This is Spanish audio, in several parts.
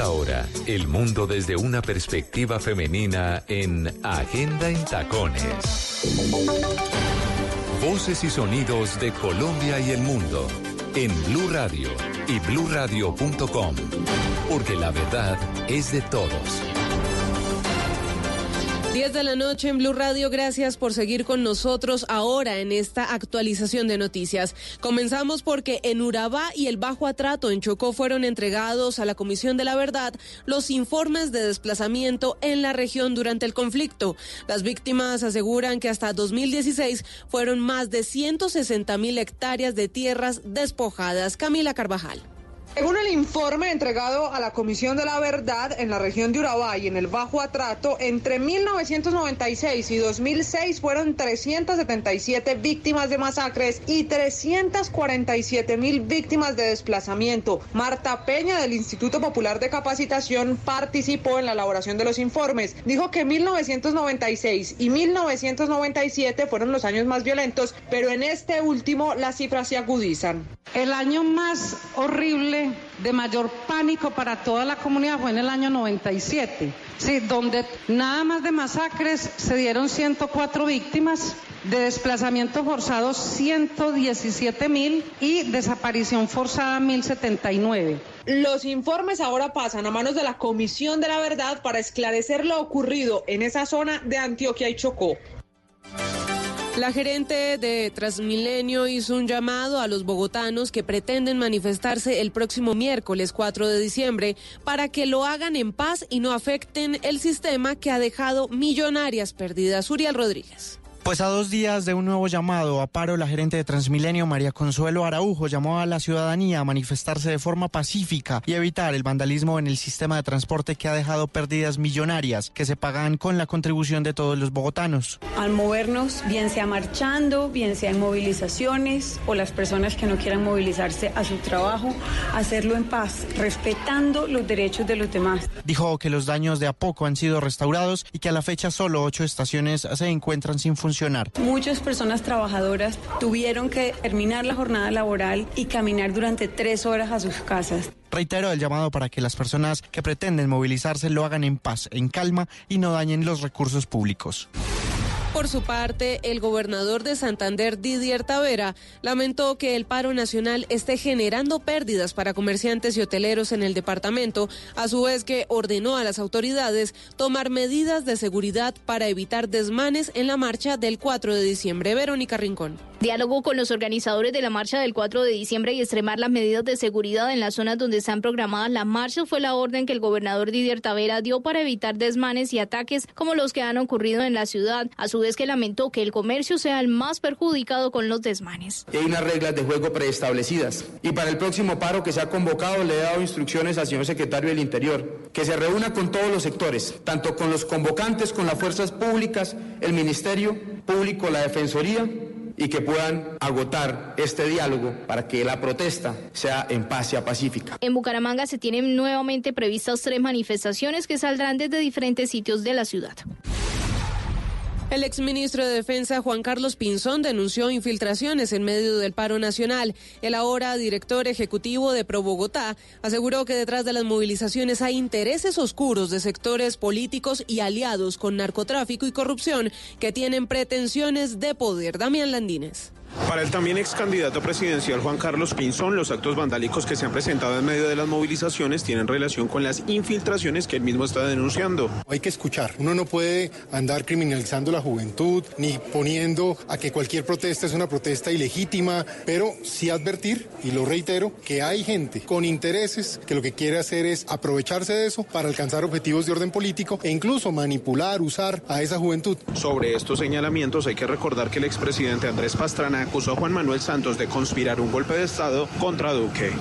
Esta hora, el mundo desde una perspectiva femenina en Agenda en Tacones. Voces y sonidos de Colombia y el mundo en Blue Radio y bluradio.com, porque la verdad es de todos. 10 de la noche en Blue Radio, gracias por seguir con nosotros ahora en esta actualización de noticias. Comenzamos porque en Urabá y el Bajo Atrato en Chocó fueron entregados a la Comisión de la Verdad los informes de desplazamiento en la región durante el conflicto. Las víctimas aseguran que hasta 2016 fueron más de 160 mil hectáreas de tierras despojadas. Camila Carvajal. Según el informe entregado a la Comisión de la Verdad en la región de Urabá y en el Bajo Atrato, entre 1996 y 2006 fueron 377 víctimas de masacres y 347 mil víctimas de desplazamiento. Marta Peña del Instituto Popular de Capacitación participó en la elaboración de los informes. Dijo que 1996 y 1997 fueron los años más violentos, pero en este último las cifras se agudizan. El año más horrible de mayor pánico para toda la comunidad fue en el año 97, sí, donde nada más de masacres se dieron 104 víctimas, de desplazamiento forzado 117 mil y desaparición forzada 1079. Los informes ahora pasan a manos de la Comisión de la Verdad para esclarecer lo ocurrido en esa zona de Antioquia y Chocó. La gerente de Transmilenio hizo un llamado a los bogotanos que pretenden manifestarse el próximo miércoles 4 de diciembre para que lo hagan en paz y no afecten el sistema que ha dejado millonarias pérdidas. Uriel Rodríguez. Pues a dos días de un nuevo llamado a paro, la gerente de Transmilenio, María Consuelo Araujo, llamó a la ciudadanía a manifestarse de forma pacífica y evitar el vandalismo en el sistema de transporte que ha dejado pérdidas millonarias que se pagan con la contribución de todos los bogotanos. Al movernos, bien sea marchando, bien sea en movilizaciones o las personas que no quieran movilizarse a su trabajo, hacerlo en paz, respetando los derechos de los demás. Dijo que los daños de a poco han sido restaurados y que a la fecha solo ocho estaciones se encuentran sin funcionar. Muchas personas trabajadoras tuvieron que terminar la jornada laboral y caminar durante tres horas a sus casas. Reitero el llamado para que las personas que pretenden movilizarse lo hagan en paz, en calma y no dañen los recursos públicos. Por su parte, el gobernador de Santander, Didier Tavera, lamentó que el paro nacional esté generando pérdidas para comerciantes y hoteleros en el departamento, a su vez que ordenó a las autoridades tomar medidas de seguridad para evitar desmanes en la marcha del 4 de diciembre. Verónica Rincón. Diálogo con los organizadores de la marcha del 4 de diciembre y extremar las medidas de seguridad en las zonas donde están programadas las marchas fue la orden que el gobernador Didier Tavera dio para evitar desmanes y ataques como los que han ocurrido en la ciudad. Vez que lamentó que el comercio sea el más perjudicado con los desmanes. Hay unas reglas de juego preestablecidas. Y para el próximo paro que se ha convocado le he dado instrucciones al señor secretario del Interior, que se reúna con todos los sectores, tanto con los convocantes, con las fuerzas públicas, el Ministerio Público, la Defensoría y que puedan agotar este diálogo para que la protesta sea en paz y pacífica. En Bucaramanga se tienen nuevamente previstas tres manifestaciones que saldrán desde diferentes sitios de la ciudad. El exministro de Defensa Juan Carlos Pinzón denunció infiltraciones en medio del paro nacional. El ahora director ejecutivo de Pro Bogotá aseguró que detrás de las movilizaciones hay intereses oscuros de sectores políticos y aliados con narcotráfico y corrupción que tienen pretensiones de poder. Damián Landines. Para el también ex candidato presidencial Juan Carlos Pinzón, los actos vandálicos que se han presentado en medio de las movilizaciones tienen relación con las infiltraciones que él mismo está denunciando. Hay que escuchar. Uno no puede andar criminalizando la juventud ni poniendo a que cualquier protesta es una protesta ilegítima, pero sí advertir, y lo reitero, que hay gente con intereses que lo que quiere hacer es aprovecharse de eso para alcanzar objetivos de orden político e incluso manipular, usar a esa juventud. Sobre estos señalamientos hay que recordar que el expresidente Andrés Pastrana acusó a Juan Manuel Santos de conspirar un golpe de Estado contra Duque.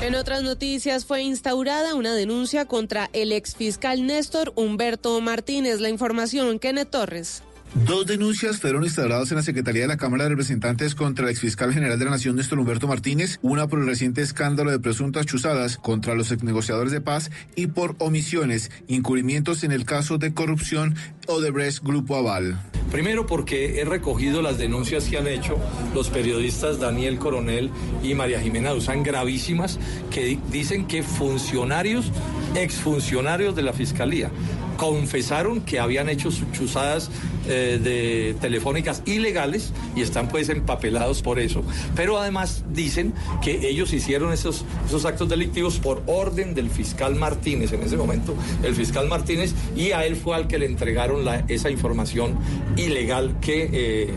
En otras noticias fue instaurada una denuncia contra el exfiscal Néstor Humberto Martínez. La información, Kenneth Torres. Dos denuncias fueron instauradas en la Secretaría de la Cámara de Representantes contra el exfiscal general de la Nación, Néstor Humberto Martínez, una por el reciente escándalo de presuntas chuzadas contra los negociadores de paz y por omisiones, incurrimientos en el caso de corrupción Odebrecht Grupo Aval. Primero porque he recogido las denuncias que han hecho los periodistas Daniel Coronel y María Jimena Duzán, gravísimas, que dicen que funcionarios, exfuncionarios de la Fiscalía, confesaron que habían hecho chuzadas eh, de telefónicas ilegales y están pues empapelados por eso. Pero además dicen que ellos hicieron esos, esos actos delictivos por orden del fiscal Martínez en ese momento, el fiscal Martínez, y a él fue al que le entregaron la, esa información ilegal que... Eh,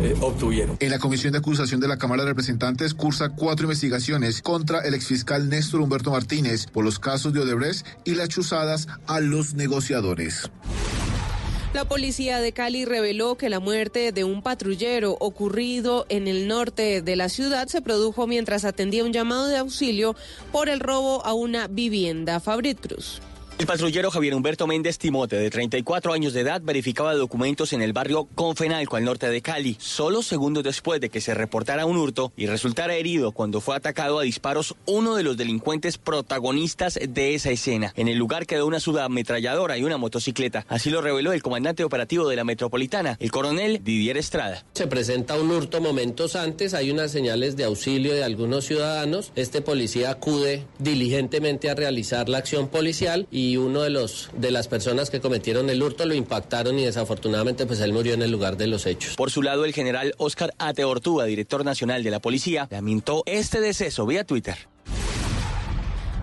eh, obtuvieron. En la Comisión de Acusación de la Cámara de Representantes cursa cuatro investigaciones contra el exfiscal Néstor Humberto Martínez por los casos de Odebrecht y las chuzadas a los negociadores. La policía de Cali reveló que la muerte de un patrullero ocurrido en el norte de la ciudad se produjo mientras atendía un llamado de auxilio por el robo a una vivienda. Fabrit Cruz. El patrullero Javier Humberto Méndez Timote, de 34 años de edad, verificaba documentos en el barrio Confenalco, al norte de Cali, solo segundos después de que se reportara un hurto y resultara herido cuando fue atacado a disparos uno de los delincuentes protagonistas de esa escena. En el lugar quedó una subametralladora y una motocicleta. Así lo reveló el comandante operativo de la metropolitana, el coronel Didier Estrada. Se presenta un hurto momentos antes, hay unas señales de auxilio de algunos ciudadanos. Este policía acude diligentemente a realizar la acción policial y y uno de los de las personas que cometieron el hurto lo impactaron y desafortunadamente pues él murió en el lugar de los hechos. Por su lado, el general Oscar Ate Ortúa, director nacional de la policía, lamentó este deceso vía Twitter.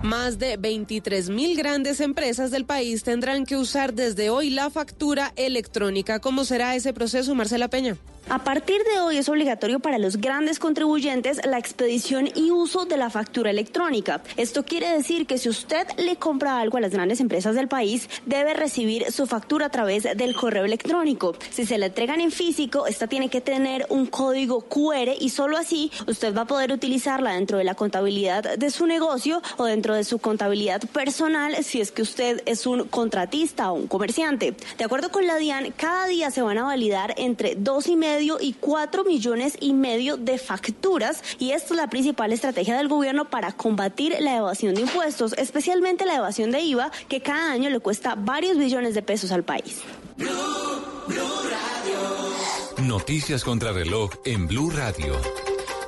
Más de 23 mil grandes empresas del país tendrán que usar desde hoy la factura electrónica. ¿Cómo será ese proceso, Marcela Peña? A partir de hoy es obligatorio para los grandes contribuyentes la expedición y uso de la factura electrónica. Esto quiere decir que si usted le compra algo a las grandes empresas del país, debe recibir su factura a través del correo electrónico. Si se la entregan en físico, esta tiene que tener un código QR y solo así usted va a poder utilizarla dentro de la contabilidad de su negocio o dentro de su contabilidad personal si es que usted es un contratista o un comerciante. De acuerdo con la DIAN, cada día se van a validar entre dos y medio y 4 millones y medio de facturas y esto es la principal estrategia del gobierno para combatir la evasión de impuestos, especialmente la evasión de IVA que cada año le cuesta varios billones de pesos al país. Noticias contra reloj en Blue Radio.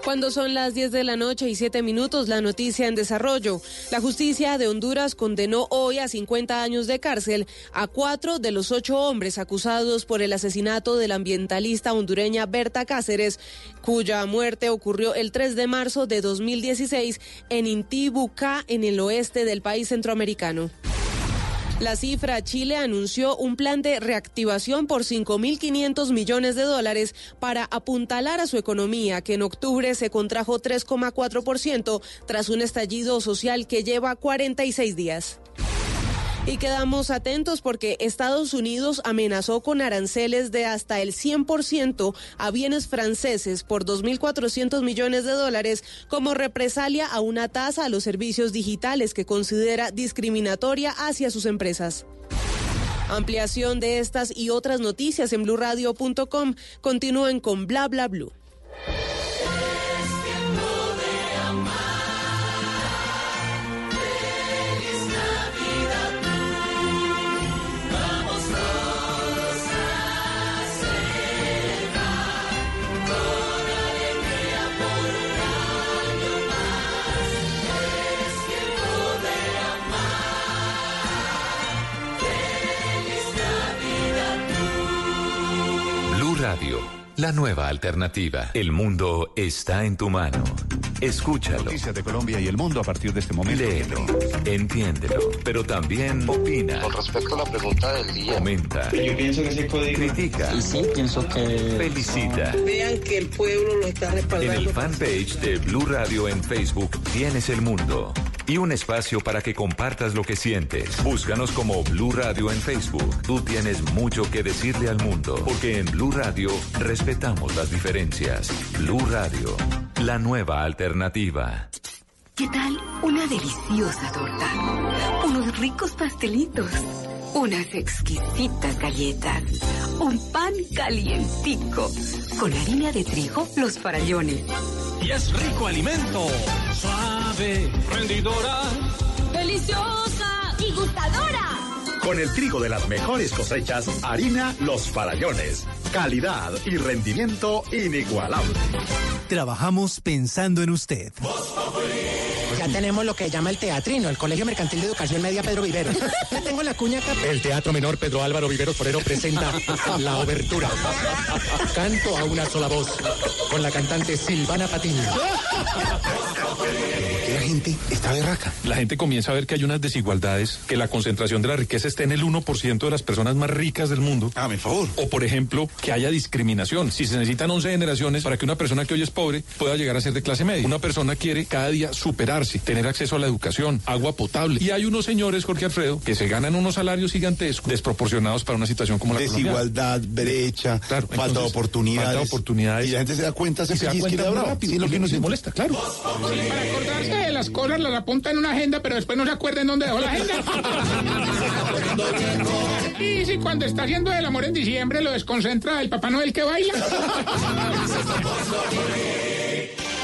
Cuando son las 10 de la noche y 7 minutos, la noticia en desarrollo. La justicia de Honduras condenó hoy a 50 años de cárcel a cuatro de los ocho hombres acusados por el asesinato de la ambientalista hondureña Berta Cáceres, cuya muerte ocurrió el 3 de marzo de 2016 en Intibucá, en el oeste del país centroamericano. La cifra, Chile anunció un plan de reactivación por 5.500 millones de dólares para apuntalar a su economía, que en octubre se contrajo 3,4% tras un estallido social que lleva 46 días. Y quedamos atentos porque Estados Unidos amenazó con aranceles de hasta el 100% a bienes franceses por 2.400 millones de dólares como represalia a una tasa a los servicios digitales que considera discriminatoria hacia sus empresas. Ampliación de estas y otras noticias en blurradio.com. Continúen con bla bla blue. La nueva alternativa. El mundo está en tu mano. Escúchalo. Noticias de Colombia y el mundo a partir de este momento. Léelo, entiéndelo, pero también opina. Con respecto a la pregunta del día. Comenta. Yo pienso que ese código. Critica. Y sí, pienso que. Felicita. Vean que el pueblo lo está En respaldando. el fanpage de Blue Radio en Facebook tienes el mundo y un espacio para que compartas lo que sientes. Búscanos como Blue Radio en Facebook. Tú tienes mucho que decirle al mundo, porque en Blue Radio respetamos las diferencias. Blue Radio, la nueva alternativa. ¿Qué tal una deliciosa torta? Unos ricos pastelitos, unas exquisitas galletas, un pan calientico, con harina de trigo, los farallones. Y es rico alimento, suave, rendidora. ¡Deliciosa y gustadora! Con el trigo de las mejores cosechas, harina Los Farallones. Calidad y rendimiento inigualable. Trabajamos pensando en usted. Ya tenemos lo que llama el teatrino, el Colegio Mercantil de Educación Media Pedro Viveros. Ya tengo la cuña acá. El Teatro Menor Pedro Álvaro Viveros Forero presenta La Obertura. Canto a una sola voz, con la cantante Silvana Patiño. La gente está berraca. La gente comienza a ver que hay unas desigualdades, que la concentración de la riqueza está en el 1% de las personas más ricas del mundo. Ah, por favor. O, por ejemplo, que haya discriminación. Si se necesitan 11 generaciones para que una persona que hoy es pobre pueda llegar a ser de clase media. Una persona quiere cada día tener acceso a la educación, agua potable. Y hay unos señores, Jorge Alfredo, que se ganan unos salarios gigantescos, desproporcionados para una situación como la Desigualdad, brecha, falta de oportunidades. falta de oportunidades. Y la gente se da cuenta, se Y se da cuenta rápido. Sí, lo que nos molesta, claro. Para acordarse de las cosas las apunta en una agenda, pero después no se acuerdan dónde dejó la agenda. y si cuando está haciendo el amor en diciembre lo desconcentra el Papá Noel que baila.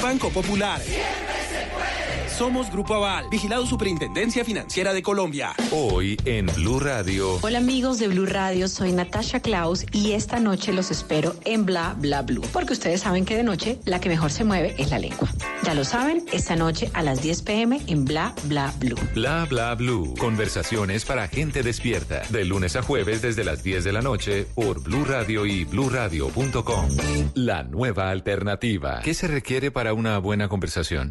Banco Popular. Somos Grupo Aval, vigilado Superintendencia Financiera de Colombia. Hoy en Blue Radio. Hola amigos de Blue Radio, soy Natasha Klaus y esta noche los espero en Bla Bla Blue, porque ustedes saben que de noche la que mejor se mueve es la lengua. Ya lo saben, esta noche a las 10 pm en Bla Bla Blue. Bla bla blue. Conversaciones para gente despierta. De lunes a jueves desde las 10 de la noche por Blue Radio y bluradio.com. La nueva alternativa. ¿Qué se requiere para una buena conversación?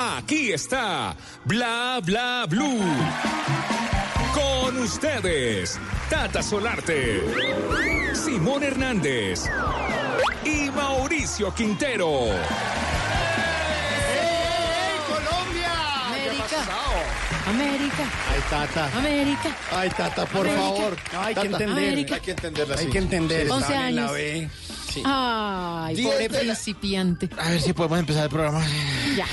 Aquí está Bla Bla Blue. Con ustedes, Tata Solarte, Simón Hernández y Mauricio Quintero. Colombia! América. América. Ay, Tata. América. Ay, Tata, por América. favor. No, hay que Tata. entender. América. Hay que entenderla. Hay que entender. Sí, 11 estaban en la años. B. Sí. Ay, pobre de la- principiante. A ver si podemos empezar el programa. Ya.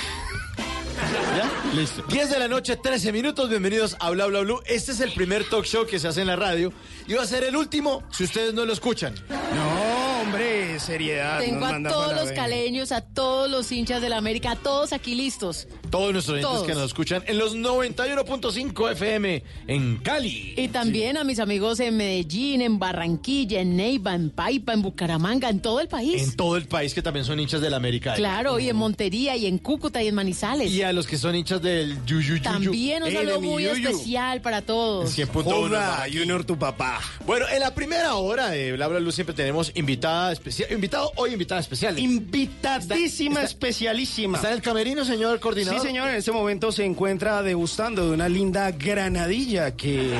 ¿Ya? Listo. 10 de la noche, 13 minutos. Bienvenidos a Bla Bla Blue. Este es el primer talk show que se hace en la radio. Y va a ser el último si ustedes no lo escuchan. No, hombre, seriedad. Tengo a todos los caleños, a todos los hinchas de la América, a todos aquí listos. Todos nuestros oyentes Todos. que nos escuchan en los 91.5 FM en Cali. Y también a mis amigos en Medellín, en Barranquilla, en Neiva, en Paipa, en Bucaramanga, en todo el país. En todo el país que también son hinchas del América. Claro, y en Montería, y en Cúcuta, y en Manizales. Y a los que son hinchas del Yuyu También un saludo muy especial para todos. 100.1. Joda, Junior, tu papá. Bueno, en la primera hora de Bla Bla Blue siempre tenemos invitada especial. invitado, hoy invitada especial. Invitadísima, especialísima. ¿Está en el camerino, señor coordinador? Sí, señor, en este momento se encuentra degustando de una linda granadilla que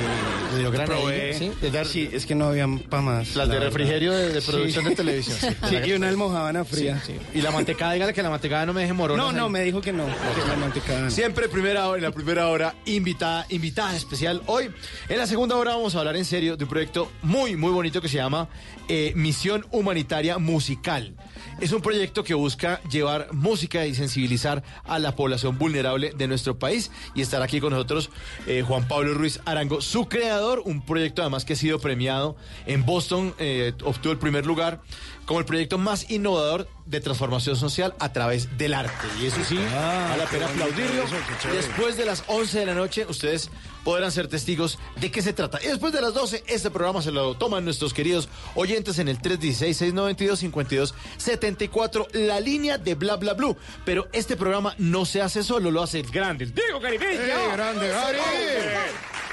¿Le dio granadilla? Sí, Sí, es que no había para más. Las la de verdad. refrigerio de, de producción Sí. de televisión. Sí, Sí, y una almohábana fría. Y la mantecada, dígale que la mantecada no me deje moronas No, no, ahí. me dijo que no. que la mantecada. Siempre primera hora, en la primera hora, invitada, invitada especial. Hoy, en la segunda hora, vamos a hablar en serio de un proyecto muy, muy bonito que se llama eh, Misión Humanitaria Musical. Es un proyecto que busca llevar música y sensibilizar a la población vulnerable de nuestro país. Y estará aquí con nosotros eh, Juan Pablo Ruiz Arango, su creador, un proyecto además que ha sido premiado en Boston, eh, obtuvo el primer lugar como el proyecto más innovador de transformación social a través del arte. Y eso sí, Ah, vale la pena aplaudirlo. eso, después de las 11 de la noche, ustedes podrán ser testigos de qué se trata. Y después de las 12, este programa se lo toman nuestros queridos oyentes en el 316-692-5274, la línea de Bla Bla Blue. Pero este programa no se hace solo, lo hace el grande, el Diego Caribeño. ¡Eh, grande, Gary!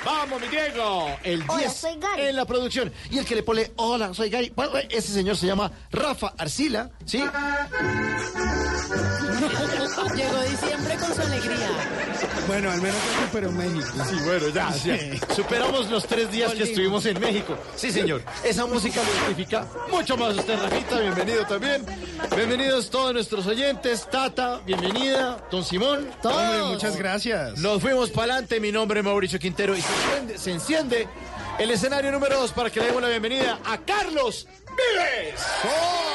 Vamos, mi Diego. El 10 Hola, soy Gary. en la producción. Y el que le pone, hola, soy Gary. Bueno, ese señor se llama Rafa Arcila, ¿sí? Llegó diciembre con su alegría. Bueno, al menos superó México. Sí, bueno, ya, ya. Superamos los tres días que estuvimos en México. Sí, señor. Esa música lo identifica mucho más usted, Rafita. Bienvenido también. Bienvenidos todos nuestros oyentes. Tata, bienvenida. Don Simón. Hombre, muchas gracias. Nos fuimos para adelante. Mi nombre es Mauricio Quintero. Y se enciende, se enciende el escenario número dos para que le demos la bienvenida a Carlos Vives. Vamos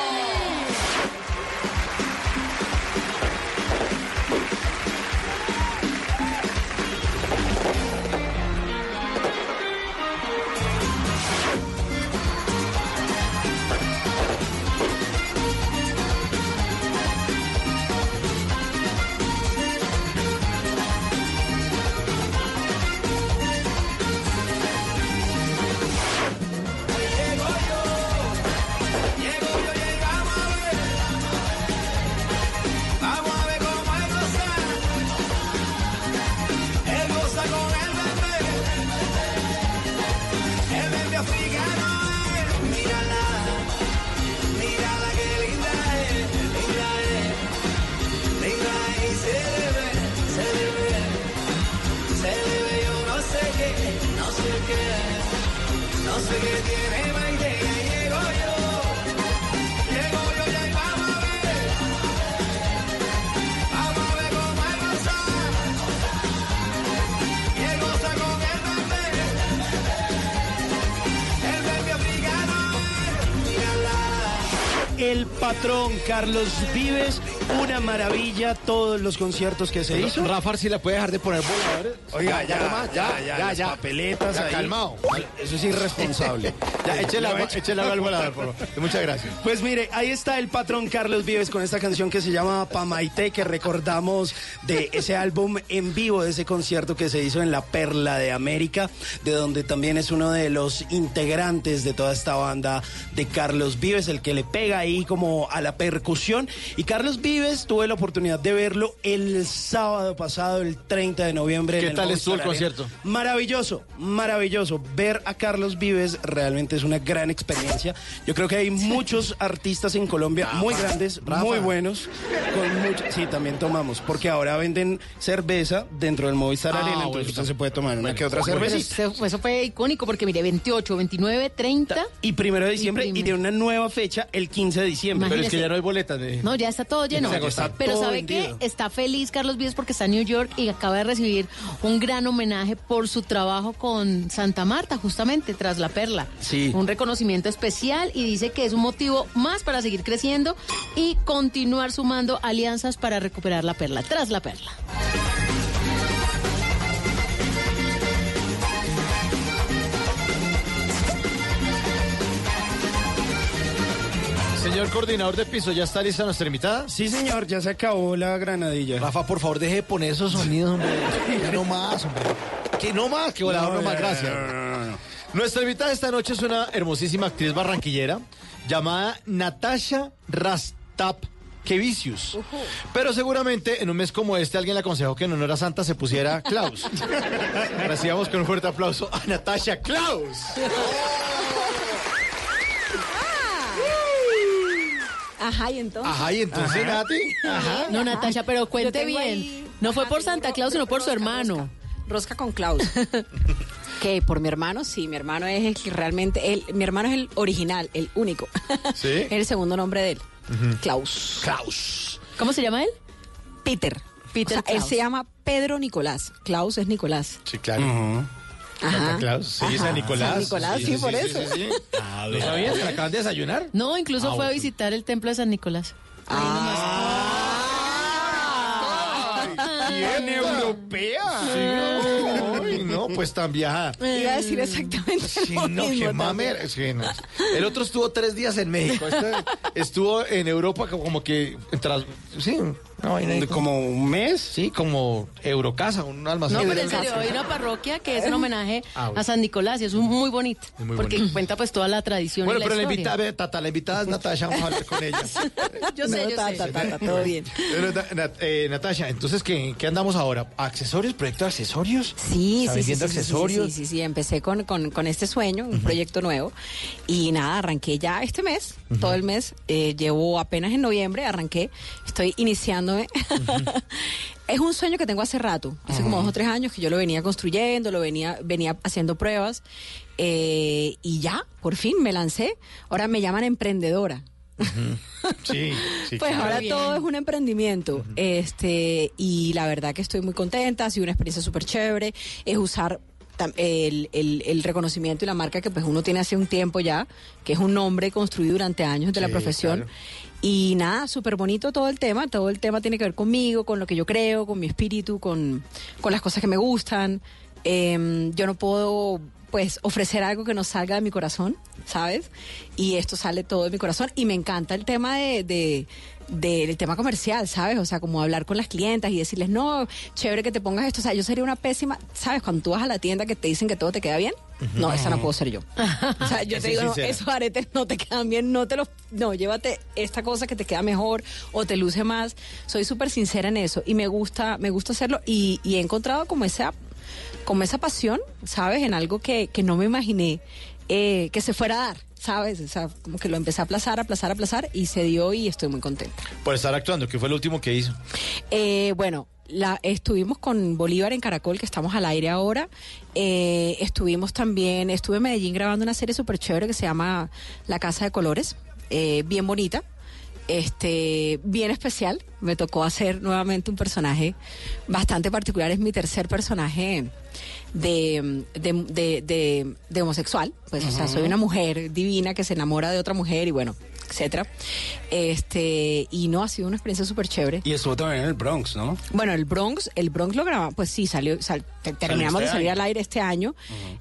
El patrón Carlos Vives, una maravilla todos los conciertos que se hizo. Rafa Arcila puede dejar de poner voladores. Oiga, ya, nomás, ya, ya, las papeletas Ya, ahí. calmado. Eso es irresponsable. Ya, échele agua, al volador, por favor. Muchas gracias. Pues mire, ahí está el patrón Carlos Vives con esta canción que se llama Pamaité, que recordamos de ese álbum en vivo, de ese concierto que se hizo en La Perla de América, de donde también es uno de los integrantes de toda esta banda de Carlos Vives, el que le pega ahí como a la percusión. Y Carlos Vives tuve la oportunidad de verlo el sábado pasado, el 30 de noviembre. ¿Qué en tal estuvo el concierto? Maravilloso, maravilloso. Ver a Carlos Vives realmente es una gran experiencia. Yo creo que hay muchos artistas en Colombia muy grandes, Rafa. muy buenos. Con mucho... Sí, también tomamos, porque ahora venden cerveza dentro del Movistar Ah, Arena, bueno, entonces usted se puede tomar una que otra cervecita. eso, eso fue icónico porque mire, 28, 29, 30. Y primero de diciembre y, de una nueva fecha el 15 de diciembre. Pero es que ya no hay boletas de... No, ya está todo lleno. Pero ¿sabe qué? Está feliz Carlos Vives porque está en New York y acaba de recibir un gran homenaje por su trabajo con Santa Marta, justamente tras la perla. Sí. Un reconocimiento especial y dice que es un motivo más para seguir creciendo y continuar sumando alianzas para recuperar la perla, tras la perla. Señor coordinador de piso, ¿ya está lista nuestra invitada? Sí, señor, ya se acabó la granadilla. Rafa, por favor, deje de poner esos sonidos, hombre. Ya no más, hombre. Que no más, que volador no, No, más, gracias. no, no, no, no. Nuestra invitada esta noche es una hermosísima actriz barranquillera llamada Natasha Rastapkevicius. Pero seguramente en un mes como este alguien le aconsejó que en honor a Santa se pusiera Klaus. Recibamos con un fuerte aplauso a Natasha Klaus. Ajá, y entonces. Ajá, y entonces, Nati. Ajá. No, Natasha, pero cuente bien. ahí- No fue por Santa Claus, sino por su hermano. Rosca, rosca con Klaus. que por mi hermano, sí, mi hermano es el que realmente, él, mi hermano es el original, el único. ¿Sí? es el segundo nombre de él. Klaus. Klaus. ¿Cómo se llama él? Peter. Peter O sea, él se llama Pedro Nicolás. Klaus es Nicolás. Sí, claro. Santa Claus. Sí, Ajá. San Nicolás. San Nicolás, sí, por eso. sí, sí. ¿Lo sabías? ¿Se acaban de desayunar? No, incluso Ah, fue a visitar el templo de San Nicolás. Bien europea. No, pues tan viajada. Iba a decir exactamente Sí, lo no, mismo qué mamer. Sí, no. El otro estuvo tres días en México. Este estuvo en Europa como que tras, sí, no, ¿Como un mes? Sí, como Eurocasa, un almacén. No, pero de en serio, hay una parroquia que es un homenaje Ah, bueno. a San Nicolás y es un muy bonito. Muy porque bonito. cuenta pues toda la tradición Bueno, y la pero la historia. invitada, ve, Tata, la invitada es Natasha, vamos a hablar con ella. Yo sé, No, yo ta, sé. ta, ta, ta, todo bien. Pero, eh, Natasha, entonces, ¿qué, ¿qué andamos ahora? ¿Accesorios? ¿Proyecto de accesorios? Sí, ¿Está vendiendo accesorios? Sí, sí, sí, empecé con, con, con este sueño, un proyecto nuevo. Y nada, arranqué ya este mes, todo el mes. eh, llevo apenas en noviembre, arranqué, estoy iniciándome. es un sueño que tengo hace rato, hace como dos o tres años que yo lo venía construyendo, lo venía, venía haciendo pruebas. eh, y ya, por fin me lancé. Ahora me llaman emprendedora. Sí, sí. Pues ahora bien. todo es un emprendimiento. Este, y la verdad que estoy muy contenta, ha sido una experiencia súper chévere. Es usar el, el- el reconocimiento y la marca que pues uno tiene hace un tiempo ya, que es un nombre construido durante años de la profesión. claro. Y nada, súper bonito todo el tema. Todo el tema tiene que ver conmigo, con lo que yo creo, con mi espíritu, con, con las cosas que me gustan. Em, yo no puedo pues ofrecer algo que no salga de mi corazón, ¿sabes? Y esto sale todo de mi corazón y me encanta el tema de, de- del tema comercial, ¿sabes? O sea, como hablar con las clientas y decirles, no, chévere que te pongas esto. O sea, yo sería una pésima, ¿sabes? Cuando tú vas a la tienda que te dicen que todo te queda bien, no, esa no puedo ser yo. O sea, yo te digo, no, esos aretes no te quedan bien, no te los, no, llévate esta cosa que te queda mejor o te luce más. Soy súper sincera en eso y me gusta, me gusta hacerlo y, y he encontrado como esa, como esa pasión, ¿sabes? En algo que, que no me imaginé eh, que se fuera a dar, ¿sabes? O sea, como que lo empecé a aplazar, aplazar, aplazar y se dio y estoy muy contenta. Por estar actuando, ¿qué fue lo último que hizo? Eh, bueno, la, estuvimos con Bolívar en Caracol, que estamos al aire ahora. Eh, estuvimos también, estuve en Medellín grabando una serie súper chévere que se llama La Casa de Colores, eh, bien bonita. Este, bien especial. Me tocó hacer nuevamente un personaje bastante particular. Es mi tercer personaje de, de, de, de- de homosexual. Pues, o sea, soy una mujer divina que se enamora de otra mujer y bueno, etcétera. Este, y no, ha sido una experiencia súper chévere. Y estuvo también en el Bronx, ¿no? Bueno, el Bronx, el Bronx lo grabamos, pues sí, salió, sal- te- terminamos este de salir año. al aire este año.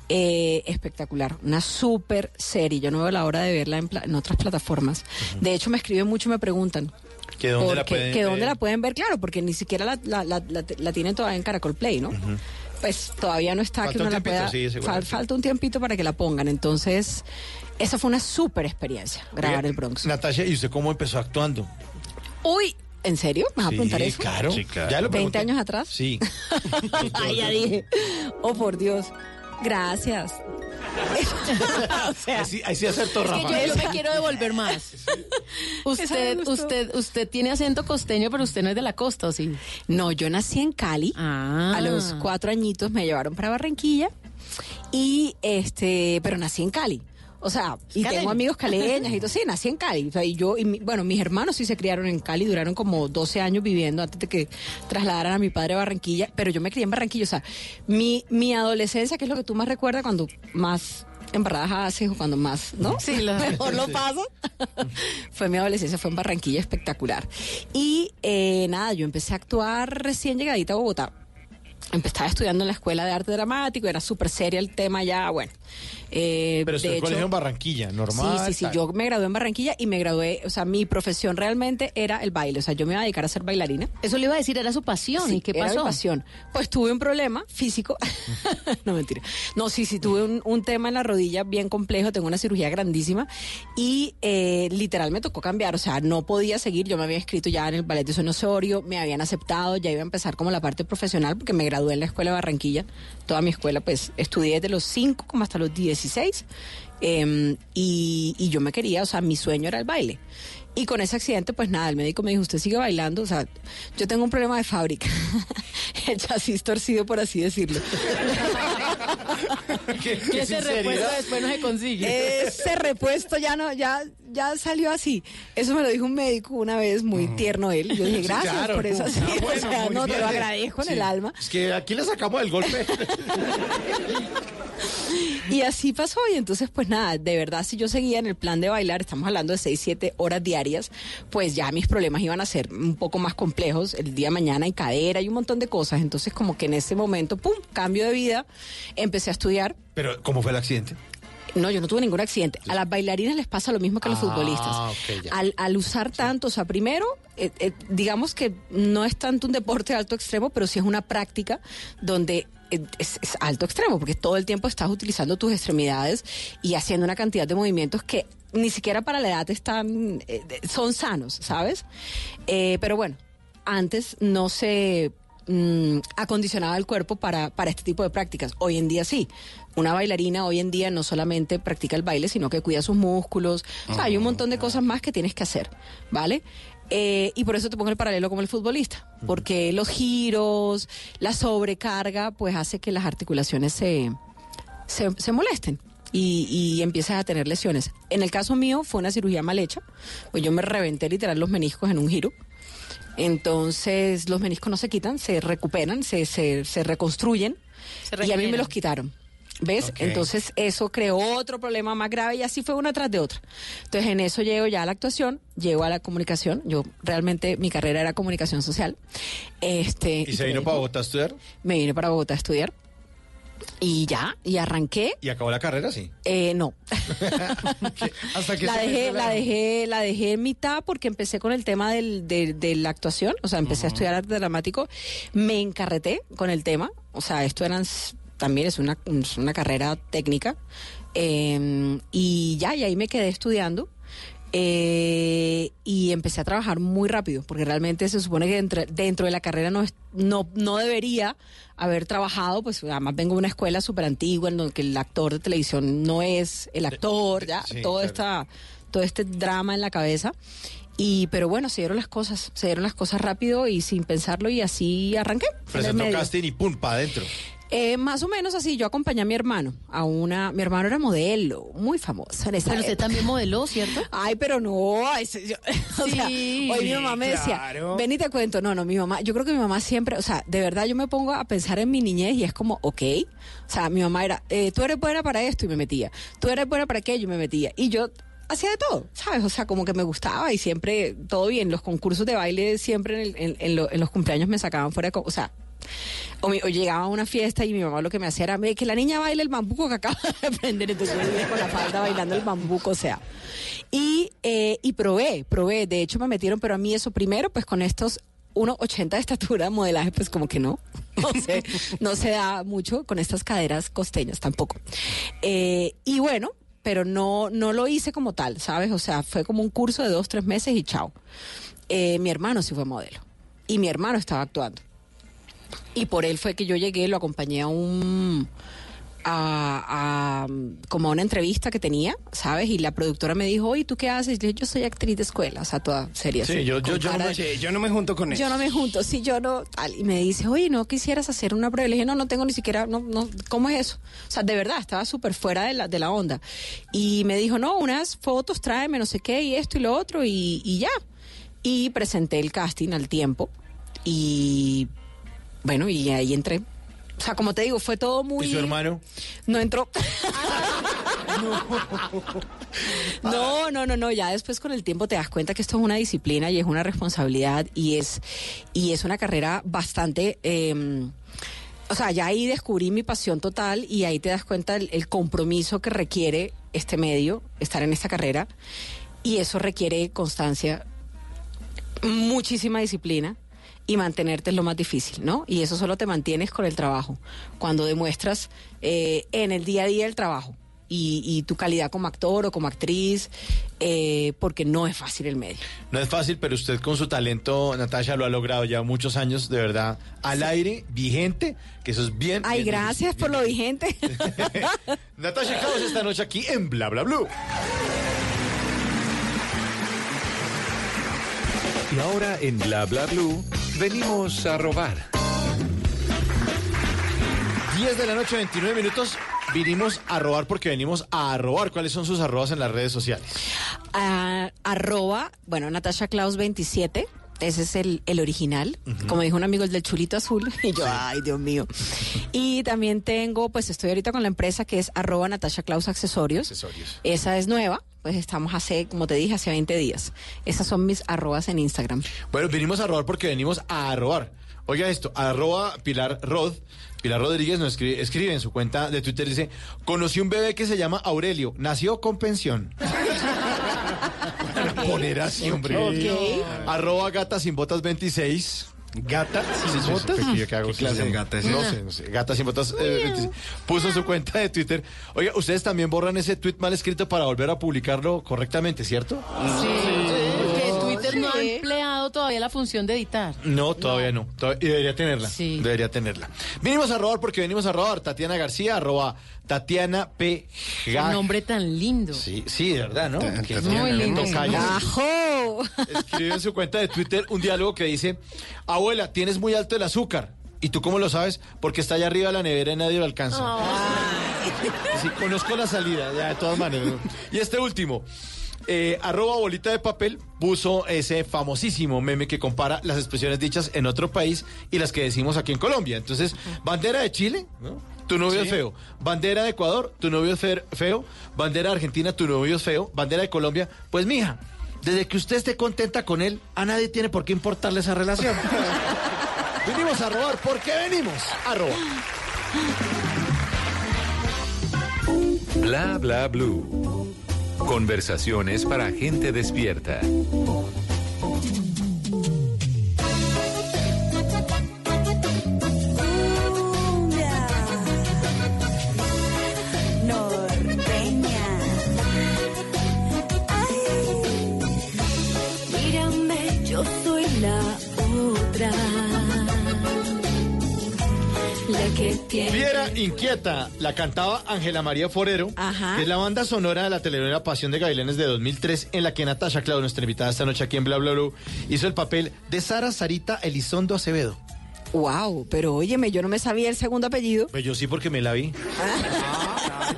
Eh, espectacular, una súper serie. Yo no veo la hora de verla en, pla- en otras plataformas. De hecho, me escriben mucho y me preguntan. ¿Que dónde la pueden que dónde ver? la pueden ver, claro, porque ni siquiera la, la, la, la- la tienen todavía en Caracol Play, ¿no? Pues todavía no está Falta que un uno la tiempito, pueda. sí, fal- seguramente. falta un tiempito para que la pongan. Entonces, esa fue una súper experiencia, grabar el Bronx. Natasha, ¿y usted cómo empezó actuando? Uy, ¿en serio? ¿Me vas a preguntar eso? claro. Sí, claro. ¿Ya lo 20 pregunté? años atrás. Sí. Ay, ya dije. Oh, por Dios. Gracias. o sea, Ahí sí, ahí sí acertó Es que yo, yo me quiero devolver más. Usted, usted, usted tiene acento costeño, pero usted no es de la costa, ¿o sí? no, yo nací en Cali. Ah. A los cuatro añitos me llevaron para Barranquilla. Y este, pero nací en Cali. O sea, y Caleño. tengo amigos caleños y todo. Sí, nací en Cali. O sea, y yo, y mi- bueno, mis hermanos sí se criaron en Cali, duraron como 12 años viviendo antes de que trasladaran a mi padre a Barranquilla. Pero yo me crié en Barranquilla. O sea, mi, mi adolescencia, que es lo que tú más recuerdas cuando más embarradas haces o cuando más, ¿no? Sí, lo- mejor lo paso. fue mi adolescencia, fue en Barranquilla espectacular. Y eh, nada, yo empecé a actuar recién llegadita a Bogotá. Empezaba estudiando en la escuela de arte dramático, era súper seria el tema ya, bueno. Eh, Pero estudió de colegio hecho- en Barranquilla, normal. Sí, sí, sí. tal. Yo me gradué en Barranquilla y me gradué, o sea, mi profesión realmente era el baile. O sea, yo me iba a dedicar a ser bailarina. Eso le iba a decir, era su pasión. Sí, ¿Y qué era pasó? mi pasión. Pues tuve un problema físico. no, mentira. No, sí, sí, tuve un, un tema en la rodilla bien complejo. Tengo una cirugía grandísima. Y eh, literal me tocó cambiar. O sea, no podía seguir. Yo me había inscrito ya en el ballet de Son Osorio. Me habían aceptado. Ya iba a empezar como la parte profesional porque me gradué en la escuela de Barranquilla. Toda mi escuela, pues, estudié desde los 5 como hasta los 16. Em, y, y yo me quería, o sea, mi sueño era el baile. Y con ese accidente, pues nada, el médico me dijo, usted sigue bailando, o sea, yo tengo un problema de fábrica, el chasis torcido, por así decirlo. Y ese repuesto después no se consigue. Ese repuesto ya no, ya, ya salió así. Eso me lo dijo un médico una vez, muy tierno él. Yo dije, Sí, gracias claro. por eso. Sí, Ah, o bueno, sea, no, te lo agradezco en el alma. Es que aquí le sacamos el golpe. Y así pasó, y entonces pues nada, de verdad si yo seguía en el plan de bailar, estamos hablando de 6, 7 horas diarias, pues ya mis problemas iban a ser un poco más complejos, el día de mañana hay cadera y un montón de cosas, entonces como que en ese momento, ¡pum!, cambio de vida, empecé a estudiar, Pero, ¿cómo fue el accidente? no, yo no tuve ningún accidente. A las bailarinas les pasa lo mismo que a los Ah, futbolistas. Al, al usar tanto, o sea, primero, eh, eh, digamos que no es tanto un deporte de alto extremo, pero sí es una práctica donde es, es alto extremo, porque todo el tiempo estás utilizando tus extremidades y haciendo una cantidad de movimientos que ni siquiera para la edad están, eh, son sanos, ¿sabes? Eh, pero bueno, antes no se mm, acondicionaba el cuerpo para, para este tipo de prácticas. Hoy en día sí. Una bailarina hoy en día no solamente practica el baile, sino que cuida sus músculos. O sea, hay un montón de cosas más que tienes que hacer, ¿vale? Eh, y por eso te pongo el paralelo como el futbolista, porque los giros, la sobrecarga, pues hace que las articulaciones se, se, se molesten y, y empiezas a tener lesiones. En el caso mío fue una cirugía mal hecha, pues yo me reventé literal los meniscos en un giro. Entonces los meniscos no se quitan, se recuperan, se, se, se reconstruyen Se y a mí me los quitaron. ¿Ves? Entonces eso creó otro problema más grave y así fue una tras de otra. Entonces en eso llego ya a la actuación, llego a la comunicación. Yo realmente mi carrera era comunicación social. Este, ¿Y se vino para Bogotá a estudiar? me vine para Bogotá a estudiar. Y ya, y arranqué. ¿Y acabó la carrera? Sí. Eh, no. Hasta que la dejé, la dejé, la dejé en mitad porque empecé con el tema del, de, de la actuación, o sea, empecé a estudiar arte dramático, me encarreté con el tema, o sea, esto eran también es una, es una carrera técnica, eh, y ya, y ahí me quedé estudiando. eh, y empecé a trabajar muy rápido, porque realmente se supone que dentro, dentro de la carrera no, es- no, no debería haber trabajado, pues además vengo de una escuela súper antigua en donde el actor de televisión no es el actor, ya, sí, todo claro. esta, todo este drama en la cabeza. Y, pero bueno, se dieron las cosas, se dieron las cosas rápido y sin pensarlo y así arranqué. Presentó casting y pum, para adentro. Eh, más o menos así, yo acompañé a mi hermano, a una, mi hermano era modelo, muy famoso en esa Pero usted también modeló, ¿cierto? Ay, pero no, o sea, hoy mi mamá me decía, claro. ven y te cuento, no, no, mi mamá, yo creo que mi mamá siempre, o sea, de verdad yo me pongo a pensar en mi niñez y es como, ok, o sea, mi mamá era, eh, tú eres buena para esto y me metía, tú eres buena para aquello y me metía, y yo hacía de todo, ¿sabes? O sea, como que me gustaba y siempre, todo bien, los concursos de baile siempre en, el- en- en lo- en los cumpleaños me sacaban fuera de, o sea, o, llegaba a una fiesta y mi mamá lo que me hacía era "Ve, que la niña baile el bambuco que acaba de aprender. Entonces yo venía con la falda bailando el bambuco, o sea. Y, eh, y probé, probé. De hecho me metieron, pero a mí eso primero, pues con estos 1,80 de estatura, modelaje, pues como que no. No se, no se da mucho con estas caderas costeñas tampoco. Eh, y bueno, pero no, no lo hice como tal, ¿sabes? O sea, fue como un curso de dos, tres meses y chao. Eh, mi hermano sí fue modelo. Y mi hermano estaba actuando. Y por él fue que yo llegué, lo acompañé a un. A, a, como a una entrevista que tenía, ¿sabes? Y la productora me dijo, oye, ¿tú qué haces? Y le dije, yo soy actriz de escuela, o sea, toda seria. Sí, así, yo, yo, yo, no me, de- yo no me junto con eso. yo no me junto, sí, yo no, tal. Y me dice, oye, ¿no quisieras hacer una prueba? Le dije, no, no tengo ni siquiera, no, no, ¿cómo es eso? O sea, de verdad, estaba súper fuera de la, de la onda. Y me dijo, no, unas fotos, tráeme, no sé qué, y esto y lo otro, y, y ya. Y presenté el casting al tiempo. Y bueno, y ahí entré. O sea, como te digo, fue todo muy... ¿Y su hermano? No entró. No, no, no, no. Ya después con el tiempo te das cuenta que esto es una disciplina y es una responsabilidad y es y es una carrera bastante. eh, o sea, ya ahí descubrí mi pasión total y ahí te das cuenta el, el compromiso que requiere este medio, estar en esta carrera y eso requiere constancia, muchísima disciplina y mantenerte es lo más difícil, ¿no? Y eso solo te mantienes con el trabajo, cuando demuestras eh, en el día a día el trabajo. y, y tu calidad como actor o como actriz, eh, porque no es fácil el medio. No es fácil, pero usted con su talento, Natasha, lo ha logrado ya muchos años, de verdad, al aire, vigente, que eso es bien. Ay, bien gracias por lo vigente. Natasha Klaus esta noche aquí en Bla Bla Blue. Y ahora en Bla Bla Blue venimos a robar. 10 de la noche, 29 minutos. Vinimos a robar porque venimos a robar. ¿Cuáles son sus arrobas en las redes sociales? Ah, arroba, bueno, Natasha Klaus 27. Ese es el, el original. Como dijo un amigo, el del chulito azul. Y yo, ay, Dios mío. Y también tengo, pues estoy ahorita con la empresa que es arroba Natasha Klaus Accesorios. Accesorios. Esa es nueva. Pues estamos hace, como te dije, hace 20 días. Esas son mis arrobas en Instagram. Bueno, vinimos a robar porque venimos a robar. Oiga esto, arroba Pilar Rod. Pilar Rodríguez nos escribe, escribe en su cuenta de Twitter, dice, conocí un bebé que se llama Aurelio, nació con pensión. Para poner así, hombre. Ok. Arroba gata sin botas 26. ¿Gata sin botas? ¿Qué, hago? ¿Qué clase de gata es No sé, no sé. Gata sin botas eh, 26. Puso en su cuenta de Twitter. Oiga, ustedes también borran ese tweet mal escrito para volver a publicarlo correctamente, ¿cierto? Twitter no ha Sí. empleado todavía la función de editar. No, todavía no. Todavía- y debería tenerla. Sí. Debería tenerla. Vinimos a robar porque venimos a robar. Tatiana García, arroba Tatiana P. Ga- nombre tan lindo. Sí, sí, de verdad, ¿no? Que Muy lindo. ¡Ajo! Escribe en su cuenta de Twitter un diálogo que dice, abuela, tienes muy alto el azúcar. ¿Y tú cómo lo sabes? Porque está allá arriba de la nevera y nadie lo alcanza. Sí, conozco la salida, ya de todas maneras. Y este último, eh, arroba bolita de papel, puso ese famosísimo meme que compara las expresiones dichas en otro país y las que decimos aquí en Colombia. Entonces, bandera de Chile, ¿no? Tu novio es feo. Bandera de Ecuador, tu novio es fe- feo. Bandera de Argentina, tu novio es feo. Bandera de Colombia, pues mija, desde que usted esté contenta con él, a nadie tiene por qué importarle esa relación. venimos a robar, ¿por qué venimos a robar? Bla Bla Blue. Conversaciones para gente despierta. Tiene. Fiera Inquieta, la cantaba Ángela María Forero, Ajá. que es la banda sonora de la telenovela Pasión de Gavilanes de 2003, en la que Natasha Clau, nuestra invitada esta noche aquí en Bla Bla Blue, hizo el papel de Sara Sarita Elizondo Acevedo. Wow, pero óyeme, yo no me sabía el segundo apellido. Pues yo sí porque me la vi.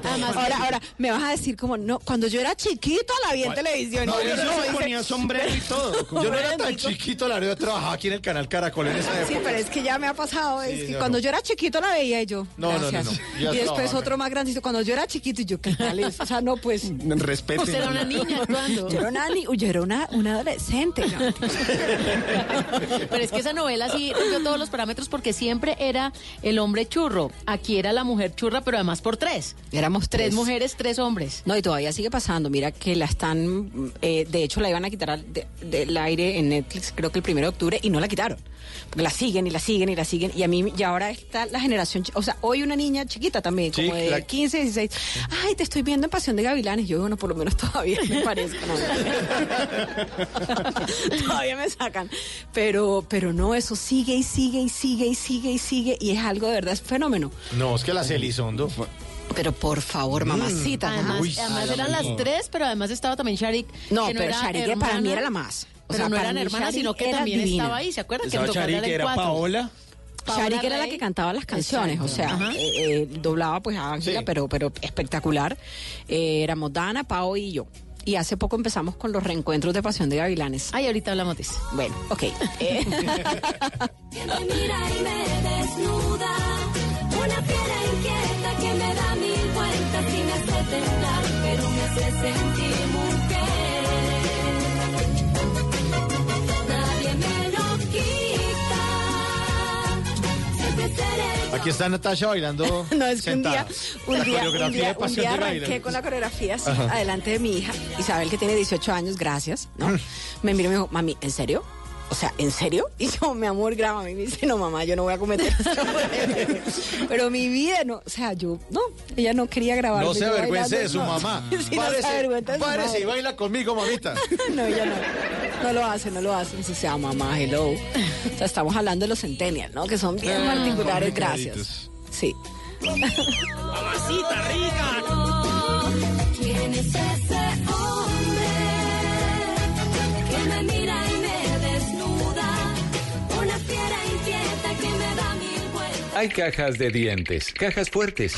Ahora, ahora, me vas a decir como, no, cuando yo era chiquito la vi en televisión. No, yo no dice, ponía sombrero y todo. Yo no era tan chiquito, la verdad, yo trabajaba aquí en el canal Caracol en esa Sí, época. pero es que ya me ha pasado. es Sí, que no, cuando no. yo era chiquito la veía y yo. No, no, no, gracias. no, ya Y después otro más grandecito. Cuando yo era chiquito y yo, ¿qué tal es? O sea, no, pues. Respeten. Usted era una niña actuando. Yo era una, ni- yo era una, una adolescente. ¿no? Pero es que esa novela sí rompió todos los parámetros porque siempre era el hombre churro. Aquí era la mujer churra, pero además por tres. Éramos Tres tres. mujeres, tres hombres. No, y todavía sigue pasando. Mira que la están. eh, de hecho, la iban a quitar al- de- del aire en Netflix, creo que el primero de octubre, y no la quitaron. Porque la siguen y la siguen y la siguen. Y a mí, y ahora está la generación. O sea, hoy una niña chiquita también, Sí, como de la- 15, 16. Ay, te estoy viendo en Pasión de Gavilanes. Yo, bueno, por lo menos todavía me parezco. ¿no? todavía me sacan. Pero, pero no, eso sigue y sigue y sigue y sigue y sigue. Y es algo de verdad, es fenómeno. No, es que las Elizondo. Pero por favor, mamacita. Además, Uy, además eran las tres, pero además estaba también Sharik. No, que pero era Sharik para hermana, mí era la más. O pero sea, no para eran hermanas, Sharik sino que también divina. estaba ahí. ¿Se acuerdan? Que darle era cuatro. Paola. Sharik era la que cantaba las canciones, o sea, eh, eh, doblaba pues a Ángela, Sí. pero, pero espectacular. Eh, éramos Dana, Pao y yo. Y hace poco empezamos con los reencuentros de Pasión de Gavilanes. Ay, ahorita hablamos de eso. Bueno, ok. Una fiera inquieta que me da mil vueltas y me hace temblar, pero me hace sentir mujer. Nadie me lo quita. Siempre seré Aquí está Natasha bailando. no, es que un día, un La día, un día, un día arranqué con la coreografía así, adelante de mi hija, Isabel, que tiene 18 años, gracias, ¿no? Me miró y me dijo, mami, ¿en serio? O sea, ¿en serio? Y yo, mi amor, grábame. Y me dice, no, mamá, yo no voy a cometer eso. Pero mi vida, no, o sea, yo, no, ella no quería grabar. No se avergüence de su mamá. Sí, no se avergüenza de su párese y baila conmigo, mamita. no, ella no. No lo hace, no lo hace. Dice, sea mamá, hello. O sea, estamos hablando de los centennials, ¿no? Que son bien Ah, particulares, gracias. Sí. Mamacita rica. ¿Quién es ese Hay cajas de dientes, cajas fuertes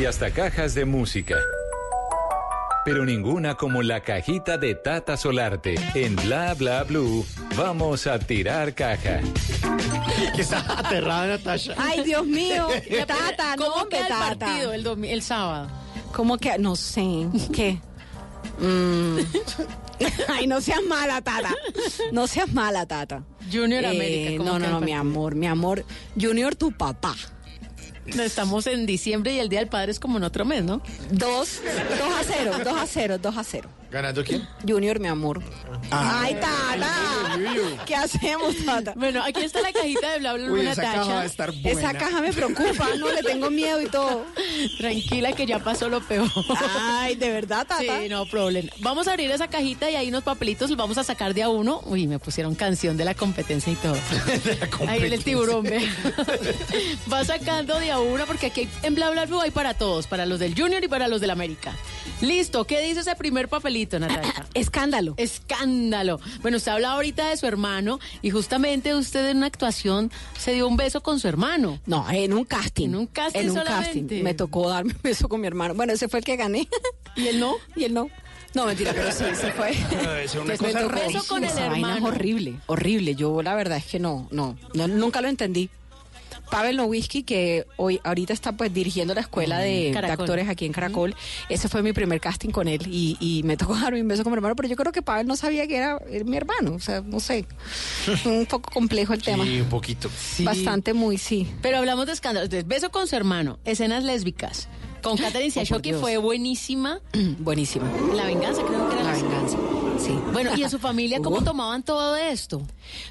y hasta cajas de música. Pero ninguna como la cajita de Tata Solarte. En Bla Bla Blue, vamos a tirar caja. Que está aterrada Natasha. Ay, Dios mío. Tata, no, ¿Cómo hombre, queda el Tata. partido el, domi- el sábado? ¿Cómo que? No sé. ¿Qué? Mm. Ay, no seas mala, Tata. No seas mala, Tata. Junior Eh, América. ¿cómo No, no, no, mi amor, mi amor. Junior, tu papá. No, Estamos en diciembre y el Día del Padre es como en otro mes, ¿no? Dos, dos a cero, dos a cero, dos a cero. ¿Ganando quién? Junior, mi amor. Ay, Tata. ¿Qué hacemos, Tata? Bueno, aquí está la cajita de bla bla bla Uy, esa Natacha. caja va a estar buena. Esa caja me preocupa, no le tengo miedo y todo. Tranquila que ya pasó lo peor. Ay, de verdad, Tata. Sí, no problema. Vamos a abrir esa cajita y ahí unos papelitos los vamos a sacar de a uno. Uy, me pusieron canción de la competencia y todo. Ahí el tiburón, ve. Va sacando de a uno porque aquí en Bla Bla hay para todos, para los del Junior y para los del América. Listo, ¿qué dice ese primer papelito, Natalia? Escándalo. Escándalo. Bueno, usted habla ahorita de su hermano y justamente usted en una actuación se dio un beso con su hermano. No, en un casting. En un casting En un solamente. casting. Me tocó darme un beso con mi hermano. Bueno, ese fue el que gané. ¿Y él no? Y él no. No, mentira, pero sí, se fue. Es una me cosa tocó rarísima. eso con el vaina es hermano. horrible, horrible. Yo la verdad es que no, no, no nunca lo entendí. Pavel Nowitzki, que hoy ahorita está pues dirigiendo la escuela de, de Caracol. actores aquí en Caracol, ese fue mi primer casting con él y, y me tocó darme un beso con mi hermano, pero yo creo que Pavel no sabía que era mi hermano, o sea, no sé, un poco complejo el tema. Sí, un poquito. Bastante muy, sí. Pero hablamos de escándalos. Entonces, beso con su hermano, escenas lésbicas. Con Catherine Oh, Dios. fue buenísima. Buenísimo. La venganza, creo que era La la venganza, sí. Bueno, ¿y en su familia cómo tomaban todo esto?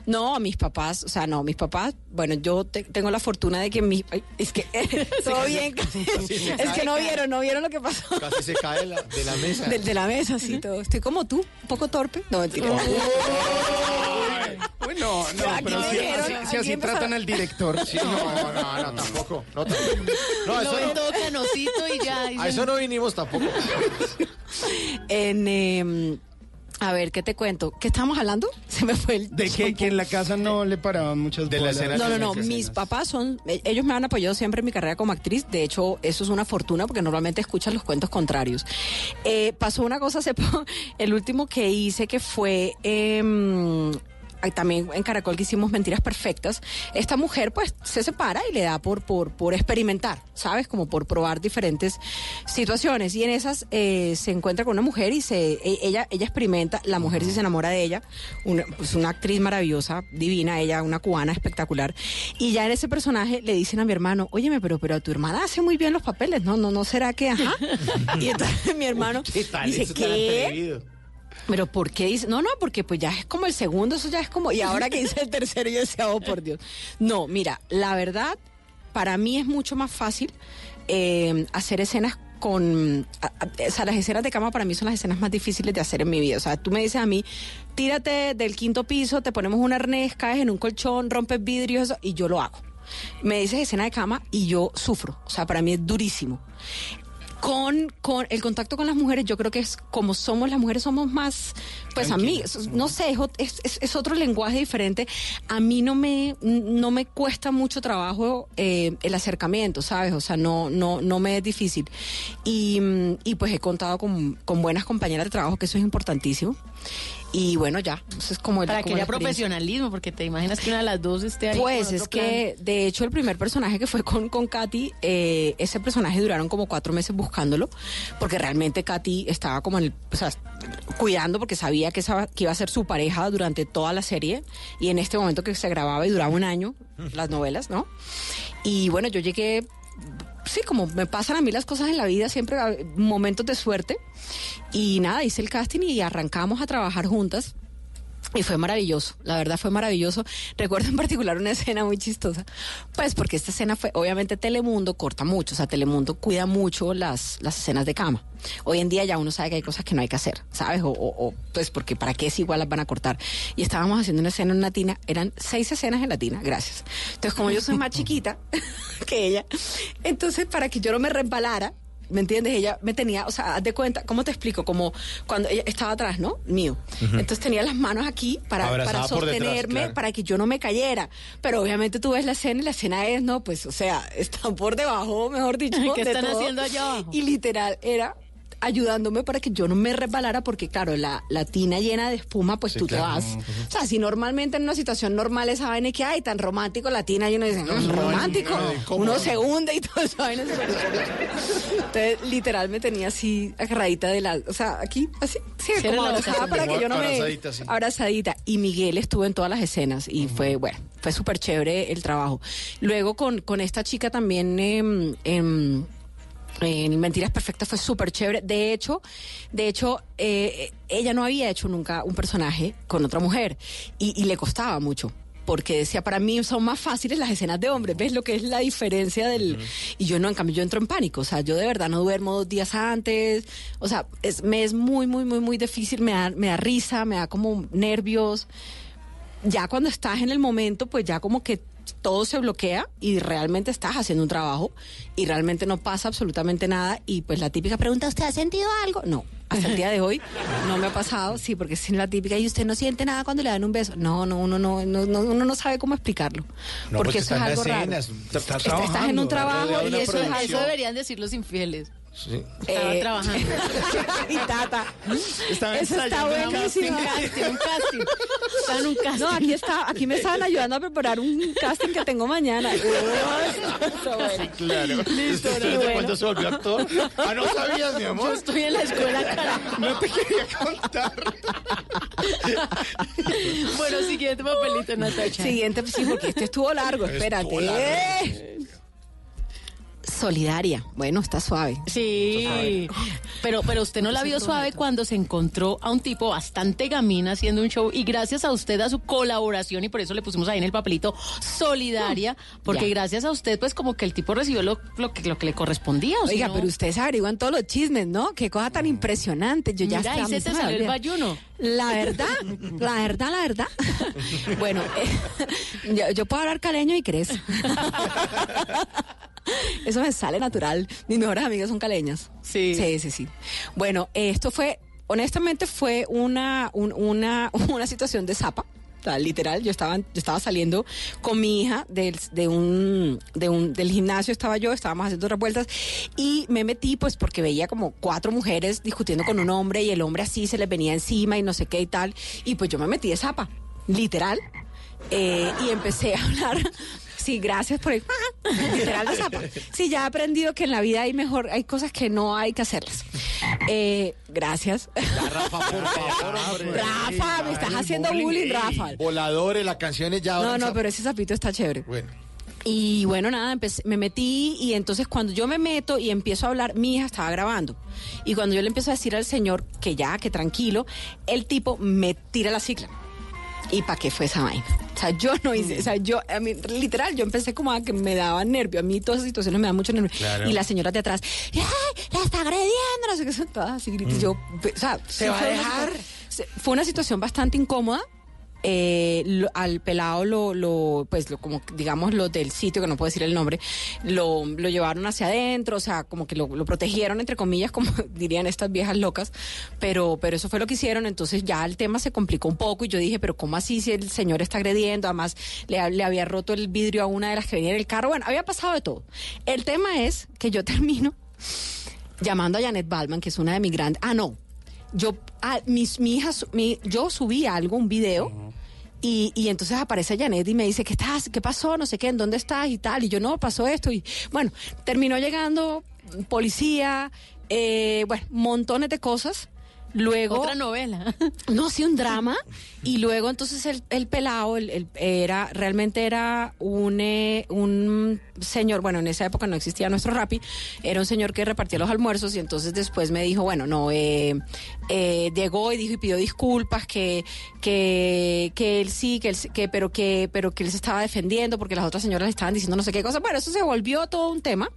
No, a mis papás, o sea, no, mis papás, bueno, yo te- tengo la fortuna de que mi, ay, es que todo bien, es que no vieron, no vieron lo que pasó. Casi se cae la- de la mesa. De, de la mesa, sí, todo. Estoy como tú, un poco torpe. No, mentira. Uy, no, no, pero si, dijeron, si- si aquí así tratan al director. Sí, no, no, no, tampoco. No, tampoco. No, Lo eso no, todo canosito y ya. a eso no vinimos tampoco. En, eh, a ver, ¿qué te cuento? ¿Qué estamos hablando? Se me fue el... De que, que en la casa no le paraban muchas De la bolas. escena No, no, no. escenas. Mis papás son. eh, Ellos me han apoyado siempre en mi carrera como actriz. De hecho, eso es una fortuna porque normalmente escuchan los cuentos contrarios. Eh, pasó una cosa hace El último que hice que fue. em, ay, también en Caracol que hicimos Mentiras Perfectas, esta mujer pues se separa y le da por, por, por experimentar, ¿sabes? Como por probar diferentes situaciones. Y en esas eh, se encuentra con una mujer y se e- ella, ella experimenta, la mujer sí se enamora de ella, una, pues una actriz maravillosa, divina, ella, una cubana espectacular. Y ya en ese personaje le dicen a mi hermano, óyeme, pero, pero tu hermana hace muy bien los papeles, ¿no? ¿No, no será que, ajá? y entonces mi hermano ¿Qué tal? dice, ¿qué? Pero ¿por qué dice? No, no, porque pues ya es como el segundo, eso ya es como... Y ahora que dice el tercero, yo decía, oh, por Dios. No, mira, la verdad, para mí es mucho más fácil eh, hacer escenas con... o sea, las escenas de cama para mí son las escenas más difíciles de hacer en mi vida. O sea, tú me dices a mí, tírate del quinto piso, te ponemos un arnés, caes en un colchón, rompes vidrios, y yo lo hago. Me dices escena de cama y yo sufro. O sea, para mí es durísimo con, con el contacto con las mujeres, yo creo que es como somos las mujeres, somos más, pues amigas, no sé, es, es- es otro lenguaje diferente. A mí no me, no me cuesta mucho trabajo eh, el acercamiento, ¿sabes? O sea, no, no, no me es difícil. Y, mm, y pues he contado con, con buenas compañeras de trabajo, que eso es importantísimo. Y bueno, ya, eso es como el Para como que haya profesionalismo, porque te imaginas que una de las dos esté ahí. Pues es plan. que, de hecho, el primer personaje que fue con, con Katy, eh, ese personaje duraron como cuatro meses buscándolo, porque realmente Katy estaba como en el, o sea, cuidando porque sabía que, esa- que iba a ser su pareja durante toda la serie, y en este momento que se grababa y duraba un año, las novelas, ¿no? Y bueno, yo llegué, sí, como me pasan a mí las cosas en la vida, siempre momentos de suerte, y nada, hice el casting y arrancamos a trabajar juntas. Y fue maravilloso, la verdad fue maravilloso. Recuerdo en particular una escena muy chistosa, pues porque esta escena fue, obviamente Telemundo corta mucho, o sea, Telemundo cuida mucho las, las escenas de cama. Hoy en día ya uno sabe que hay cosas que no hay que hacer, ¿sabes? O, o- o, pues porque para qué es igual las van a cortar. Y estábamos haciendo una escena en latina, eran seis escenas en latina, gracias. Entonces como yo soy más chiquita que ella, entonces para que yo no me resbalara, ¿Me entiendes? Ella me tenía, o sea, haz de cuenta, ¿cómo te explico? Como cuando ella estaba atrás, ¿no? Mío. Ujú. Entonces tenía las manos aquí para, Abrazada para por detrás, sostenerme, claro. para que yo no me cayera. Pero obviamente tú ves la escena y la escena es, no, pues, o sea, están por debajo, mejor dicho. ¿Qué de están todo. haciendo allá abajo? Y literal, era ayudándome para que yo no me resbalara porque claro, la, la tina llena de espuma, pues Sí, tú claro. te vas. O sea, si normalmente en una situación normal esa vaina es que hay tan romántico la tina y uno dice, no, es romántico, uno se hunde y todo eso. Entonces, literal me tenía así agarradita de la, o sea, aquí, así, sí, como la abrazada para que yo no me Abrazadita, sí. abrazadita. Y Miguel estuvo en todas las escenas y fue, bueno, fue súper chévere el trabajo. Luego con, con esta chica también em, em, en Mentiras Perfectas fue súper chévere. De hecho, de hecho, eh, ella no había hecho nunca un personaje con otra mujer y, y le costaba mucho. Porque decía, para mí son más fáciles las escenas de hombres. ¿Ves lo que es la diferencia del...? Y yo no, en cambio, yo entro en pánico. O sea, yo de verdad no duermo dos días antes. O sea, es, me es muy, muy, muy, muy difícil. Me da, me da risa, me da como nervios ya cuando estás en el momento, pues ya como que todo se bloquea y realmente estás haciendo un trabajo y realmente no pasa absolutamente nada y pues la típica pregunta, ¿usted ha sentido algo? No, hasta el día de hoy no me ha pasado, sí, porque es la típica y usted no siente nada cuando le dan un beso. No, no, uno no, no, no- uno no sabe cómo explicarlo. No, porque eso es algo raro. Estás en un trabajo y eso es Eso deberían decir los infieles. Sí. Estaba Eh, trabajando. y tata. Estaba Eso está buenísimo. Un casting, un casting. Está en un casting. No, aquí está, aquí me estaban ayudando a preparar un casting que tengo mañana. Bueno. Claro. Listo, ¿Usted qué desde bueno. cuándo se volvió actor? Ah, no sabías, mi amor. Yo estoy en la escuela, carajo. No te quería contar. Bueno, siguiente papelito, Natacha. Siguiente, sí, porque este estuvo largo, espérate. Estuvo largo. Solidaria. Bueno, está suave. Sí, pero, pero usted no la vio suave cuando se encontró a un tipo bastante gamina haciendo un show y gracias a usted, a su colaboración y por eso le pusimos ahí en el papelito solidaria, porque Ya. gracias a usted pues como que el tipo recibió lo, lo, que, lo que le correspondía. o Oiga, no- pero ustedes averiguan todos los chismes, ¿no? Qué cosa tan impresionante. Yo ya Mira, ahí se te salió el bayuno. La verdad, la verdad, la verdad. Bueno, eh, yo, yo puedo hablar caleño y crees. Eso me sale natural. Mis mejores amigas son caleñas. Sí. Sí, sí, sí. Bueno, eh, esto fue, honestamente, fue una, un- una, una situación de zapa. O sea, literal, yo estaba, yo estaba saliendo con mi hija del, de un, de un, del gimnasio, estaba yo, estábamos haciendo otras vueltas y me metí pues porque veía como cuatro mujeres discutiendo con un hombre y el hombre así se les venía encima y no sé qué y tal. Y pues yo me metí de zapa, literal. Eh, y empecé a hablar. Sí, gracias por el literal de zapa. Sí, ya he aprendido que en la vida hay mejor, hay cosas que no hay que hacerlas. Eh, gracias. Rafa, por favor, hombre. Rafa, me estás haciendo bullying, Rafa. Voladores, las canciones ya. No, no, pero ese sapito está chévere. Bueno. Y bueno, nada, empecé- me metí y entonces cuando yo me meto y empiezo a hablar, mi hija estaba grabando. Y cuando yo le empiezo a decir al señor que ya, que tranquilo, el tipo me tira la cicla. ¿Y para qué fue esa vaina? O sea, yo no hice, o sea, yo, a mí, literal, yo empecé como a que me daba nervio. A mí todas esas situaciones me dan mucho nervio. Claro. Y las señoras de atrás, ¡ay, la está agrediendo! No sé qué son todas así gritos. Yo, o sea, sí va a una dejar? se- Fue una situación bastante incómoda. Eh, lo- al pelado lo, lo, pues lo, como digamos los del sitio, que no puedo decir el nombre, lo, lo llevaron hacia adentro, o sea, como que lo, lo protegieron, entre comillas, como dirían estas viejas locas, pero, pero eso fue lo que hicieron, entonces ya el tema se complicó un poco y yo dije, pero ¿cómo así si el señor está agrediendo? Además, le, le había roto el vidrio a una de las que venía en el carro, bueno, había pasado de todo. El tema es que yo termino llamando a Janet Balman, que es una de mis grandes. Ah, no. Yo, ah, mis, mi hija, mi- yo subí algo, un video. Y, y entonces aparece Janet y me dice, ¿qué estás? ¿Qué pasó? No sé qué, ¿en dónde estás? Y tal. Y yo, no, pasó esto. Y bueno, terminó llegando policía, eh, bueno, montones de cosas. Luego. Otra novela. No, sí, un drama. Y luego entonces el, el pelado el, el- era, realmente era un, eh, un señor, bueno, en esa época no existía nuestro Rappi, era un señor que repartía los almuerzos y entonces después me dijo, bueno, no, eh, eh, llegó y dijo y pidió disculpas, que, que, que él sí, que él, que, pero que, pero que él se estaba defendiendo porque las otras señoras le estaban diciendo no sé qué cosa. Bueno, eso se volvió todo un tema.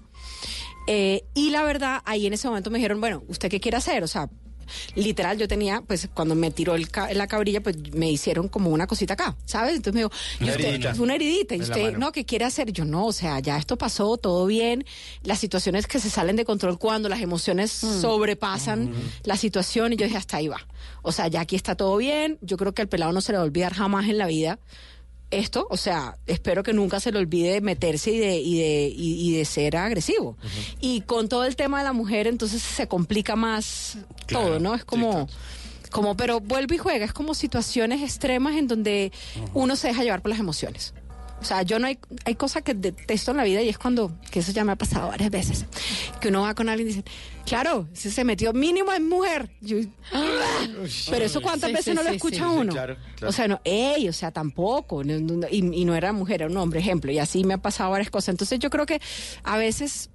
Eh, y la verdad, ahí en ese momento me dijeron, bueno, ¿usted qué quiere hacer? O sea, literal, yo tenía, pues cuando me tiró el ca- la cabrilla, pues me hicieron como una cosita acá, ¿sabes? Entonces me dijo, ¿y Una usted? heridita. Una heridita. ¿Y usted, no, qué quiere hacer? Yo no, o sea, ya esto pasó, todo bien. Las situaciones que se salen de control cuando las emociones sobrepasan la situación y yo dije, hasta ahí va. O sea, ya aquí está todo bien. Yo creo que al pelado no se le va a olvidar jamás en la vida esto, o sea, espero que nunca se le olvide meterse y de, y de, y, y de ser agresivo. Y con todo el tema de la mujer, entonces se complica más todo, ¿no? Es como, como, pero vuelve y juega, es como situaciones extremas en donde uno se deja llevar por las emociones. O sea, yo no hay, hay cosas que detesto en la vida y es cuando, que eso ya me ha pasado varias veces, que uno va con alguien y dice, claro, ese se metió mínimo en mujer. Yo, "Ah". pero eso cuántas Sí, veces sí, no lo sí, escucha sí. uno. Sí, claro, claro. O sea, no, ey, o sea, tampoco. no, no, no, y, y no era mujer, era un hombre, ejemplo. Y así me ha pasado varias cosas. Entonces yo creo que a veces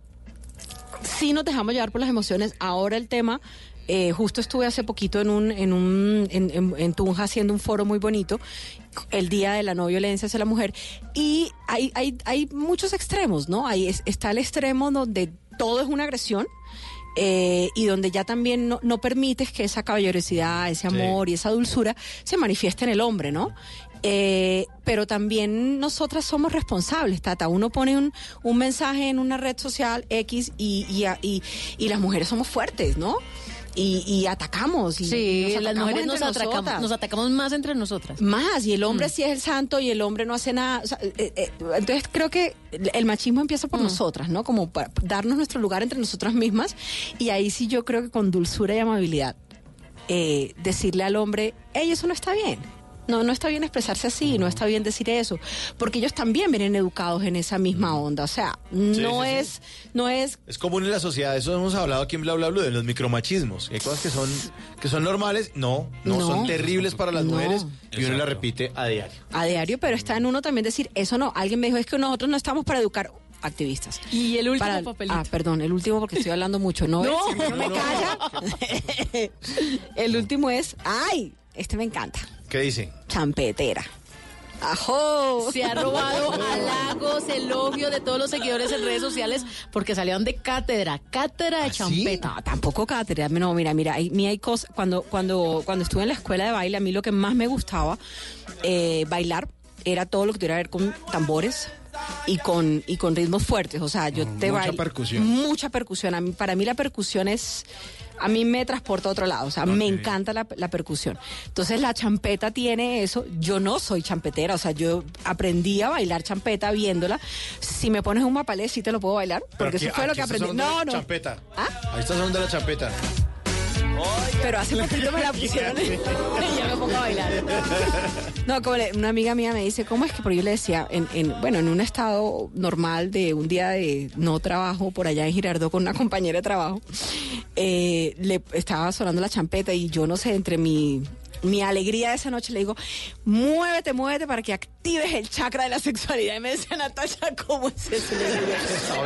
sí nos dejamos llevar por las emociones. Ahora el tema, eh, justo estuve hace poquito en un, en un, en, en- en Tunja haciendo un foro muy bonito, el día de la no violencia hacia la mujer, y hay, hay, hay muchos extremos, ¿no? Ahí es- está el extremo donde todo es una agresión. eh, y donde ya también no, no permites que esa caballerosidad, ese amor y esa dulzura se manifieste en el hombre, ¿no? Eh, pero también nosotras somos responsables, Tata. Uno pone un, un mensaje en una red social X y, y, y, y las mujeres somos fuertes, ¿no? Y, y atacamos. Y Sí, nos las mujeres nos atacamos, nosotras. nos atacamos más entre nosotras. Más, y el hombre Mm. sí es el santo y el hombre no hace nada. O sea, eh, eh, entonces creo que el machismo empieza Mm. por nosotras, ¿no? Como para darnos nuestro lugar entre nosotras mismas. Y ahí sí yo creo que con dulzura y amabilidad, eh, decirle al hombre, hey, eso no está bien. No, no está bien expresarse así, no está bien decir eso, porque ellos también vienen educados en esa misma onda, o sea, no sí, sí. es, no es Es común en la sociedad, eso hemos hablado aquí en Bla Bla Bla, de los micromachismos. Hay cosas que son, que son normales, no, no, No. son terribles para las No. mujeres y uno la repite a diario. a diario, pero está en uno también decir, eso no, alguien me dijo, es que nosotros no estamos para educar activistas. Y el último Para- papelito. Ah, perdón, el último porque estoy hablando mucho. No, No. es, no me No, no, calla. el último es, ay, este me encanta, ¿Qué dice? champetera. ¡Ajo! Se ha robado halagos, elogio de todos los seguidores en redes sociales porque salieron de cátedra, cátedra de champeta. No, tampoco cátedra. No, mira, mira, hay, mí hay cosas. Cuando, cuando, cuando estuve en la escuela de baile, a mí lo que más me gustaba eh, bailar era todo lo que tuviera que ver con tambores. Y con, y con ritmos fuertes, o sea, yo te mucha percusión. Mucha percusión. A mí, para mí la percusión es, a mí me transporta a otro lado, o sea, me encanta la, la percusión. Entonces la champeta tiene eso. Yo no soy champetera, o sea, yo aprendí a bailar champeta viéndola. Si me pones un mapalé, sí te lo puedo bailar, porque eso fue lo que aprendí. No, no. Champeta. ¿Ah? Ahí estás hablando de la champeta. Pero hace poquito me la pusieron y ya me pongo a bailar. No, como le- una amiga mía me dice, ¿cómo es que? Porque yo le decía, en, en- bueno, en un estado normal de un día de no trabajo por allá en Girardot con una compañera de trabajo, eh, le estaba sonando la champeta y yo no sé, entre mi, mi alegría de esa noche le digo, muévete, muévete para que actives el chakra de la sexualidad. Y me decía, Natasha, ¿cómo es eso?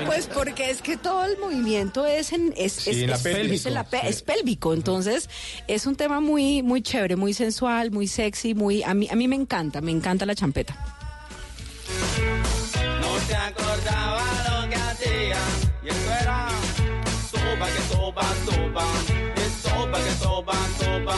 Pues porque es que todo el movimiento es en, es, Sí, es- en la es- pelvis. es en la pe- Sí. es pélvico, entonces es un tema muy muy chévere, muy sensual, muy sexy, muy a mí a mí me encanta, me encanta la champeta. No se acordaba lo que hacía y eso era sopa que sopa sopa sopa que sopa sopa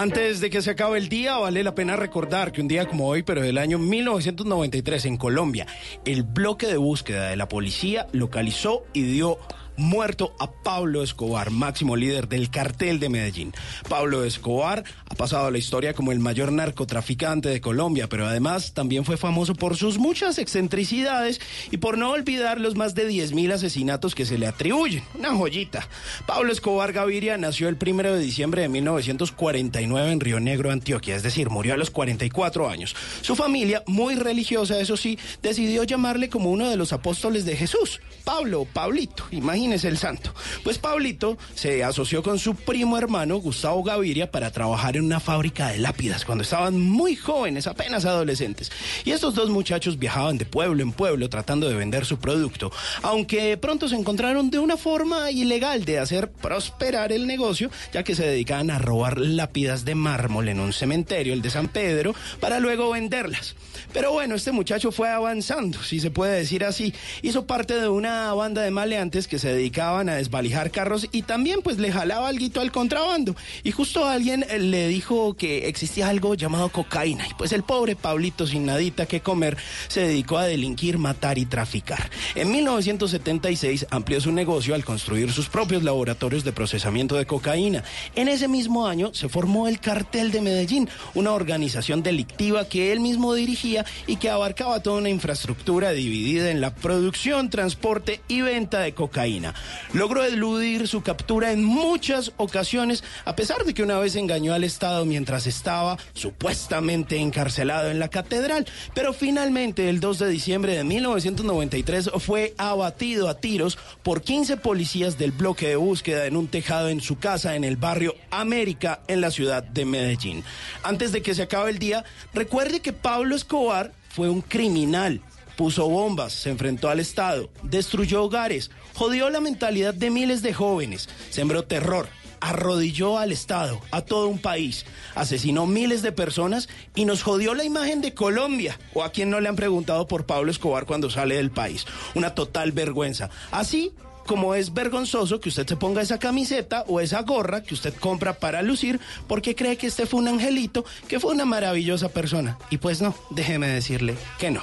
Antes de que se acabe el día, vale la pena recordar que un día como hoy, pero del año 1993 en Colombia, el bloque de búsqueda de la policía localizó y dio muerto a Pablo Escobar, máximo líder del cartel de Medellín. Pablo Escobar ha pasado a la historia como el mayor narcotraficante de Colombia, pero además también fue famoso por sus muchas excentricidades y por no olvidar los más de 10.000 asesinatos que se le atribuyen. Una joyita. Pablo Escobar Gaviria nació el primero de diciembre de 1949 en Río Negro, Antioquia, es decir, murió a los 44 años. Su familia, muy religiosa, eso sí, decidió llamarle como uno de los apóstoles de Jesús, Pablo, Pablito, imagínese el santo. Pues Pablito se asoció con su primo hermano, Gustavo Gaviria, para trabajar en una fábrica de lápidas cuando estaban muy jóvenes, apenas adolescentes. Y estos dos muchachos viajaban de pueblo en pueblo tratando de vender su producto, aunque pronto se encontraron de una forma ilegal de hacer prosperar el negocio, ya que se dedicaban a robar lápidas de mármol en un cementerio, el de San Pedro, para luego venderlas. Pero bueno, este muchacho fue avanzando, si se puede decir así. Hizo parte de una banda de maleantes que se dedicaban a desvalijar carros y también pues le jalaba algo al contrabando. Y justo alguien eh, le dijo que existía algo llamado cocaína. Y pues el pobre Pablito sin nadita que comer se dedicó a delinquir, matar y traficar. En 1976 amplió su negocio al construir sus propios laboratorios de procesamiento de cocaína. En ese mismo año se formó el Cartel de Medellín, una organización delictiva que él mismo dirigía y que abarcaba toda una infraestructura dividida en la producción, transporte y venta de cocaína. Logró eludir su captura en muchas ocasiones, a pesar de que una vez engañó al Estado mientras estaba supuestamente encarcelado en la catedral. Pero finalmente, el 2 de diciembre de 1993, fue abatido a tiros por 15 policías del bloque de búsqueda en un tejado en su casa en el barrio América, en la ciudad de Medellín. Antes de que se acabe el día, recuerde que Pablo Escobar fue un criminal puso bombas, se enfrentó al Estado, destruyó hogares, jodió la mentalidad de miles de jóvenes, sembró terror, arrodilló al Estado, a todo un país, asesinó miles de personas y nos jodió la imagen de Colombia. O a quien no le han preguntado por Pablo Escobar cuando sale del país. Una total vergüenza. Así como es vergonzoso que usted se ponga esa camiseta o esa gorra que usted compra para lucir porque cree que este fue un angelito, que fue una maravillosa persona. Y pues no, déjeme decirle que no.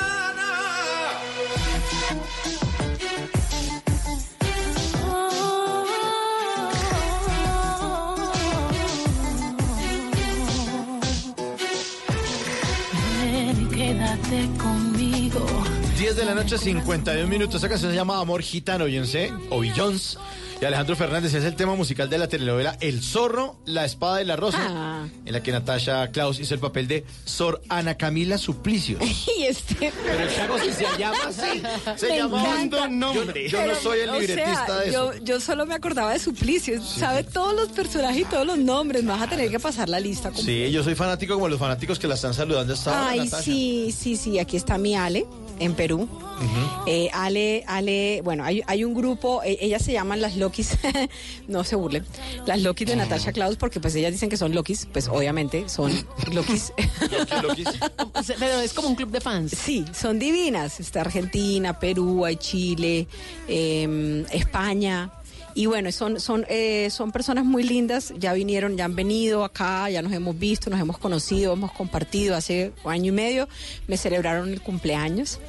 Quédate conmigo. 10 de la noche, 51 minutos. Esta canción se llama Amor Gitano, Beyoncé, o Beyoncé. Y Alejandro Fernández es el tema musical de la telenovela El Zorro, La Espada y la Rosa, Ah. en la que Natasha Klaus hizo el papel de Sor Ana Camila Suplicio. Y este. Pero el cago si se llama así. Se Me llama encanta. nombre. Yo, no Pero, soy el o libretista sea, de eso. Yo, yo solo me acordaba de Suplicio. Sabe todos los personajes y todos los nombres. Me vas a tener que pasar la lista. completa. Sí, yo soy fanático como los fanáticos que la están saludando esta hora, Ay, Natasha. sí, sí, sí. Aquí está mi Ale, en Perú. Eh, Ale, Ale, bueno, hay, hay un grupo, eh, ellas se llaman las Lokis, no se burlen, las Lokis de Natasha Klaus, porque pues ellas dicen que son Lokis, pues obviamente son Lokis. Pero es como un club de fans. Sí, son divinas. Está Argentina, Perú, hay Chile, eh, España. Y bueno, son, son, eh, son personas muy lindas, ya vinieron, ya han venido acá, ya nos hemos visto, nos hemos conocido, hemos compartido. Hace año y medio me celebraron el cumpleaños.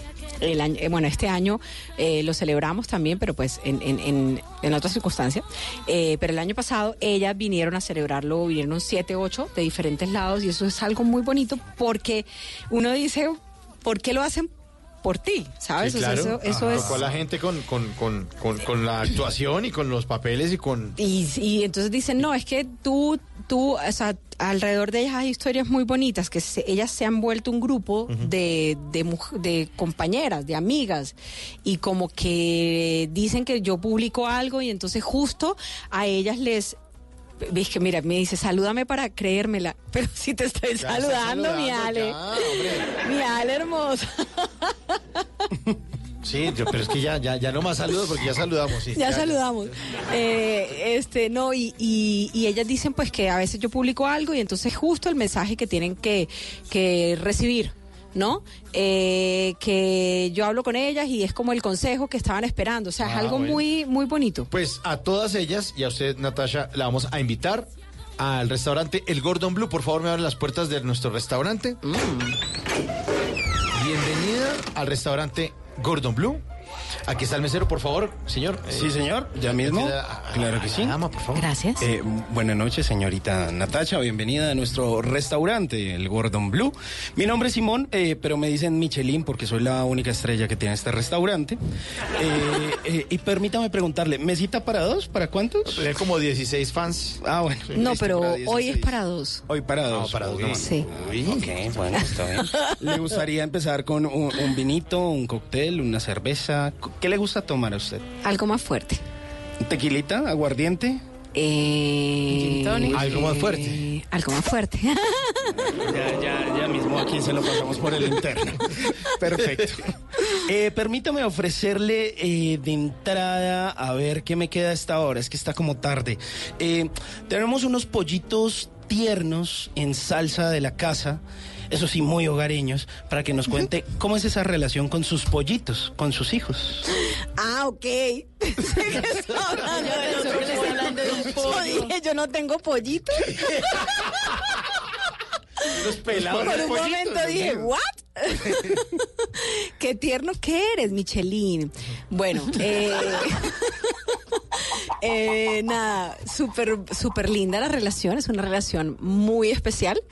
El año, eh, bueno, este año eh, lo celebramos también, pero pues en, en, en, en otra circunstancia. Eh, pero el año pasado ellas vinieron a celebrarlo, vinieron siete, ocho de diferentes lados y eso es algo muy bonito porque uno dice, ¿por qué lo hacen por ti? ¿Sabes? Sí, O sea, claro. eso, eso Ajá. es... Tocó a la gente con, con, con, con, con la actuación y con los papeles y con... Y, y entonces dicen, no, es que tú, tú, o sea, alrededor de ellas hay historias muy bonitas, que se- ellas se han vuelto un grupo de, de, de compañeras, de amigas, y como que dicen que yo publico algo y entonces justo a ellas les... Que mira, me dice, salúdame para creérmela, pero si te estoy Ya saludando, mi Ale. ya. Mi Ale hermosa. Sí, yo- pero es que ya, ya, ya no más saludos porque ya saludamos. sí. Ya saludamos. Eh, este, no, y, y, y ellas dicen pues que a veces yo publico algo y entonces justo el mensaje que tienen que, que recibir. ¿No? Eh, que yo hablo con ellas y es como el consejo que estaban esperando. O sea, es Ah, algo bueno. muy, muy bonito. Pues a todas ellas y a usted, Natasha, la vamos a invitar al restaurante El Gordon Blue. Por favor, me abren las puertas de nuestro restaurante. Mm. Bienvenida al restaurante Gordon Blue. Aquí está el mesero, por favor, señor. Sí, señor, ya mismo. Claro que sí. Dama, por favor. Gracias. Eh, buenas noches, señorita Natacha. Bienvenida a nuestro restaurante, el Gordon Blue. Mi nombre es Simón, eh, pero me dicen Michelin porque soy la única estrella que tiene este restaurante. Eh, eh, y permítame preguntarle, ¿mesita para dos? ¿Para cuántos? Hay como 16 fans. Ah, bueno. No, pero para hoy es 16. para dos. Hoy para dos. para dos Uy. nomás. Sí. Uy, ok, bueno, está bien. ¿Le gustaría empezar con un, un vinito, un cóctel, una cerveza? ¿Qué le gusta tomar a usted? Algo más fuerte. ¿Tequilita? ¿Aguardiente? Eh, Algo más fuerte. eh, algo más fuerte. Ya, ya, ya mismo aquí se lo pasamos por el interno. Perfecto. Eh, permítame ofrecerle eh, de entrada a ver qué me queda a esta hora. Es que está como tarde. Eh, tenemos unos pollitos tiernos en salsa de la casa. Eso sí, muy hogareños, para que nos cuente cómo es esa relación con sus pollitos, con sus hijos. ah, ok. Yo pollo. dije, yo no tengo pollito. Los pelados. Por un momento dije. ¿what? Qué tierno que eres, Michelin. Bueno, eh, eh, nada, súper, súper linda la relación. Es una relación muy especial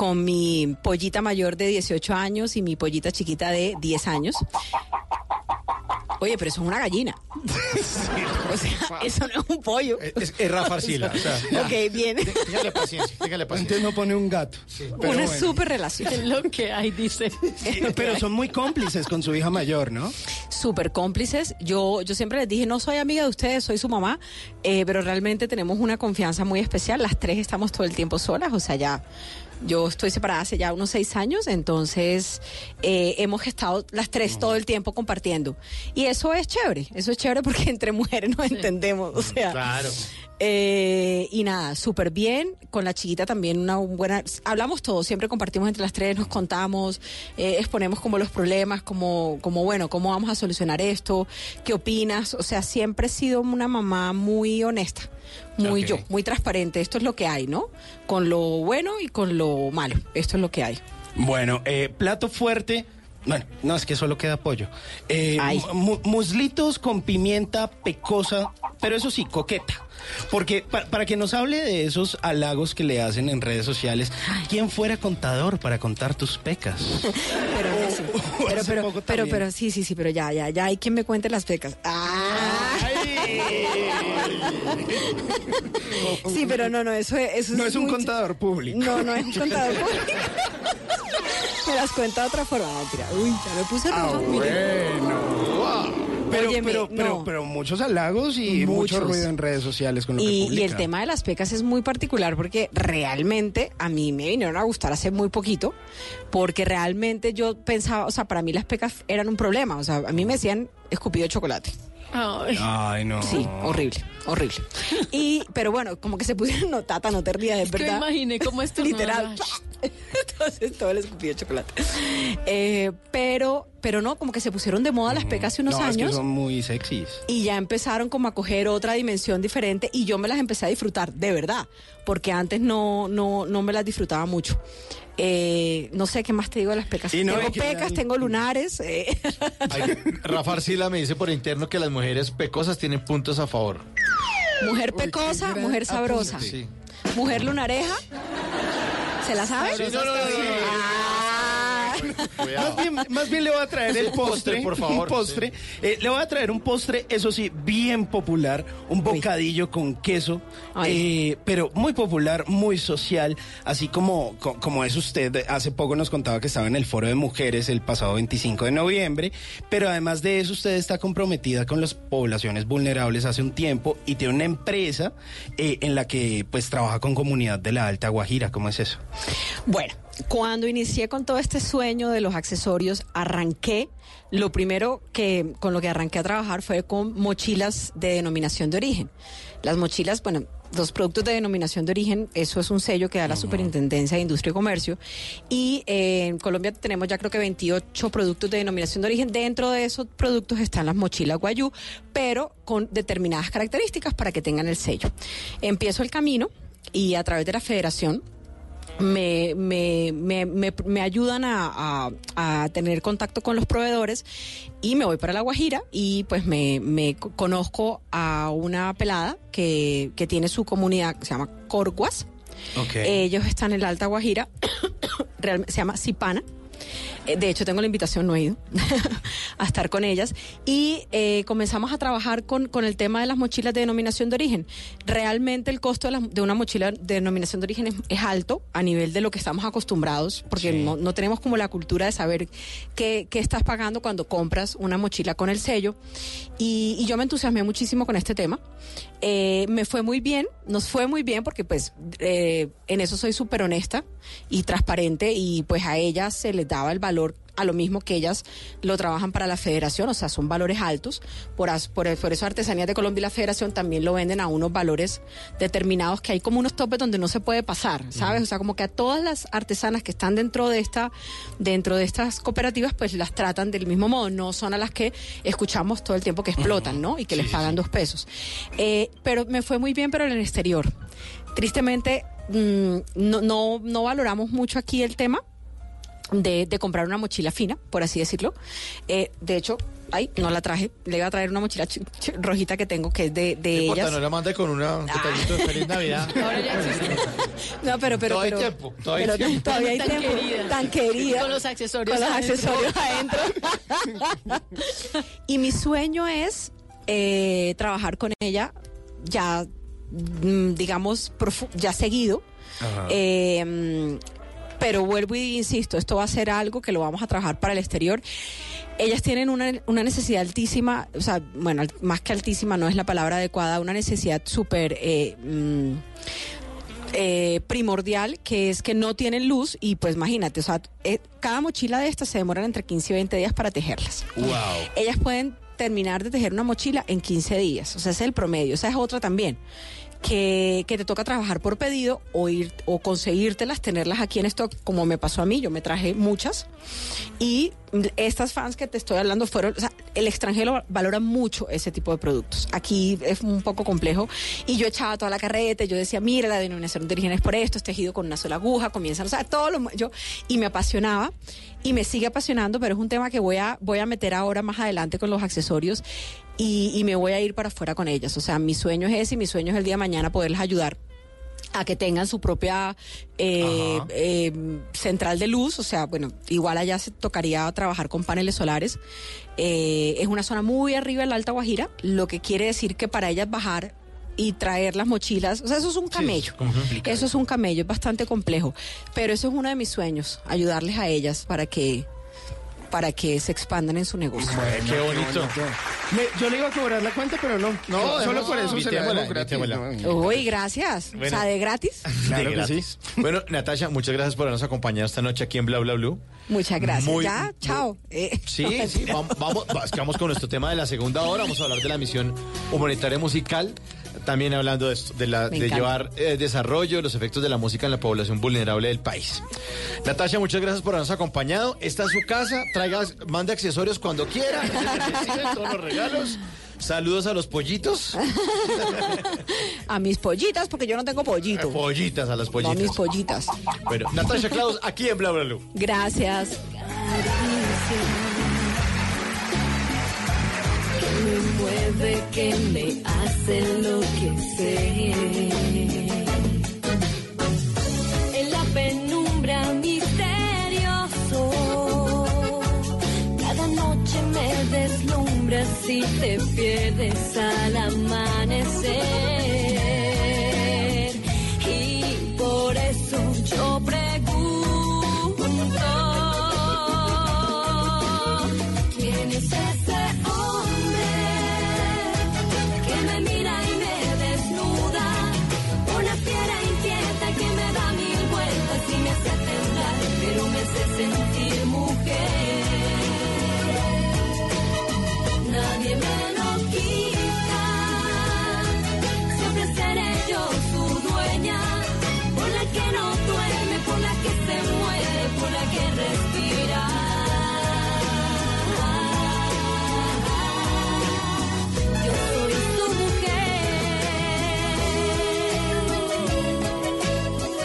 con mi pollita mayor de 18 años y mi pollita chiquita de 10 años. Oye, pero eso es una gallina. O sea, eso no es un pollo. Es, es Rafa Arcila. O sea, ya. Ok, bien. Téngale paciencia, téngale paciencia. Antes no pone un gato. Una bueno. súper relación. Es lo que hay, dice. Pero son muy cómplices con su hija mayor, ¿no? súper cómplices. Yo, yo siempre les dije, no soy amiga de ustedes, soy su mamá, eh, pero realmente tenemos una confianza muy especial. Las tres estamos todo el tiempo solas, o sea, ya yo estoy separada hace ya unos seis años, entonces eh, hemos estado las tres todo el tiempo compartiendo. Y eso es chévere, eso es chévere porque entre mujeres nos entendemos, o sea. Claro. Eh, y nada, súper bien. Con la chiquita también una buena... Hablamos todos, siempre compartimos entre las tres, nos contamos, eh, exponemos como los problemas, como, como, bueno, cómo vamos a solucionar esto, qué opinas. O sea, siempre he sido una mamá muy honesta, muy yo, muy transparente. Esto es lo que hay, ¿no? Con lo bueno y con lo malo. Esto es lo que hay. Bueno, eh, plato fuerte. Bueno, no, es que solo queda pollo. Eh, mu- muslitos con pimienta pecosa, pero eso sí, coqueta. Porque pa- para que nos hable de esos halagos que le hacen en redes sociales, ¿quién fuera contador para contar tus pecas? Pero, sí. pero, pero, pero, pero, sí, sí, sí, pero ya, ya, ya hay quien me cuente las pecas. Ah. Sí, pero no, no, eso, es- eso No es un contador público. No, no es un contador público. Me las cuenta de otra forma. Mentira. Uy, ya me puse roja. Ah, bueno. Pero, Óyeme, pero, pero, no. pero muchos halagos y Muchos. mucho ruido en redes sociales con lo que Y, y publica. el tema de las pecas es muy particular porque realmente a mí me vinieron a gustar hace muy poquito porque realmente yo pensaba, o sea, para mí las pecas eran un problema, o sea, a mí me decían escupido de chocolate. Ay. Ay, no. Sí, horrible, horrible. Y, pero bueno, como que se pusieron, no, tata, no te rías, es Es que me verdad. imaginé cómo esto Literal. Entonces todo el escupido de chocolate. Eh, pero, pero no, como que se pusieron de moda las pecas hace unos no, es que años. son muy sexys. Y ya empezaron como a coger otra dimensión diferente y yo me las empecé a disfrutar, de verdad, porque antes no, no, no me las disfrutaba mucho. Eh, no sé qué más te digo de las pecas. No, tengo que pecas, hay- tengo lunares. eh. Ay, Rafa Arcila me dice por interno que las mujeres pecosas tienen puntos a favor. mujer pecosa, mujer sabrosa. Sí. Mujer lunareja. ¿Se la sabe? Sí, no, no, no, no, no. Más bien, más bien le voy a traer el postre, postre, por favor, un postre. Eh, le voy a traer un postre, eso sí, bien popular, un bocadillo con queso, eh, pero muy popular, muy social, así como, co- como es usted. Hace poco nos contaba que estaba en el Foro de Mujeres el pasado 25 de noviembre, pero además de eso usted está comprometida con las poblaciones vulnerables hace un tiempo y tiene una empresa eh, en la que pues trabaja con comunidad de la Alta Guajira. ¿Cómo es eso? Bueno, cuando inicié con todo este sueño de los accesorios, arranqué, lo primero que con lo que arranqué a trabajar fue con mochilas de denominación de origen. Las mochilas, bueno, los productos de denominación de origen, eso es un sello que da la Superintendencia de Industria y Comercio. Y eh, en Colombia tenemos ya creo que 28 productos de denominación de origen. Dentro de esos productos están las mochilas Guayú, pero con determinadas características para que tengan el sello. Empiezo el camino y a través de la federación me, me, me, me, me ayudan a, a- a tener contacto con los proveedores y me voy para La Guajira y pues me, me co- conozco a una pelada que, que tiene su comunidad, que se llama Corguas. Ellos están en la Alta Guajira, se llama Cipana. Eh, De hecho, tengo la invitación, no he ido, a estar con ellas. Y eh, comenzamos a trabajar con, con el tema de las mochilas de denominación de origen. Realmente el costo de, la- de una mochila de denominación de origen es, es alto a nivel de lo que estamos acostumbrados, porque no, no tenemos como la cultura de saber qué, qué estás pagando cuando compras una mochila con el sello. Y, y yo me entusiasmé muchísimo con este tema. Eh, me fue muy bien, nos fue muy bien porque pues eh, en eso soy súper honesta y transparente y pues a ellas se les daba el valor a lo mismo que ellas lo trabajan para la federación, o sea, son valores altos. Por, por, por eso Artesanías de Colombia y la federación también lo venden a unos valores determinados que hay como unos topes donde no se puede pasar, ¿sabes? O sea, como que a todas las artesanas que están dentro de esta dentro de estas cooperativas pues las tratan del mismo modo, no son a las que escuchamos todo el tiempo que explotan, ¿no? Y que les pagan dos pesos. Eh, pero me fue muy bien, pero en el exterior. Tristemente, mm, no, no, no valoramos mucho aquí el tema de, de comprar una mochila fina, por así decirlo. Eh, de hecho, ay, no la traje. Le iba a traer una mochila ch- ch- rojita que tengo, que es de, de importa, ellas. no la mande con una- un detallito de Feliz Navidad. No, pero, pero, Todavía hay tiempo, todavía hay pero tiempo. todavía hay Tan tiempo. querida. Tan querida. Con los accesorios Con los adentro. accesorios adentro. y mi sueño es eh, trabajar con ella ya, mm, digamos, ya seguido. Ajá. Eh, pero vuelvo y insisto, esto va a ser algo que lo vamos a trabajar para el exterior. Ellas tienen una, una necesidad altísima, o sea, bueno, más que altísima no es la palabra adecuada, una necesidad súper eh, mm, eh, primordial, que es que no tienen luz y pues imagínate, o sea, eh, cada mochila de estas se demoran entre 15 y 20 días para tejerlas. Wow. Ellas pueden terminar de tejer una mochila en 15 días. O sea, ese es el promedio. Esa es otra también. Que, que te toca trabajar por pedido o ir o conseguírtelas, tenerlas aquí en stock, como me pasó a mí. Yo me traje muchas. Y estas fans que te estoy hablando fueron, el extranjero valora mucho ese tipo de productos. Aquí es un poco complejo. Y yo echaba toda la carreta, yo decía, mira, la denominación de origen es por esto, es tejido con una sola aguja, comienzan, o sea, todo lo yo y me apasionaba y me sigue apasionando, pero es un tema que voy a voy a meter ahora más adelante con los accesorios y, y me voy a ir para afuera con ellas. O sea, mi sueño es ese y mi sueño es el día de mañana poderles ayudar a que tengan su propia eh, eh, central de luz, o sea, bueno, igual allá se tocaría trabajar con paneles solares. Eh, es una zona muy arriba en la Alta Guajira, lo que quiere decir que para ellas bajar y traer las mochilas, o sea, eso es un camello. eso es un camello, es bastante complejo, pero eso es uno de mis sueños, ayudarles a ellas para que para que se expandan en su negocio. qué bonito. Me- yo le iba a cobrar la cuenta, pero no. No, solo no, por eso se la gratis. Uy, gracias. Bueno. O sea, de gratis. Claro que sí. Bueno, Natasha, muchas gracias por habernos acompañado esta noche aquí en Bla Bla Blue. Muchas gracias. Muy- ya, chao. Eh, Sí, sí, vamos, vamos, vamos con nuestro tema de la segunda hora. Vamos a hablar de la misión humanitaria musical. También hablando de, esto, de, la, llevar eh, desarrollo, los efectos de la música en la población vulnerable del país. Natasha, muchas gracias por habernos acompañado. Esta es su casa. Traiga, mande accesorios cuando quiera. Recibe todos los regalos. Saludos a los pollitos. a mis pollitas, porque yo no tengo pollito. Pollitas, a las No, pollitas. mis pollitas. Bueno, Natasha Klaus, aquí en Bla Bla. Gracias. Me mueve, que me hace enloquecer. En la penumbra misterioso, cada noche me deslumbras y te pierdes al amanecer. Y por eso yo pregunto. ¿Quién es ese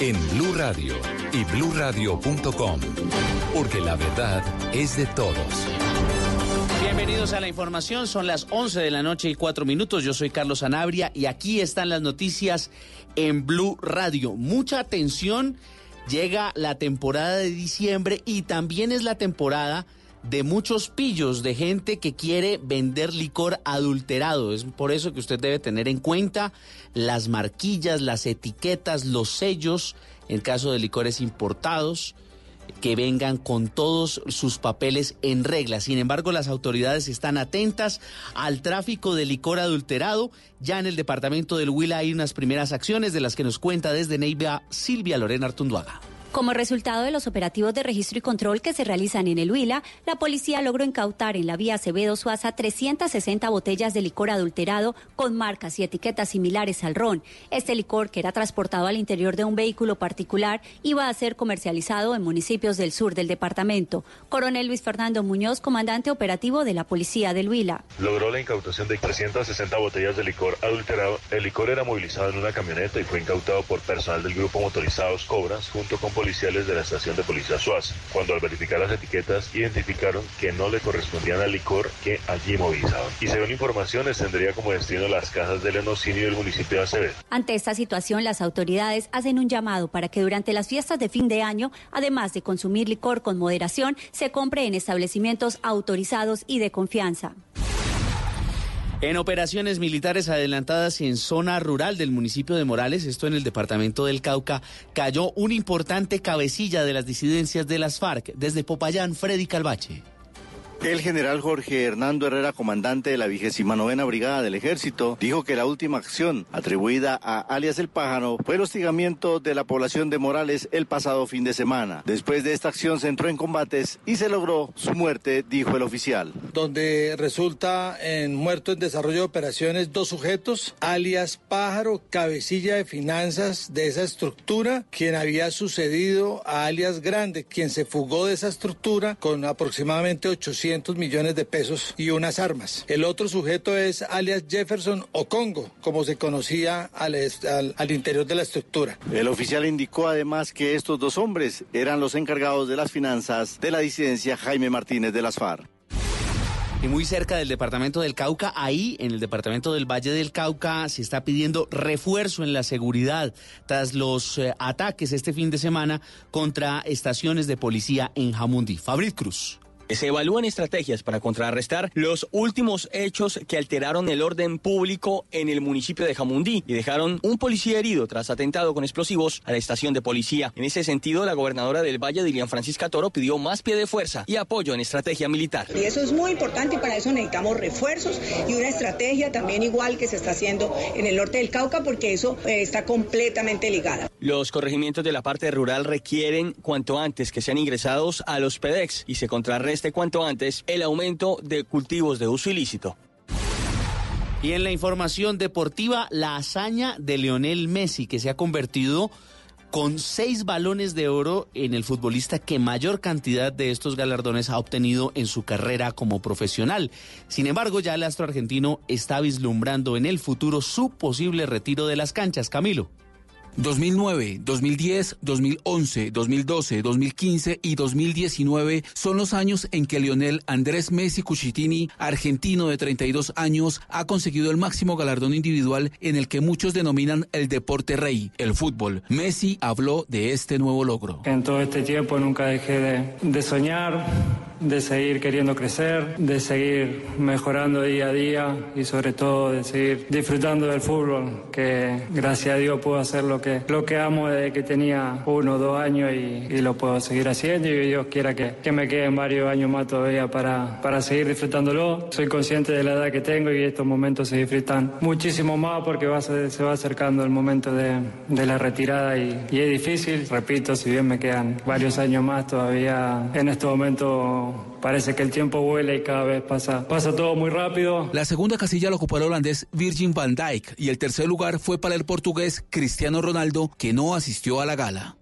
en Blue Radio y bluradio.com, porque la verdad es de todos. Bienvenidos a la información, son las 11 de la noche y 4 minutos, yo soy Carlos Anabria y aquí están las noticias en Blue Radio. Mucha atención, llega la temporada de diciembre y también es la temporada de muchos pillos de gente que quiere vender licor adulterado. Es por eso que usted debe tener en cuenta las marquillas, las etiquetas, los sellos, en caso de licores importados, que vengan con todos sus papeles en regla. Sin embargo, las autoridades están atentas al tráfico de licor adulterado. Ya en el departamento del Huila hay unas primeras acciones de las que nos cuenta desde Neiva Silvia Lorena Artunduaga. Como resultado de los operativos de registro y control que se realizan en el Huila, la policía logró incautar en la vía Acevedo Suaza 360 botellas de licor adulterado con marcas y etiquetas similares al ron. Este licor, que era transportado al interior de un vehículo particular, iba a ser comercializado en municipios del sur del departamento. Coronel Luis Fernando Muñoz, comandante operativo de la policía del Huila. Logró la incautación de 360 botellas de licor adulterado. El licor era movilizado en una camioneta y fue incautado por personal del grupo motorizados Cobras junto con policiales de la estación de policía Suaz. Cuando al verificar las etiquetas identificaron que no le correspondían al licor que allí movilizaban. Y según informaciones tendría como destino las casas del enocinio del municipio de Acevedo. Ante esta situación, las autoridades hacen un llamado para que durante las fiestas de fin de año, además de consumir licor con moderación, se compre en establecimientos autorizados y de confianza. En operaciones militares adelantadas en zona rural del municipio de Morales, esto en el departamento del Cauca, cayó un importante cabecilla de las disidencias de las FARC. Desde Popayán, Freddy Calvache. El general Jorge Hernando Herrera, comandante de la vigésima novena brigada del ejército, dijo que la última acción atribuida a alias el pájaro fue el hostigamiento de la población de Morales el pasado fin de semana. Después de esta acción se entró en combates y se logró su muerte, dijo el oficial. Donde resulta en muerto en desarrollo de operaciones dos sujetos, alias pájaro, cabecilla de finanzas de esa estructura, quien había sucedido a alias grande, quien se fugó de esa estructura con aproximadamente 800 millones de pesos y unas armas. El otro sujeto es alias Jefferson Ocongo, como se conocía al, al, al, interior de la estructura. El oficial indicó además que estos dos hombres eran los encargados de las finanzas de la disidencia Jaime Martínez de las FARC. Y muy cerca del departamento del Cauca, ahí en el departamento del Valle del Cauca se está pidiendo refuerzo en la seguridad tras los eh, ataques este fin de semana contra estaciones de policía en Jamundí. Fabrit Cruz. Se evalúan estrategias para contrarrestar los últimos hechos que alteraron el orden público en el municipio de Jamundí y dejaron un policía herido tras atentado con explosivos a la estación de policía. En ese sentido, la gobernadora del Valle, Dilian Francisca Toro, pidió más pie de fuerza y apoyo en estrategia militar. Y eso es muy importante y para eso necesitamos refuerzos y una estrategia también igual que se está haciendo en el norte del Cauca porque eso eh, está completamente ligada. Los corregimientos de la parte rural requieren cuanto antes que sean ingresados a los PEDEX y se contrarreste cuanto antes el aumento de cultivos de uso ilícito. Y en la información deportiva, la hazaña de Lionel Messi, que se ha convertido con seis balones de oro en el futbolista que mayor cantidad de estos galardones ha obtenido en su carrera como profesional. Sin embargo, ya el astro argentino está vislumbrando en el futuro su posible retiro de las canchas. Camilo. 2009, 2010, 2011, 2012, 2015 y 2019 son los años en que Lionel Andrés Messi Cuchitini, argentino de 32 años, ha conseguido el máximo galardón individual en el que muchos denominan el deporte rey, el fútbol. Messi habló de este nuevo logro. En todo este tiempo nunca dejé de, de soñar de seguir queriendo crecer, de seguir mejorando día a día y sobre todo de seguir disfrutando del fútbol, que gracias a Dios puedo hacer lo que, lo que amo desde que tenía uno o dos años y, y lo puedo seguir haciendo y Dios quiera que, que me queden varios años más todavía para, para seguir disfrutándolo. Soy consciente de la edad que tengo y estos momentos se disfrutan muchísimo más porque va se va acercando el momento de, de la retirada y, y es difícil. Repito, si bien me quedan varios años más todavía, en este momento parece que el tiempo vuela y cada vez pasa, pasa todo muy rápido. La segunda casilla la ocupó el holandés Virgin van Dijk y el tercer lugar fue para el portugués Cristiano Ronaldo, que no asistió a la gala.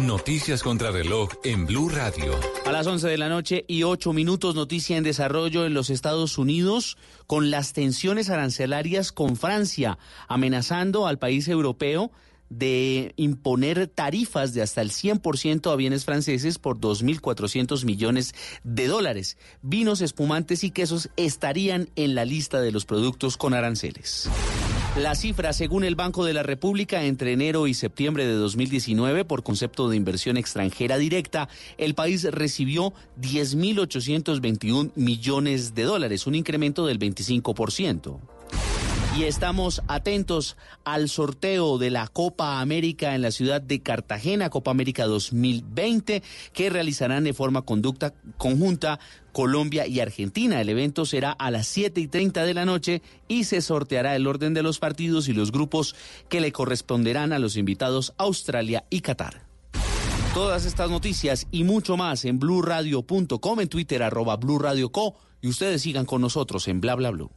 Noticias contra reloj en Blue Radio. A las 11 de la noche y 8 minutos, noticia en desarrollo en los Estados Unidos con las tensiones arancelarias con Francia, amenazando al país europeo de imponer tarifas de hasta el 100% a bienes franceses por 2.400 millones de dólares. Vinos, espumantes y quesos estarían en la lista de los productos con aranceles. La cifra, según el Banco de la República, entre enero y septiembre de 2019, por concepto de inversión extranjera directa, el país recibió 10.821 millones de dólares, un incremento del 25%. Y estamos atentos al sorteo de la Copa América en la ciudad de Cartagena, Copa América 2020, que realizarán de forma conducta conjunta Colombia y Argentina. El evento será a las 7 y 30 de la noche y se sorteará el orden de los partidos y los grupos que le corresponderán a los invitados Australia y Qatar. Todas estas noticias y mucho más en blurradio.com, en Twitter arroba blurradioco y ustedes sigan con nosotros en bla bla blue.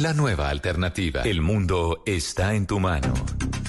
La nueva alternativa. El mundo está en tu mano.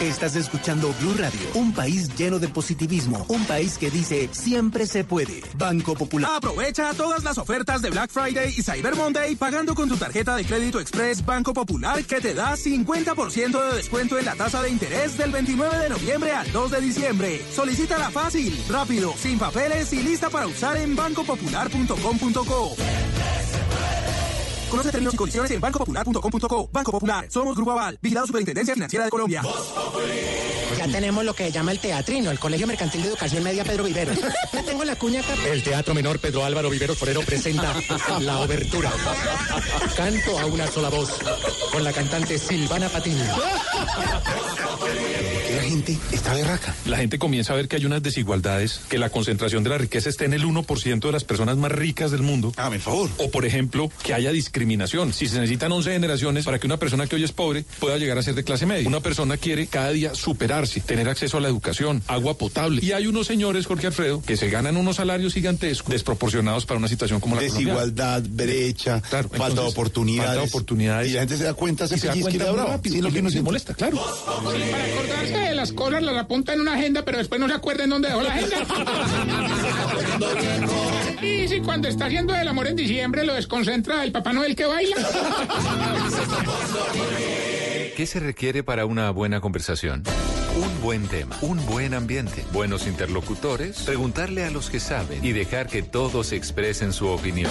Estás escuchando Blue Radio, un país lleno de positivismo, un país que dice siempre se puede. Banco Popular. Aprovecha todas las ofertas de Black Friday y Cyber Monday pagando con tu tarjeta de crédito Express Banco Popular que te da 50% de descuento en la tasa de interés del 29 de noviembre al 2 de diciembre. Solicítala fácil, rápido, sin papeles y lista para usar en bancopopular.com.co. Conoce términos y condiciones en bancopopular.com.co. Banco Popular, somos Grupo Aval, vigilado Superintendencia Financiera de Colombia. Ya tenemos lo que llama el teatrino, el Colegio Mercantil de Educación Media Pedro Viveros. Ya tengo la cuña acá. El Teatro Menor Pedro Álvaro Viveros Forero presenta La Obertura. Canto a una sola voz con la cantante Silvana Patiño. La gente está berraca. La gente comienza a ver que hay unas desigualdades, que la concentración de la riqueza está en el 1% de las personas más ricas del mundo. Ah, por favor. O, por ejemplo, que haya discriminación. Si se necesitan 11 generaciones para que una persona que hoy es pobre pueda llegar a ser de clase media. Una persona quiere cada día superarse, tener acceso a la educación, agua potable. Y hay unos señores, Jorge Alfredo, que se ganan unos salarios gigantescos, desproporcionados para una situación como la Desigualdad, brecha, falta de entonces, oportunidades. falta de oportunidades. Y la gente se da cuenta, se Y se da cuenta rápido, Sí, lo que siente. molesta, claro. Para acordarse de las cosas, las apunta en una agenda, pero después no se acuerda en dónde dejó la agenda. y si cuando está haciendo el amor en diciembre lo desconcentra el Papá Noel que baila. ¿Qué se requiere para una buena conversación? Un buen tema, un buen ambiente, buenos interlocutores, preguntarle a los que saben y dejar que todos expresen su opinión.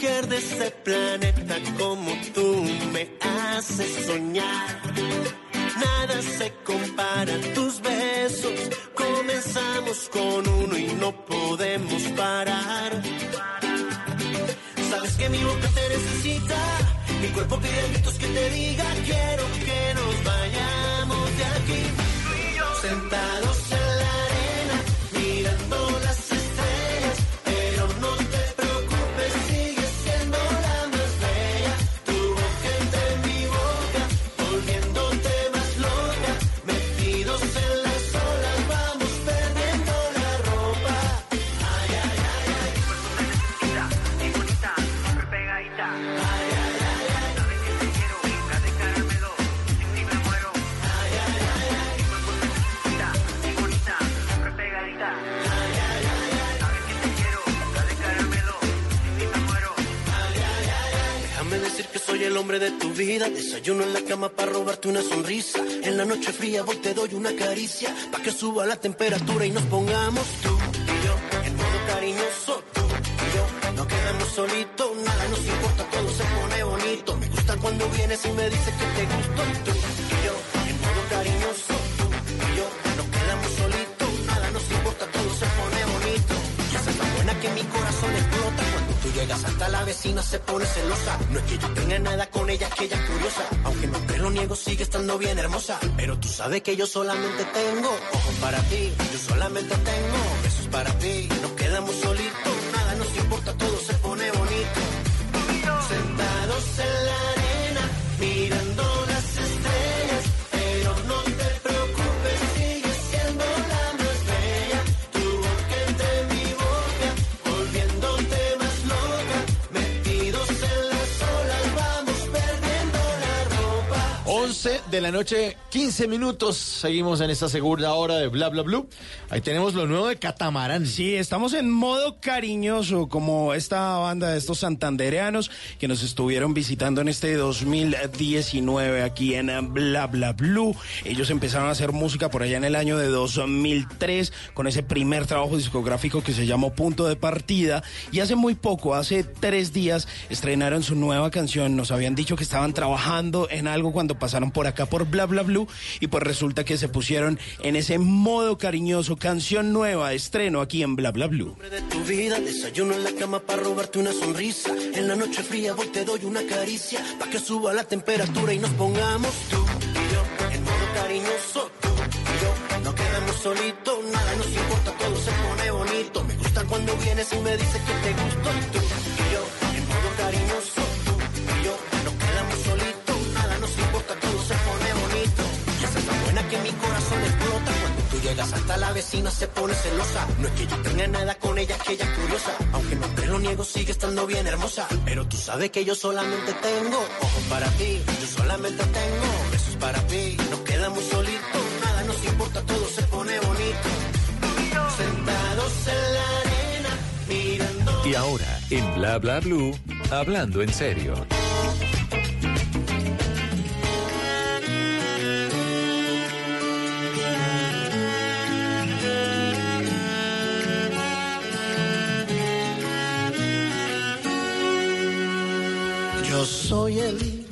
de este planeta como tú me haces soñar. Nada se compara a tus besos. Comenzamos con uno y no podemos parar. Sabes que mi boca te necesita, mi cuerpo pide gritos que te diga quiero que nos vayamos de aquí. Sentados el hombre de tu vida. Desayuno en la cama para robarte una sonrisa. En la noche fría voy te doy una caricia. Pa' que suba la temperatura y nos pongamos tú y yo en modo cariñoso. Tú y yo nos quedamos solitos. Nada nos importa, todo se pone bonito. Me gusta cuando vienes y me dices que te gusto. Tú y yo en modo cariñoso. Que mi corazón explota cuando tú llegas hasta la vecina se pone celosa. No es que yo tenga nada con ella, que ella es curiosa. Aunque no te lo niego, sigue estando bien hermosa. Pero tú sabes que yo solamente tengo ojos para ti. Yo solamente tengo besos para ti. Nos quedamos solitos, nada nos importa, todo se pone de la noche, 15 minutos. Seguimos en esta segunda hora de Bla Bla Blue. Ahí tenemos lo nuevo de Catamarán. Sí, estamos en modo cariñoso, como esta banda de estos santandereanos que nos estuvieron visitando en este 2019 aquí en Bla Bla Blue. Ellos empezaron a hacer música por allá en el año de 2003 con ese primer trabajo discográfico que se llamó Punto de Partida. Y hace muy poco, hace tres días, estrenaron su nueva canción. Nos habían dicho que estaban trabajando en algo cuando pasaron por acá por Bla Bla Blue y pues resulta que se pusieron en ese modo cariñoso, canción nueva, estreno aquí en Bla Bla Blue. de tu vida. Desayuno en la cama para robarte una sonrisa. En la noche fría voy te doy una caricia. Pa' que suba la temperatura y nos pongamos tú y yo en modo cariñoso. Tú y yo nos quedamos solitos. Nada nos importa, todo se pone bonito. Me gusta cuando vienes y me dices que te gusto. Tú y yo en modo cariñoso. Tú y yo nos quedamos solitos. Nada nos importa, todo se pone bonito. Y esa es la buena que mi corazón llegas hasta la vecina se pone celosa. No es que yo tenga nada con ella, es que ella es curiosa. Aunque no te lo niego, sigue estando bien hermosa. Pero tú sabes que yo solamente tengo ojos para ti. Yo solamente tengo besos para ti. Nos quedamos solitos, nada nos importa, todo se pone bonito. Sentados en la arena, mirando. Y ahora, en Bla Bla Blue, hablando en serio. Yo soy el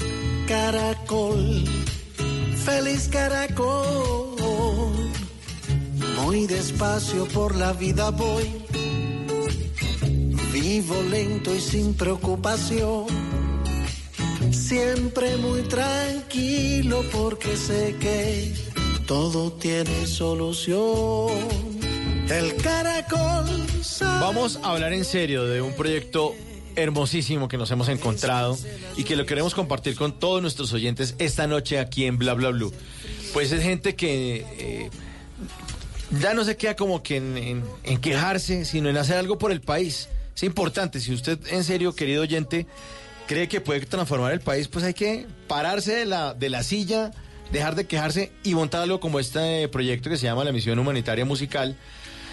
caracol, feliz caracol. Muy despacio por la vida voy, vivo lento y sin preocupación. Siempre muy tranquilo porque sé que todo tiene solución. El caracol. Vamos a hablar en serio de un proyecto hermosísimo que nos hemos encontrado y que lo queremos compartir con todos nuestros oyentes esta noche aquí en Bla Bla Blue. Pues es gente que eh, ya no se queda como que en, quejarse, sino en hacer algo por el país. Es importante, si usted en serio, querido oyente, cree que puede transformar el país, pues hay que pararse de la, de la silla, dejar de quejarse y montar algo como este proyecto que se llama la Misión Humanitaria Musical.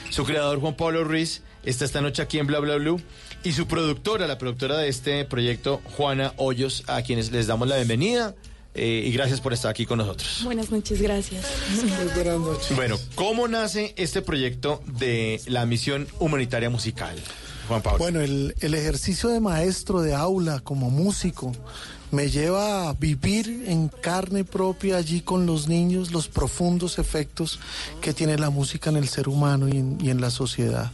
Su creador, Juan Pablo Ruiz, está esta noche aquí en Bla Bla Blue. Y su productora, la productora de este proyecto, Juana Hoyos, a quienes les damos la bienvenida eh, y gracias por estar aquí con nosotros. Buenas noches, gracias. buenas noches. Bueno, ¿cómo nace este proyecto de la Misión Humanitaria Musical? Juan Pablo. Bueno, el, el ejercicio de maestro de aula como músico me lleva a vivir en carne propia allí con los niños los profundos efectos que tiene la música en el ser humano y en, y en la sociedad.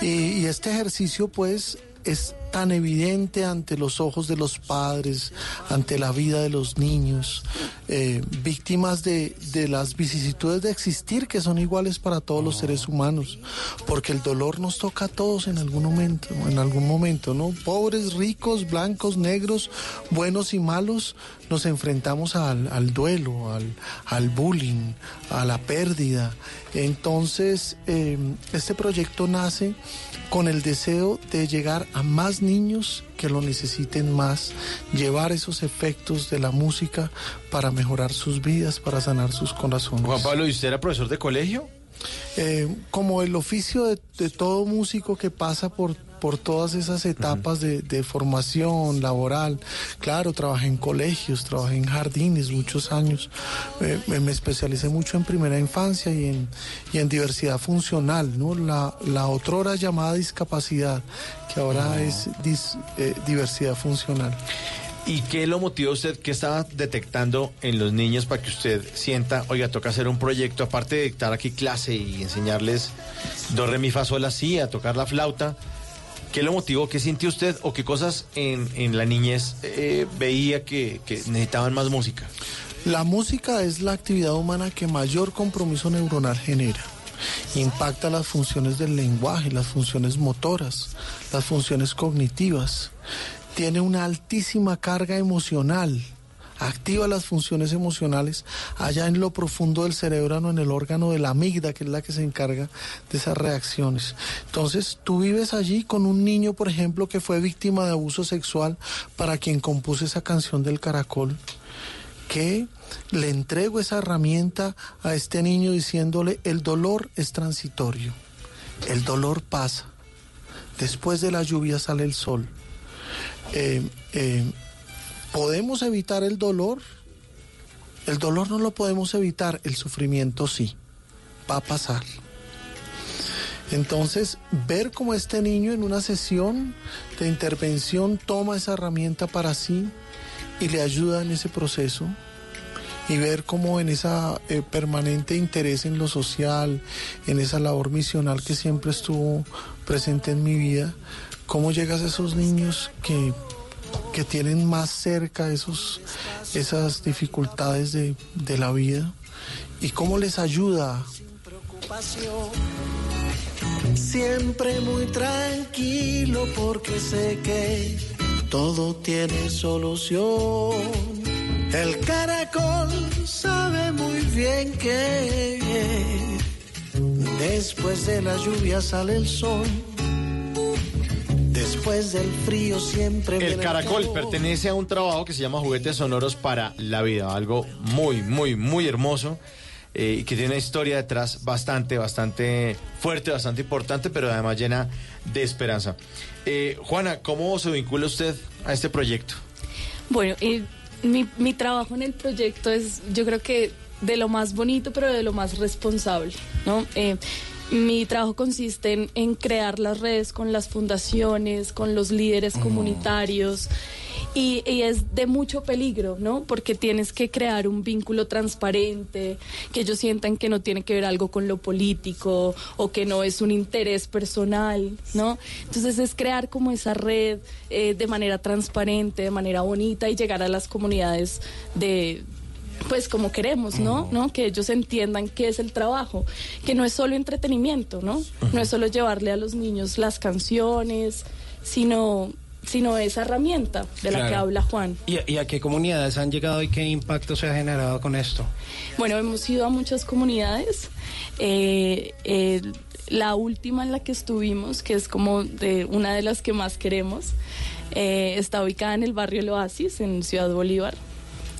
Y, este ejercicio pues es tan evidente ante los ojos de los padres, ante la vida de los niños, eh, víctimas de, de las vicisitudes de existir que son iguales para todos los seres humanos, porque el dolor nos toca a todos en algún momento, en algún momento, ¿no? Pobres, ricos, blancos, negros, buenos y malos, nos enfrentamos al, al duelo, al, al bullying, a la pérdida. Entonces, eh, este proyecto nace con el deseo de llegar a más niños que lo necesiten más, llevar esos efectos de la música para mejorar sus vidas, para sanar sus corazones. Juan Pablo, ¿y usted era profesor de colegio? Eh, como el oficio de, de todo músico que pasa por, por todas esas etapas de, de formación laboral. Claro, trabajé en colegios, trabajé en jardines muchos años. Eh, me, especialicé mucho en primera infancia y en, y en diversidad funcional, ¿no? La, la otrora llamada discapacidad, que ahora es dis- eh, diversidad funcional. ¿Y qué lo motivó usted? ¿Qué estaba detectando en los niños para que usted sienta, oiga, toca hacer un proyecto, aparte de dictar aquí clase y enseñarles do, re, mi, fa, sol, así, a tocar la flauta? ¿Qué lo motivó? ¿Qué sintió usted? ¿O qué cosas en, en la niñez eh, veía que, que necesitaban más música? La música es la actividad humana que mayor compromiso neuronal genera. Impacta las funciones del lenguaje, las funciones motoras, las funciones cognitivas. Tiene una altísima carga emocional. Activa las funciones emocionales allá en lo profundo del cerebro, en el órgano de la amígdala, que es la que se encarga de esas reacciones. Entonces, tú vives allí con un niño, por ejemplo, que fue víctima de abuso sexual, para quien compuse esa canción del caracol que le entrego esa herramienta a este niño diciéndole, el dolor es transitorio, el dolor pasa, después de la lluvia sale el sol. Eh, eh, ¿Podemos evitar el dolor? El dolor no lo podemos evitar, el sufrimiento sí, va a pasar. Entonces, ver cómo este niño en una sesión de intervención toma esa herramienta para sí y le ayuda en ese proceso y ver cómo en esa eh, permanente interés en lo social, en esa labor misional que siempre estuvo presente en mi vida, cómo llegas a esos niños que, que tienen más cerca esas dificultades de, de la vida y cómo les ayuda Siempre muy tranquilo porque sé que todo tiene solución. El caracol sabe muy bien que después de la lluvia sale el sol. Después del frío siempre El Caracol pertenece a un trabajo que se llama Juguetes Sonoros para la Vida, algo muy, muy, muy hermoso eh, y que tiene una historia detrás bastante, bastante fuerte, bastante importante, pero además llena de esperanza. Eh, Juana, ¿cómo se vincula usted a este proyecto? Bueno, eh, mi, mi trabajo en el proyecto es, yo creo que de lo más bonito, pero de lo más responsable, ¿no? Mi trabajo consiste en, en crear las redes con las fundaciones, con los líderes comunitarios. Y, y es de mucho peligro, ¿no? Porque tienes que crear un vínculo transparente, que ellos sientan que no tiene que ver algo con lo político o que no es un interés personal, ¿no? Entonces es crear como esa red eh, de manera transparente, de manera bonita y llegar a las comunidades de pues como queremos, ¿no? ¿no? Que ellos entiendan qué es el trabajo, que no es solo entretenimiento, ¿no? No es solo llevarle a los niños las canciones, sino sino esa herramienta de la Claro. que habla Juan. ¿Y, y a qué comunidades han llegado y qué impacto se ha generado con esto? Bueno, hemos ido a muchas comunidades. Eh, eh, la última en la que estuvimos, que es como de una de las que más queremos, eh, está ubicada en el barrio El Oasis, en Ciudad Bolívar.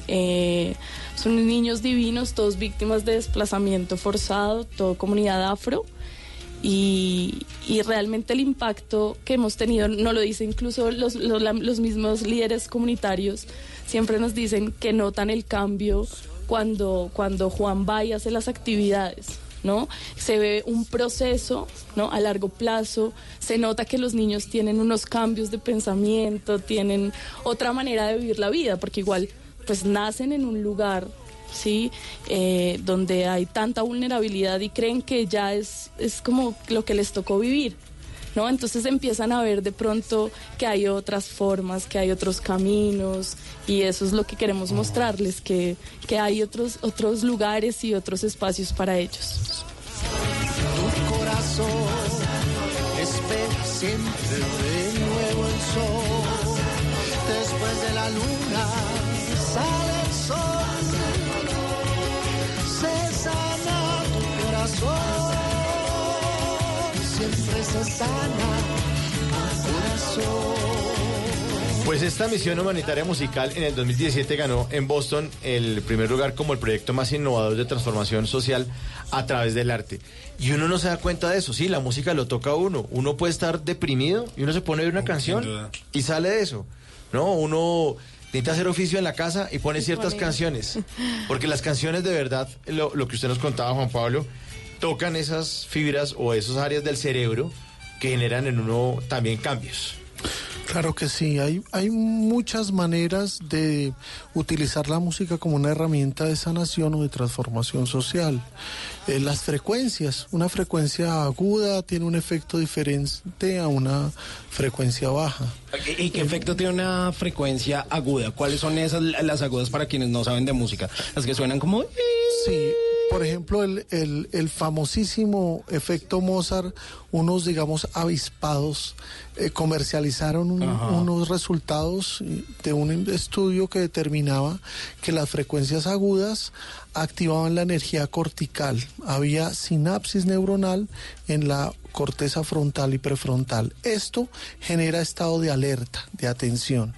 Eh, son niños divinos, todos víctimas de desplazamiento forzado, todo comunidad afro. Y, realmente el impacto que hemos tenido, no lo dicen incluso los, los mismos líderes comunitarios, siempre nos dicen que notan el cambio cuando, cuando Juan va y hace las actividades. ¿no? Se ve un proceso, ¿no? A largo plazo, se nota que los niños tienen unos cambios de pensamiento, tienen otra manera de vivir la vida, porque igual, pues nacen en un lugar, ¿sí? Eh, donde hay tanta vulnerabilidad y creen que ya es, es como lo que les tocó vivir. ¿No? Entonces empiezan a ver de pronto que hay otras formas, que hay otros caminos y eso es lo que queremos mostrarles, que, que hay otros, otros lugares y otros espacios para ellos. Tu corazón corazón. Siempre se sana corazón. Pues esta misión humanitaria musical en el 2017 ganó en Boston el primer lugar como el proyecto más innovador de transformación social a través del arte. Y uno no se da cuenta de eso, sí, la música lo toca a uno. Uno puede estar deprimido y uno se pone a oír una canción y sale de eso. ¿No? Uno necesita hacer oficio en la casa y pone ciertas pone- canciones. Porque las canciones de verdad, lo, lo que usted nos contaba, Juan Pablo, tocan esas fibras o esas áreas del cerebro que generan en uno también cambios. Claro que sí, hay, hay muchas maneras de utilizar la música como una herramienta de sanación o de transformación social. Eh, las frecuencias, una frecuencia aguda tiene un efecto diferente a una frecuencia baja. ¿Y y qué efecto tiene una frecuencia aguda? ¿Cuáles son esas las agudas para quienes no saben de música? Las que suenan como... Sí, por ejemplo, el, el- el famosísimo efecto Mozart, unos, digamos, avispados eh, comercializaron un- unos resultados de un estudio que determinaba que las frecuencias agudas activaban la energía cortical. Había sinapsis neuronal en la corteza frontal y prefrontal. Esto genera estado de alerta, de atención.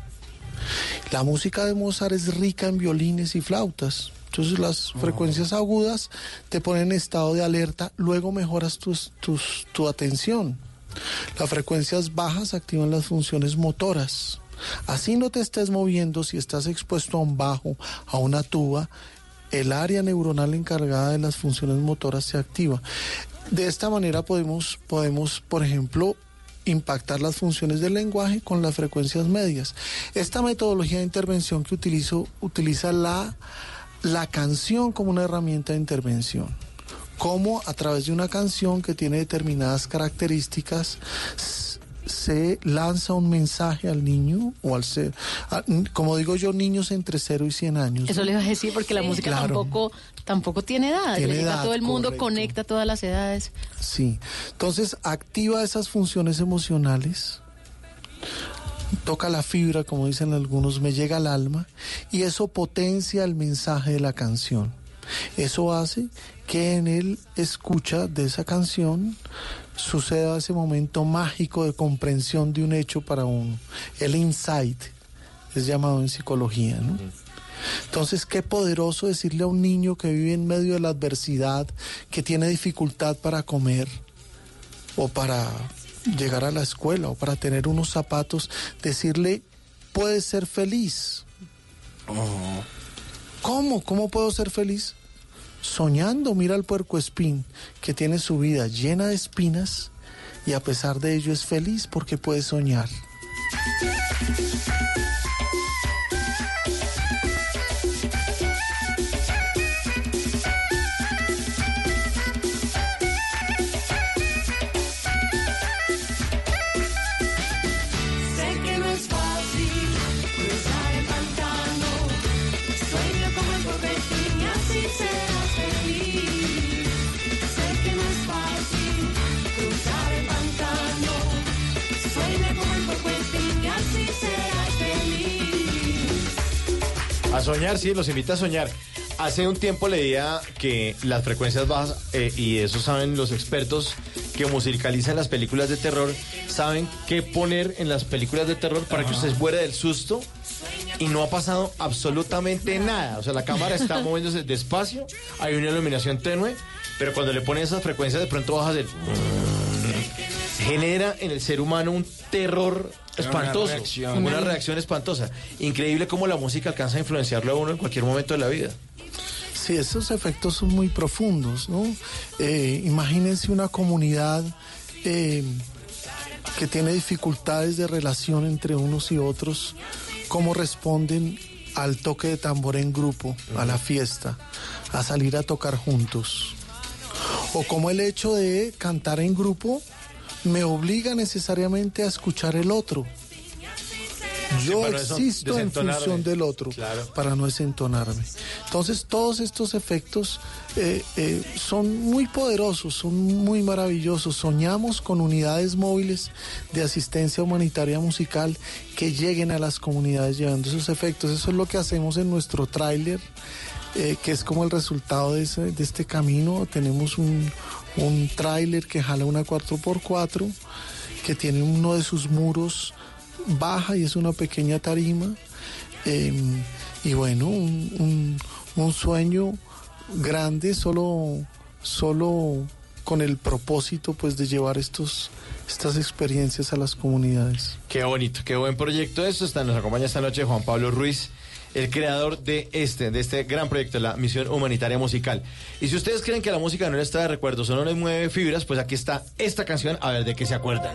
La música de Mozart es rica en violines y flautas. Entonces las frecuencias agudas te ponen en estado de alerta, luego mejoras tu atención. Las frecuencias bajas activan las funciones motoras. Así no te estés moviendo si estás expuesto a un bajo, a una tuba, el área neuronal encargada de las funciones motoras se activa. De esta manera podemos, podemos por ejemplo, impactar las funciones del lenguaje con las frecuencias medias. Esta metodología de intervención que utilizo utiliza la, la canción como una herramienta de intervención. Cómo a través de una canción que tiene determinadas características se lanza un mensaje al niño o al ser, a- como digo yo, niños entre 0 y 100 años. Eso ¿no? le iba a decir porque la música Claro. tampoco tampoco tiene edad. Tiene Le llega a edad, todo el mundo, correcto. conecta a todas las edades. Sí. Entonces activa esas funciones emocionales, toca la fibra, como dicen algunos, me llega al alma, y eso potencia el mensaje de la canción. Eso hace que en el escucha de esa canción suceda ese momento mágico de comprensión de un hecho para uno. El insight es llamado en psicología, ¿no? Entonces, qué poderoso decirle a un niño que vive en medio de la adversidad, que tiene dificultad para comer o para llegar a la escuela o para tener unos zapatos, decirle, puedes ser feliz. ¿Cómo? ¿Cómo puedo ser feliz? Soñando, mira al puerco espín que tiene su vida llena de espinas y a pesar de ello es feliz porque puede soñar. A soñar, sí, los invita a soñar. Hace un tiempo leía que las frecuencias bajas, eh, y eso saben los expertos que musicalizan las películas de terror, saben qué poner en las películas de terror para que usted muera del susto y no ha pasado absolutamente nada. O sea, la cámara está moviéndose despacio, hay una iluminación tenue, pero cuando le ponen esas frecuencias de pronto bajas el... Genera en el ser humano un terror Una espantoso, reacción. una reacción espantosa. Increíble cómo la música alcanza a influenciarlo a uno en cualquier momento de la vida. Sí, esos efectos son muy profundos, ¿no? Eh, imagínense una comunidad eh, que tiene dificultades de relación entre unos y otros, cómo responden al toque de tambor en grupo, a la fiesta, a salir a tocar juntos. O como el hecho de cantar en grupo me obliga necesariamente a escuchar el otro. Yo existo en función del otro para no desentonarme. Entonces todos estos efectos eh, eh, son muy poderosos, son muy maravillosos. Soñamos con unidades móviles de asistencia humanitaria musical que lleguen a las comunidades llevando esos efectos. Eso es lo que hacemos en nuestro tráiler, eh, que es como el resultado de, ese- de este camino. Tenemos un, un tráiler que jala una 4x4, que tiene uno de sus muros baja y es una pequeña tarima. Eh, y bueno, un, un- un sueño grande, solo, solo con el propósito pues de llevar estos, estas experiencias a las comunidades. Qué bonito, qué buen proyecto eso. Está, nos acompaña esta noche Juan Pablo Ruiz, el creador de este, de este gran proyecto, la Misión Humanitaria Musical. Y si ustedes creen que la música no les trae recuerdos o no les mueve fibras, pues aquí está esta canción, a ver de qué se acuerdan.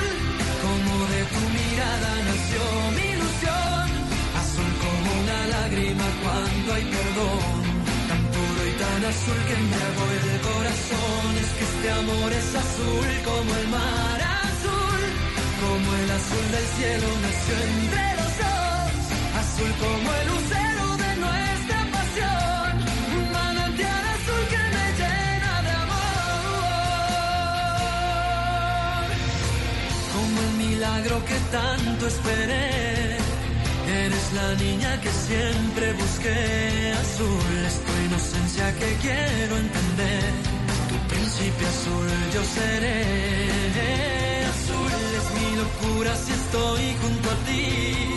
Mi ilusión. Azul como una lágrima cuando hay perdón. Tan puro y tan azul que me hago el corazón. Es que este amor es azul como el mar azul. Como el azul del cielo nació entre los dos. Azul como el lucero milagro que tanto esperé. Eres la niña que siempre busqué. Azul es tu inocencia que quiero entender. Tu príncipe azul yo seré. Azul es mi locura si estoy junto a ti.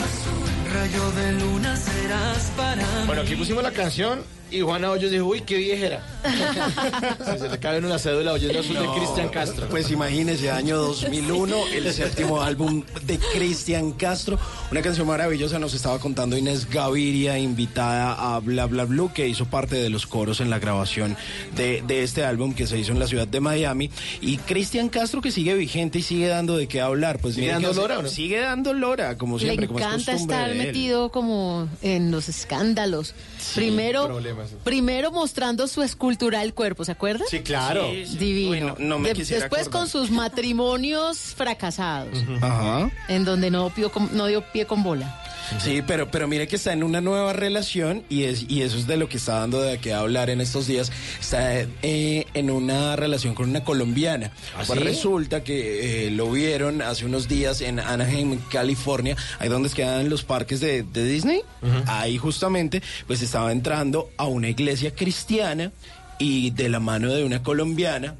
Azul, rayo de luna serás para. Bueno, aquí pusimos la canción y Juana Hoyos dijo, uy, qué viejera. Si se le cabe en una cédula oyendo azul de Cristian Castro. Pues imagínese, año 2001, el séptimo álbum de Cristian Castro. Una canción maravillosa, nos estaba contando Inés Gaviria, invitada a Bla Bla Blue, que hizo parte de los coros en la grabación de, de este álbum que se hizo en la ciudad de Miami. Y Cristian Castro que sigue vigente y sigue dando de qué hablar. Pues ¿Sigue dando lora o no? Sigue dando lora, como siempre, Le como es encanta costumbre estar de él. Metido como en los escándalos. primero, problemas. primero mostrando su escultural cuerpo, ¿se acuerda? Sí, claro. Sí, sí. Divino. Uy, no- no me De- quisiera después acordar. con sus matrimonios fracasados, Ajá. en donde no, pio no dio pie con bola. Sí, pero, pero mire que está en una nueva relación y, es, y eso es de lo que está dando de qué hablar en estos días. Está eh, en una relación con una colombiana. ¿Ah, Pues sí? resulta que eh, lo vieron hace unos días en Anaheim, California, ahí donde quedan los parques de, de Disney. Ahí justamente, pues estaba entrando a una iglesia cristiana y de la mano de una colombiana.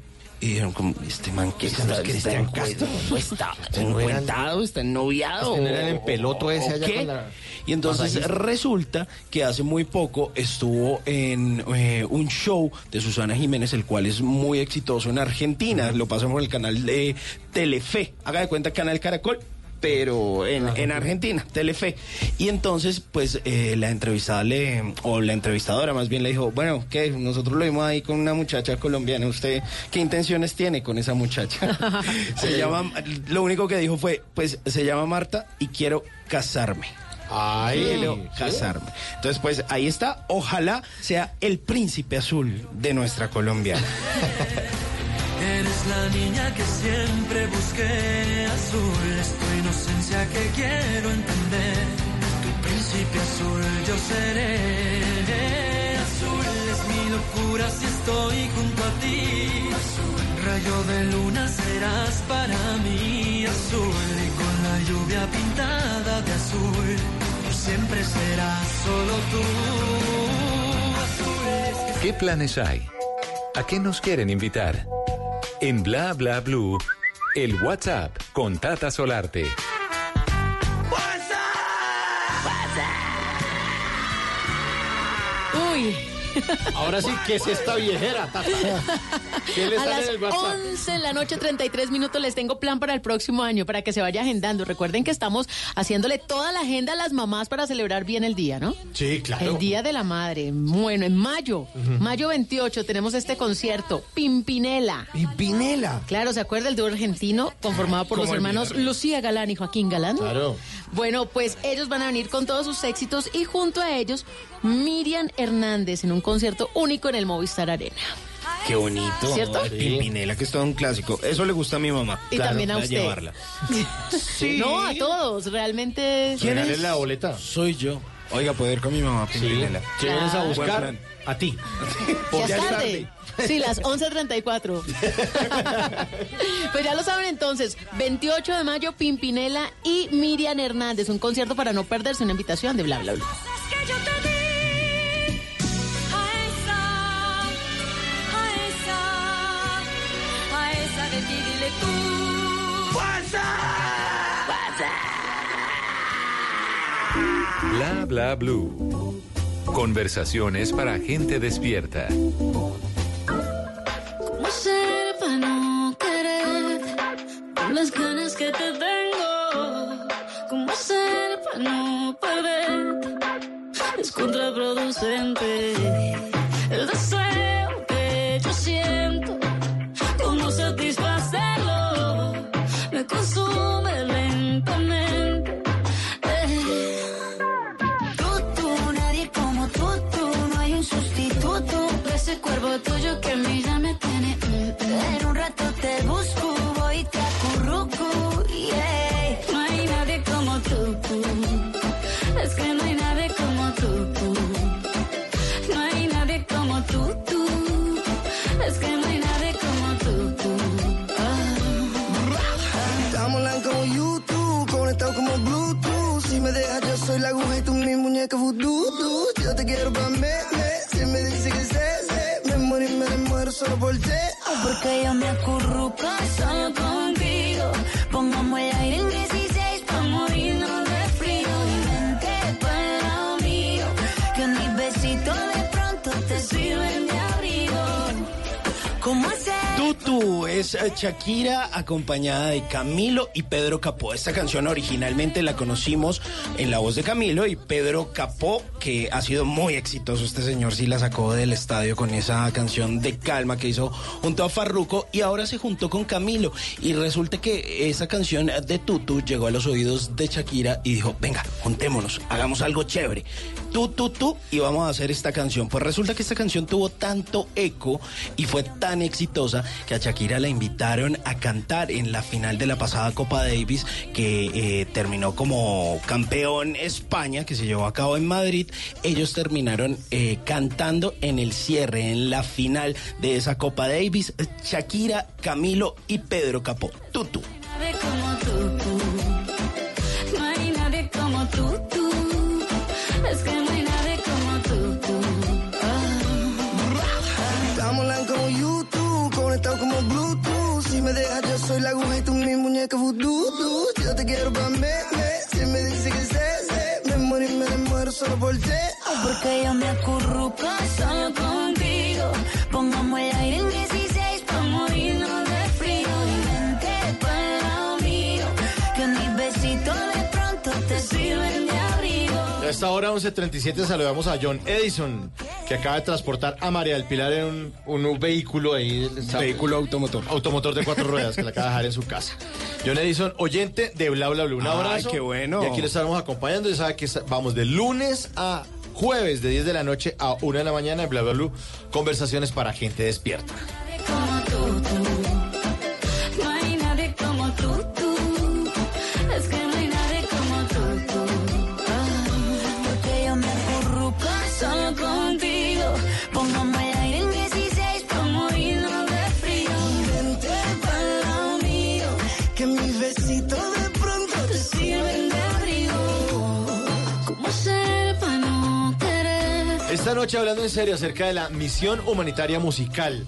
Y dijeron como, este man que está, está en Castro, está encuentado, está ennoviado. No era el empeloto ese allá con la Y entonces resulta que hace muy poco estuvo en eh, un show de Susana Jiménez, el cual es muy exitoso en Argentina. Lo pasan por el canal de Telefe. Haga de cuenta Canal Caracol. Pero en, en Argentina, Telefe. Y entonces, pues, eh, la entrevistada le, o la entrevistadora más bien le dijo, bueno, ¿qué? Nosotros lo vimos ahí con una muchacha colombiana. ¿Usted qué intenciones tiene con esa muchacha? se llama, lo único que dijo fue, pues, se llama Marta y quiero casarme. Ay, quiero ¿sí? casarme. Entonces, pues ahí está. Ojalá sea el príncipe azul de nuestra Colombia. Eres la niña que siempre busqué azul, es tu inocencia que quiero entender. Tu príncipe azul yo seré. Azul es mi locura si estoy junto a ti. Rayo de luna serás para mí azul y con la lluvia pintada de azul. Por siempre serás solo tú. Azul es ¿Qué planes hay? ¿A qué nos quieren invitar? En Bla Bla Blue, el WhatsApp con Tata Solarte. Ahora sí, ¿qué es esta viejera, Tata? ¿Qué le A sale las en el WhatsApp? 11 de la noche, 33 minutos, les tengo plan para el próximo año, para que se vaya agendando. Recuerden que estamos haciéndole toda la agenda a las mamás para celebrar bien el día, ¿no? Sí, claro. El Día de la Madre. Bueno, en mayo, mayo 28, tenemos este concierto, Pimpinela. Pimpinela. Claro, ¿se acuerda el dúo argentino conformado por los ¿Cómo hermanos? Lucía Galán y Joaquín Galán? Claro. Bueno, pues ellos van a venir con todos sus éxitos y junto a ellos Miriam Hernández en un concierto único en el Movistar Arena. Qué bonito. ¿Cierto? Pimpinela, que es todo un clásico. Eso le gusta a mi mamá. Y también a voy usted. llevarla. No, a todos, realmente. ¿Quién es? la boleta. Soy yo. Oiga, puedo ir con mi mamá, Pimpinela. ¿Qué vienes a Claro. buscar? A ti. Ya es tarde. Sí, las 11.34. pues ya lo saben entonces, 28 de mayo, Pimpinela y Miriam Hernández, un concierto para no perderse una invitación de bla bla bla. Bla Blue. Conversaciones para gente despierta. ¿Cómo ser para no querer con las ganas que te tengo? ¿Cómo ser para no perder? Es contraproducente el deseo Porque yo me acurruco solo contigo. Tutu es eh, Shakira acompañada de Camilo y Pedro Capó. Esta canción originalmente la conocimos en la voz de Camilo y Pedro Capó, que ha sido muy exitoso. Este señor sí la sacó del estadio con esa canción de calma que hizo junto a Farruko y ahora se juntó con Camilo. Y resulta que esa canción de Tutu llegó a los oídos de Shakira y dijo, venga, juntémonos, hagamos algo chévere. Tú, tú, tú, y vamos a hacer esta canción. Pues resulta que esta canción tuvo tanto eco y fue tan exitosa que a Shakira la invitaron a cantar en la final de la pasada Copa Davis que eh, terminó como campeón España, que se llevó a cabo en Madrid. Ellos terminaron eh, cantando en el cierre, en la final de esa Copa Davis. Shakira, Camilo y Pedro Capó. Tutu. Tú, tú. YouTube, conectados como Bluetooth. Si me dejas, yo soy la aguja y tú mi muñeca voodoo. Yo te quiero pa' me, me. Si me dice que se, se. Me muero y me muero solo por ti. Porque yo me acurruco solo contigo. Pongamos el aire en 16 pa' morirnos de frío. Y vente para lado mío. Que mis besitos de pronto te sirven de abrigo. A esta hora 11.37 saludamos a John Edison, que acaba de transportar a María del Pilar en un, un vehículo ahí. Vehículo automotor. Automotor de cuatro ruedas que la acaba de dejar en su casa. John Edison, oyente de Bla Bla Bla. Un Ay, abrazo. qué bueno. Y aquí lo estamos acompañando. Ya sabe que vamos de lunes a jueves, de 10 de la noche a 1 de la mañana en Bla Bla Bla. Conversaciones para gente despierta. Esta noche hablando en serio acerca de la misión humanitaria musical.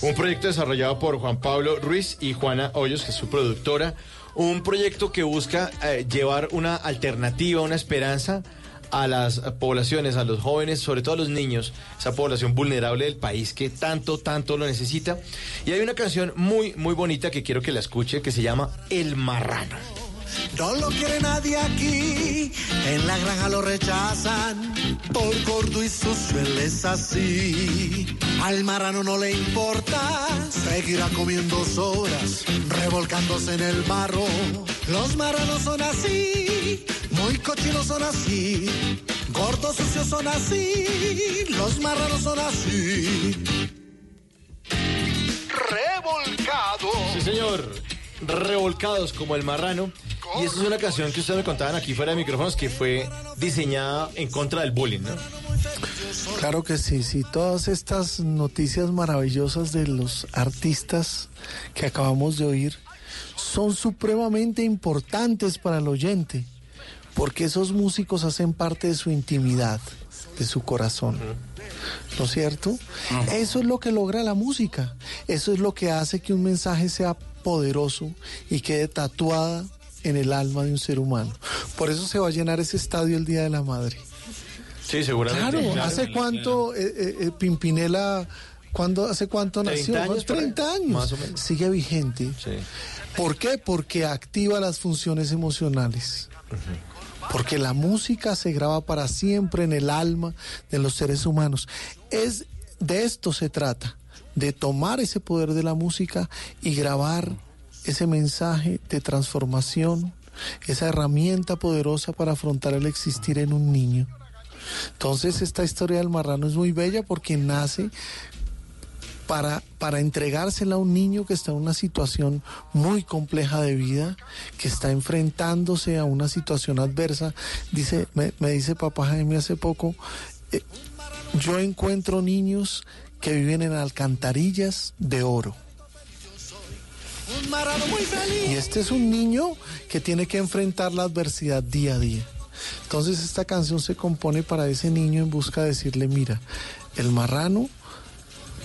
Un proyecto desarrollado por Juan Pablo Ruiz y Juana Hoyos, que es su productora. Un proyecto que busca eh, llevar una alternativa, una esperanza a las poblaciones, a los jóvenes, sobre todo a los niños, esa población vulnerable del país que tanto, tanto lo necesita. Y hay una canción muy, muy bonita que quiero que la escuche, que se llama El Marrano. No lo quiere nadie aquí, en la granja lo rechazan, por gordo y sucio él es así. Al marrano no le importa, seguirá comiendo sobras, revolcándose en el barro. Los marranos son así, muy cochinos son así, gordos sucios son así, los marranos son así. Revolcados. Sí, señor. Revolcados como el marrano. Y esa es una canción que ustedes me contaban aquí fuera de micrófonos que fue diseñada en contra del bullying, ¿no? Claro que sí, sí, todas estas noticias maravillosas de los artistas que acabamos de oír son supremamente importantes para el oyente, porque esos músicos hacen parte de su intimidad, de su corazón. ¿No es cierto? Eso es lo que logra la música, eso es lo que hace que un mensaje sea poderoso y quede tatuada en el alma de un ser humano. Por eso se va a llenar ese estadio el Día de la Madre. Sí, seguramente. Claro, Claro, ¿hace cuánto eh, eh, eh, Pimpinela, ¿cuándo, hace cuánto 30 nació? años por ahí, 30 años. más o menos. Sigue vigente. Sí. ¿Por qué? Porque activa las funciones emocionales. Porque la música se graba para siempre en el alma de los seres humanos. Es de esto se trata, de tomar ese poder de la música y grabar ese mensaje de transformación, esa herramienta poderosa para afrontar el existir en un niño. Entonces esta historia del marrano es muy bella porque nace para, para entregársela a un niño que está en una situación muy compleja de vida, que está enfrentándose a una situación adversa. Dice, me, dice papá Jaime hace poco, eh, yo encuentro niños que viven en alcantarillas de oro. Y este es un niño que tiene que enfrentar la adversidad día a día. Entonces esta canción se compone para ese niño en busca de decirle, mira, el marrano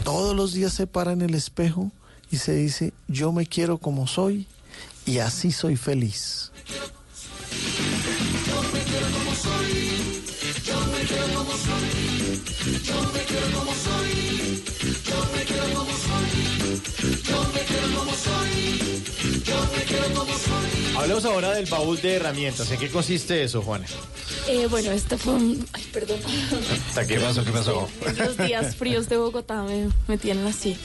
todos los días se para en el espejo y se dice, yo me quiero como soy y así soy feliz. Hablemos ahora del baúl de herramientas. ¿En qué consiste eso, Juana? Eh, bueno, este fue un... Ay, perdón. ¿Qué pasó? ¿Qué pasó? Los días fríos de Bogotá me, me tienen así.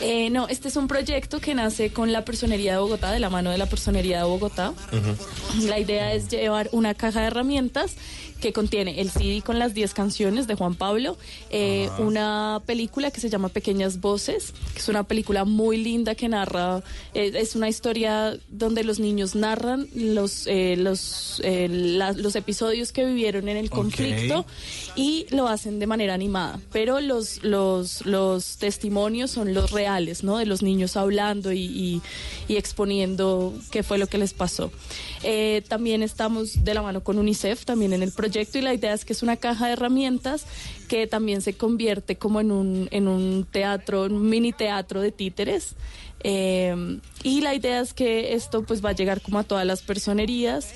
Eh, no, este es un proyecto que nace con la Personería de Bogotá, de la mano de la Personería de Bogotá. La idea es llevar una caja de herramientas que contiene el CD con las 10 canciones de Juan Pablo, eh, una película que se llama Pequeñas Voces, que es una película muy linda que narra, eh, es una historia donde los niños narran los, eh, los, eh, la- los episodios que vivieron en el conflicto y lo hacen de manera animada, pero los, los, los testimonios son los reales, ¿no? De los niños hablando y, y- y exponiendo qué fue lo que les pasó. Eh, también estamos de la mano con UNICEF, también en el proyecto, y la idea es que es una caja de herramientas que también se convierte como en un, en un teatro, un mini teatro de títeres. Eh, y la idea es que esto pues va a llegar como a todas las personerías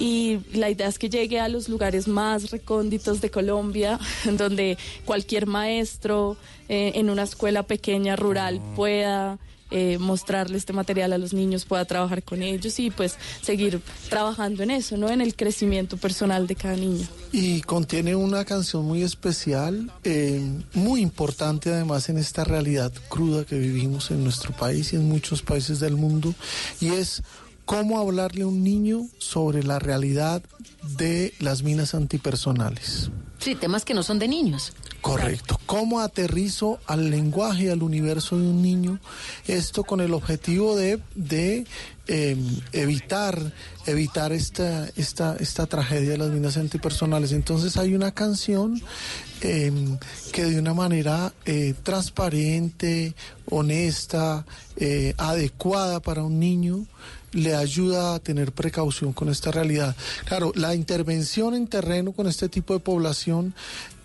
y la idea es que llegue a los lugares más recónditos de Colombia, donde cualquier maestro eh, en una escuela pequeña rural pueda eh, mostrarle este material a los niños, pueda trabajar con ellos y pues seguir trabajando en eso, ¿no? En el crecimiento personal de cada niño. Y contiene una canción muy especial, eh, muy importante además en esta realidad cruda que vivimos en nuestro país y en muchos países del mundo, y es cómo hablarle a un niño sobre la realidad de las minas antipersonales. Sí, temas que no son de niños. Correcto. ¿Cómo aterrizo al lenguaje al universo de un niño? Esto con el objetivo de, de eh, evitar, evitar esta, esta, esta tragedia de las minas antipersonales. Entonces hay una canción eh, que de una manera eh, transparente, honesta, eh, adecuada para un niño, le ayuda a tener precaución con esta realidad. Claro, la intervención en terreno con este tipo de población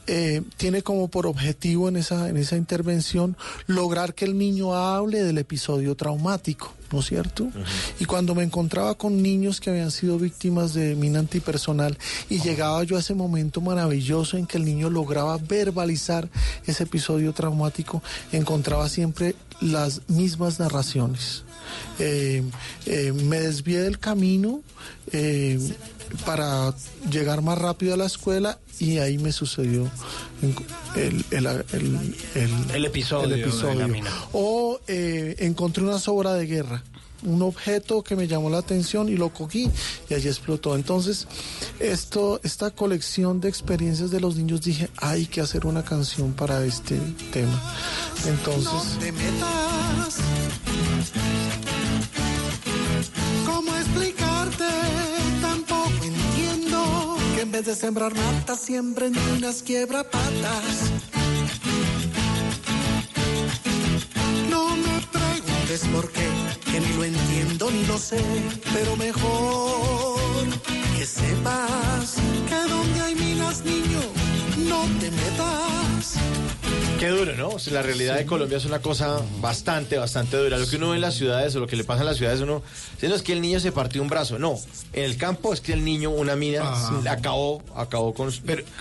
eh, tiene como por objetivo en esa, en esa intervención lograr que el niño hable del episodio traumático, ¿no es cierto? Y cuando me encontraba con niños que habían sido víctimas de mina antipersonal y llegaba yo a ese momento maravilloso en que el niño lograba verbalizar ese episodio traumático, encontraba siempre las mismas narraciones. Eh, eh, me desvié del camino eh, para llegar más rápido a la escuela y ahí me sucedió el, el, el- el- episodio episodio. O eh, encontré una sobra de guerra, un objeto que me llamó la atención y lo cogí y allí explotó. Entonces, esto, esta colección de experiencias de los niños dije, hay que hacer una canción para este tema. Entonces... te metas. ¿Cómo explicarte? Tampoco entiendo que en vez de sembrar matas, siembren minas quiebra patas. Preguntes por que ni lo entiendo ni lo sé, pero mejor que sepas que donde hay minas, niño, no te metas. Qué duro, ¿no? O sea, la realidad de Colombia es una cosa bastante, bastante dura. Lo que uno ve en las ciudades o lo que le pasa en las ciudades, uno, si no es que el niño se partió un brazo, no. En el campo es que el niño, una mina, Ah. acabó, acabó con,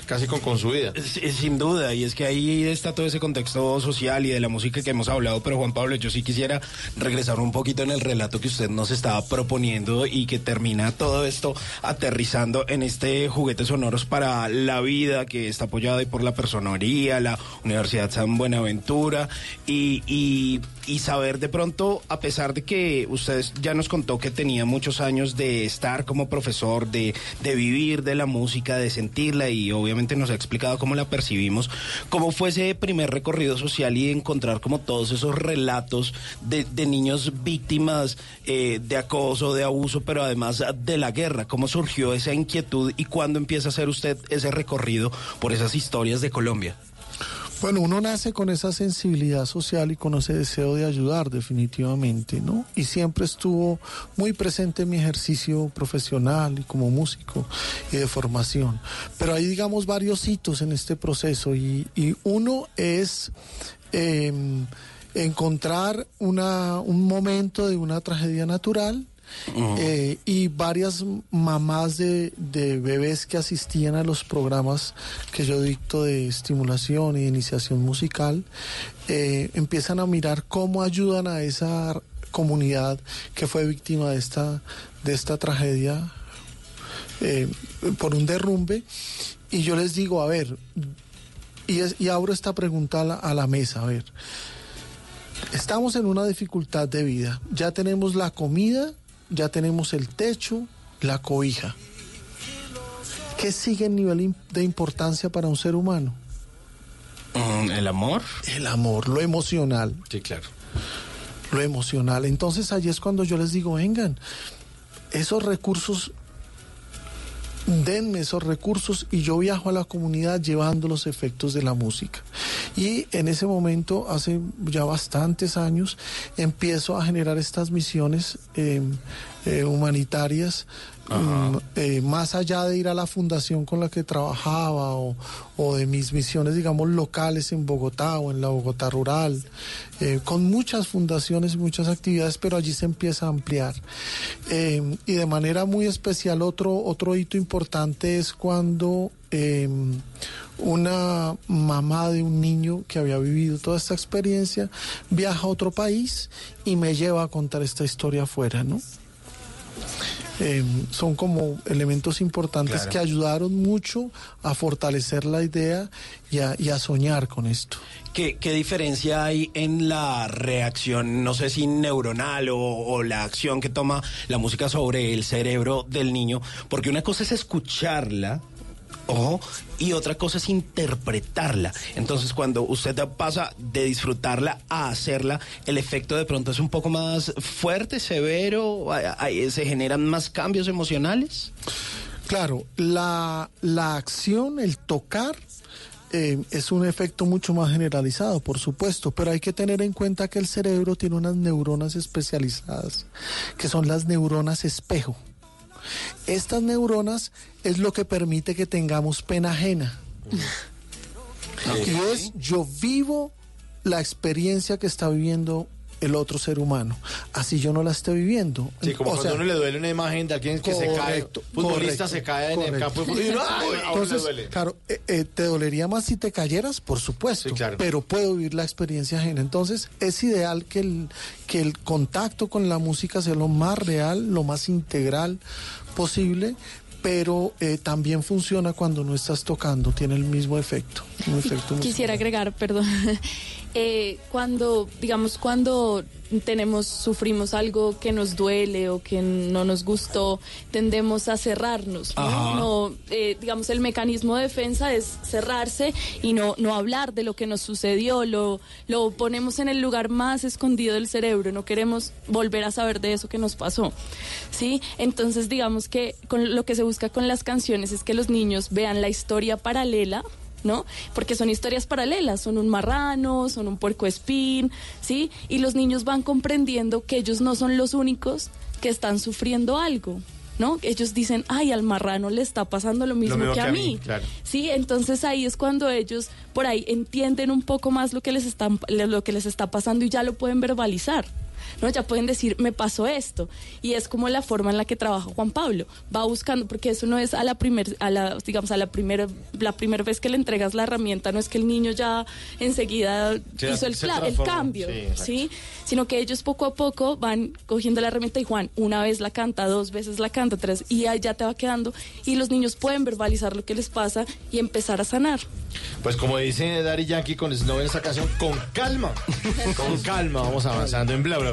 casi con, con su vida. Sin duda, y es que ahí está todo ese contexto social y de la música que hemos hablado, pero Juan Pablo, yo sí quisiera regresar un poquito en el relato que usted nos estaba proponiendo y que termina todo esto aterrizando en este juguete sonoros para la vida que está apoyado por la personería, la Universidad San Buenaventura y, saber de pronto, a pesar de que usted ya nos contó que tenía muchos años de estar como profesor, de, de vivir de la música, de sentirla y obviamente nos ha explicado cómo la percibimos, cómo fue ese primer recorrido social y encontrar como todos esos relatos de, de niños víctimas eh, de acoso, de abuso, pero además de la guerra, cómo surgió esa inquietud y cuándo empieza a hacer usted ese recorrido por esas historias de Colombia. Bueno, uno nace con esa sensibilidad social y con ese deseo de ayudar definitivamente, ¿no? Y siempre estuvo muy presente en mi ejercicio profesional y como músico y de formación. Pero hay, digamos, varios hitos en este proceso y, uno es... em, encontrar una, un momento de una tragedia natural eh, y varias mamás de, bebés que asistían a los programas que yo dicto de estimulación y iniciación musical eh, empiezan a mirar cómo ayudan a esa comunidad que fue víctima de esta, de esta tragedia eh, por un derrumbe. Y yo les digo, a ver, y, y abro esta pregunta a la mesa, a ver, estamos en una dificultad de vida, ya tenemos la comida, ya tenemos el techo, la cobija. ¿Qué sigue en nivel de importancia para un ser humano? Mm, ¿El amor? El amor, lo emocional. Sí, claro. Lo emocional. Entonces allí es cuando yo les digo, vengan, esos recursos, denme esos recursos y yo viajo a la comunidad llevando los efectos de la música. Y en ese momento, hace ya bastantes años, empiezo a generar estas misiones eh, eh, humanitarias. Mm, eh, más allá de ir a la fundación con la que trabajaba o, de mis misiones, digamos, locales en Bogotá o en la Bogotá rural, eh, con muchas fundaciones y muchas actividades, pero allí se empieza a ampliar. Eh, y de manera muy especial, otro, otro hito importante es cuando una mamá de un niño que había vivido toda esta experiencia viaja a otro país y me lleva a contar esta historia afuera, ¿no? Eh, son como elementos importantes Claro. que ayudaron mucho a fortalecer la idea y a, y a soñar con esto. ¿Qué, qué diferencia hay en la reacción, no sé si neuronal o, o la acción que toma la música sobre el cerebro del niño? Porque una cosa es escucharla, ojo, y otra cosa es interpretarla. Entonces, cuando usted pasa de disfrutarla a hacerla, el efecto de pronto es un poco más fuerte, severo, se generan más cambios emocionales. Claro, la, la acción, el tocar, eh, es un efecto mucho más generalizado, por supuesto, pero hay que tener en cuenta que el cerebro tiene unas neuronas especializadas, que son las neuronas espejo. Estas neuronas es lo que permite que tengamos pena ajena. Y es, yo vivo la experiencia que está viviendo el otro ser humano, así yo no la esté viviendo. Sí, como O cuando sea, uno le duele una imagen de alguien que se cae, futbolista correcto, se cae en el campo de fútbol Entonces, duele. claro, eh, eh, te dolería más si te cayeras, por supuesto, pero puedo vivir la experiencia ajena. Entonces, es ideal que el, que el contacto con la música sea lo más real, lo más integral posible, pero eh, también funciona cuando no estás tocando, tiene el mismo efecto. Un efecto muy Quisiera agregar, perdón, eh, cuando, digamos, cuando tenemos, sufrimos algo que nos duele o que no nos gustó, tendemos a cerrarnos, ¿no? Eh, digamos, el mecanismo de defensa es cerrarse y no, no hablar de lo que nos sucedió, lo, lo ponemos en el lugar más escondido del cerebro, no queremos volver a saber de eso que nos pasó, ¿sí? Entonces, digamos que con lo que se busca con las canciones es que los niños vean la historia paralela, ¿no? Porque son historias paralelas, son un marrano, son un puercoespín, ¿sí? Y los niños van comprendiendo que ellos no son los únicos que están sufriendo algo, ¿no? Ellos dicen, ay, al marrano le está pasando lo mismo, que, a mí. claro. Sí, entonces ahí es cuando ellos por ahí entienden un poco más lo que les está, lo que les está pasando y ya lo pueden verbalizar. ¿No? Ya pueden decir, me pasó esto. Y es como la forma en la que trabaja Juan Pablo. Va buscando, porque eso no es a la primer, a la, digamos, a la primera, la primera vez que le entregas la herramienta, no es que el niño ya enseguida Se- hizo el, cla- el cambio, Sí. Sino que ellos poco a poco van cogiendo la herramienta y Juan, una vez la canta, dos veces la canta, tres, y ahí ya te va quedando. Y los niños pueden verbalizar lo que les pasa y empezar a sanar. Pues como dice Daddy Yankee con Snow en esta canción, con calma, con calma vamos avanzando en bla bla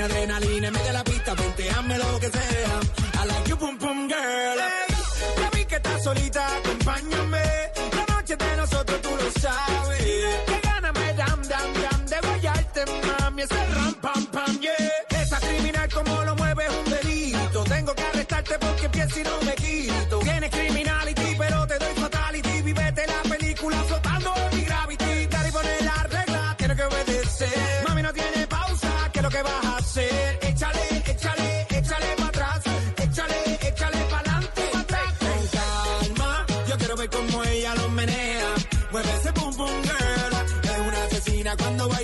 Tiene adrenalina en medio de la pista, venteame lo que sea. I like your boom boom girl. Hey, ya vi que estás solita, acompáñame. La noche de nosotros tú lo sabes. Que gana me dam dam dam de guayarte, mami. Ese ram pam pam, yeah. Esa criminal como lo mueve es un delito. Tengo que arrestarte porque pienso y no me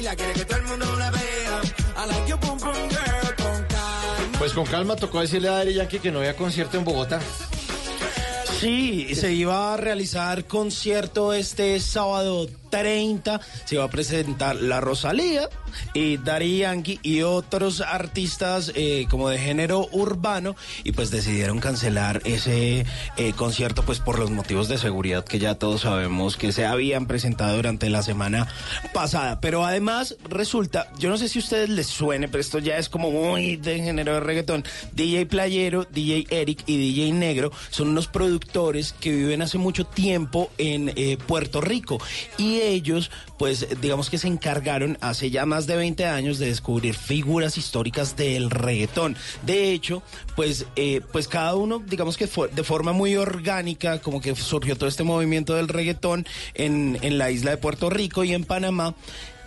baila, quiere que todo el mundo la vea. I like your boom boom girl. Con calma. Pues con calma tocó decirle a Daddy Yankee que no había concierto en Bogotá. Sí, se iba a realizar concierto este sábado 30. Se iba a presentar La Rosalía y Daddy Yankee y otros artistas eh, como de género urbano. Y pues decidieron cancelar ese eh, concierto pues por los motivos de seguridad que ya todos sabemos que se habían presentado durante la semana pasada. Pero además resulta, yo no sé si a ustedes les suene, pero esto ya es como muy de género de reggaetón. DJ Playero, DJ Eric y DJ Negro son unos productores productores que viven hace mucho tiempo en eh, Puerto Rico y ellos, pues digamos que se encargaron hace ya más de 20 años de descubrir figuras históricas del reggaetón. De hecho, pues, eh, pues cada uno, digamos que fue de forma muy orgánica, como que surgió todo este movimiento del reggaetón en, en la isla de Puerto Rico y en Panamá.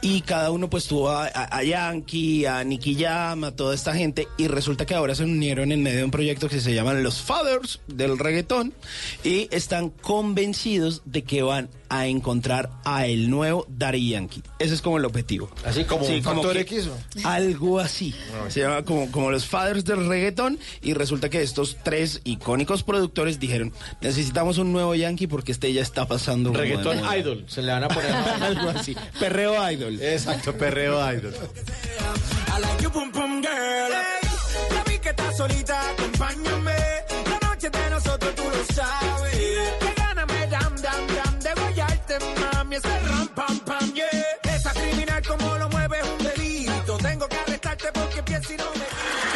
Y cada uno pues tuvo a, a- Yankee, a Nicky Jam, a toda esta gente. Y resulta que ahora se unieron en medio de un proyecto que se llaman Los Fathers del reggaetón. Y están convencidos de que van a encontrar a el nuevo Daddy Yankee. Ese es como el objetivo. Así como un Factor que- X, ¿o? Algo así. Se llama como, como los Fathers del reggaetón. Y resulta que estos tres icónicos productores dijeron, necesitamos un nuevo Yankee porque este ya está pasando. como Reggaetón moda". idol, se le van a poner Algo así. Perreo idol. Exacto, perreo idol. I like you, pum pum girl. Hey, ya vi que estás solita, acompáñame. La noche de nosotros, tú lo sabes.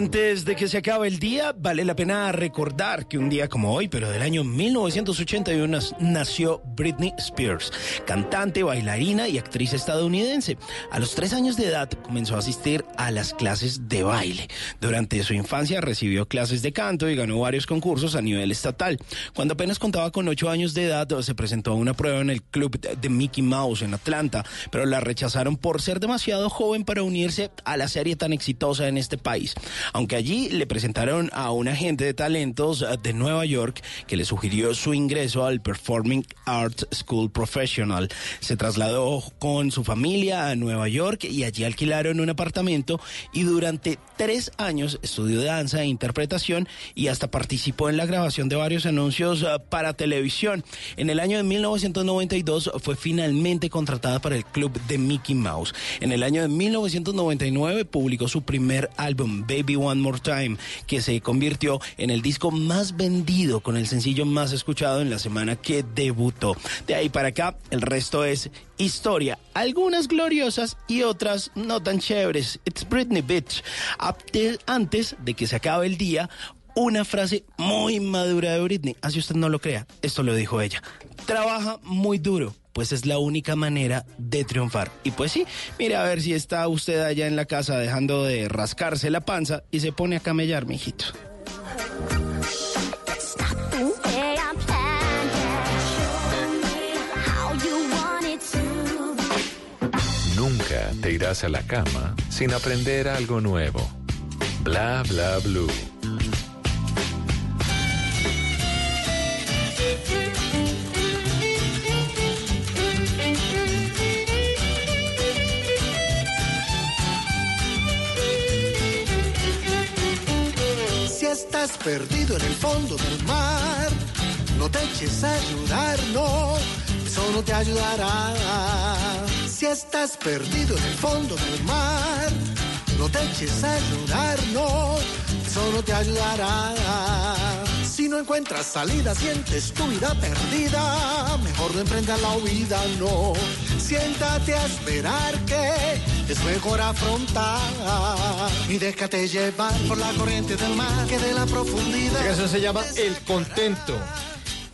Antes de que se acabe el día, vale la pena recordar que un día como hoy, pero del año 1981, nas- nació Britney Spears, cantante, bailarina y actriz estadounidense. A los tres años de edad comenzó a asistir a las clases de baile. Durante su infancia recibió clases de canto y ganó varios concursos a nivel estatal. Cuando apenas contaba con ocho años de edad, se presentó a una prueba en el club de Mickey Mouse en Atlanta, pero la rechazaron por ser demasiado joven para unirse a la serie tan exitosa en este país. Aunque allí le presentaron a un agente de talentos eh, de Nueva York que le sugirió su ingreso al Performing Arts School Professional. Se trasladó con su familia a Nueva York y allí alquilaron un apartamento y durante tres años estudió danza e interpretación y hasta participó en la grabación de varios anuncios eh, para televisión. En el año de 1992 fue finalmente contratada para el club de Mickey Mouse. En el año de 1999 publicó su primer álbum Baby One More Time, que se convirtió en el disco más vendido con el sencillo más escuchado en la semana que debutó. De ahí para acá, el resto es historia, algunas gloriosas y otras no tan chéveres. It's Britney Bitch. Antes de que se acabe el día, una frase muy madura de Britney. Así usted no lo crea, esto lo dijo ella. Trabaja muy duro, pues es la única manera de triunfar. Y pues sí, mire a ver si está usted allá en la casa dejando de rascarse la panza y se pone a camellar, mijito. Nunca te irás a la cama sin aprender algo nuevo. Bla Bla Blue. Estás perdido en el fondo del mar, no te eches a ayudar, no, eso no te ayudará. Si estás perdido en el fondo del mar, no te eches a ayudar, no, eso no te ayudará. Si no encuentras salida, sientes tu vida perdida, mejor no emprendas la huida, no. Siéntate a esperar que es mejor afrontar y déjate llevar por la corriente del mar que de la profundidad. Esta canción se llama El Contento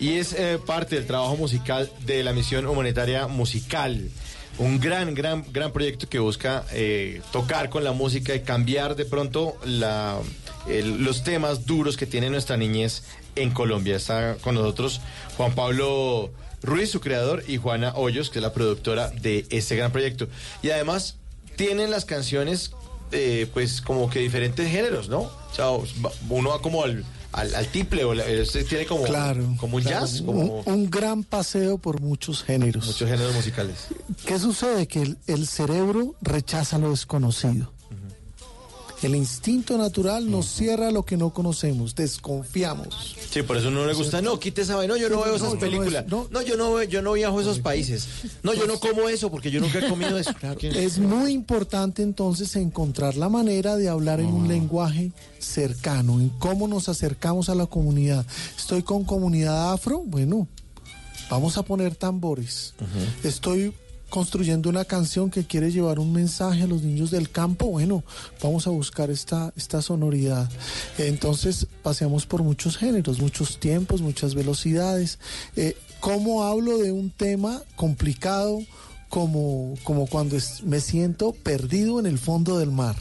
y es eh, parte del trabajo musical de la misión humanitaria musical. Un gran, gran, gran proyecto que busca eh, tocar con la música y cambiar de pronto los temas duros que tiene nuestra niñez en Colombia. Está con nosotros Juan Pablo Ruiz, su creador, y Juana Hoyos, que es la productora de este gran proyecto. Y además tienen las canciones eh, pues como que diferentes géneros, ¿no? O sea, uno va como al, al, al tiple, o la- este tiene como, Claro, como un claro, jazz, un- gran paseo por muchos géneros. muchos géneros musicales. ¿Qué sucede? Que el, el cerebro rechaza lo desconocido. El instinto natural nos cierra a lo que no conocemos, desconfiamos. Sí, por eso no le gusta. No, quite esa vaina. No, yo no veo esas películas. No, no. yo no, yo no viajo a esos países. No, yo no como eso porque yo nunca he comido eso. Es muy importante entonces encontrar la manera de hablar en un lenguaje cercano, en cómo nos acercamos a la comunidad. Estoy con comunidad afro, bueno, vamos a poner tambores. Estoy construyendo una canción que quiere llevar un mensaje a los niños del campo, bueno, vamos a buscar esta, esta sonoridad. Entonces paseamos por muchos géneros, muchos tiempos, muchas velocidades. Eh, ¿Cómo hablo de un tema complicado como, como cuando es- me siento perdido en el fondo del mar?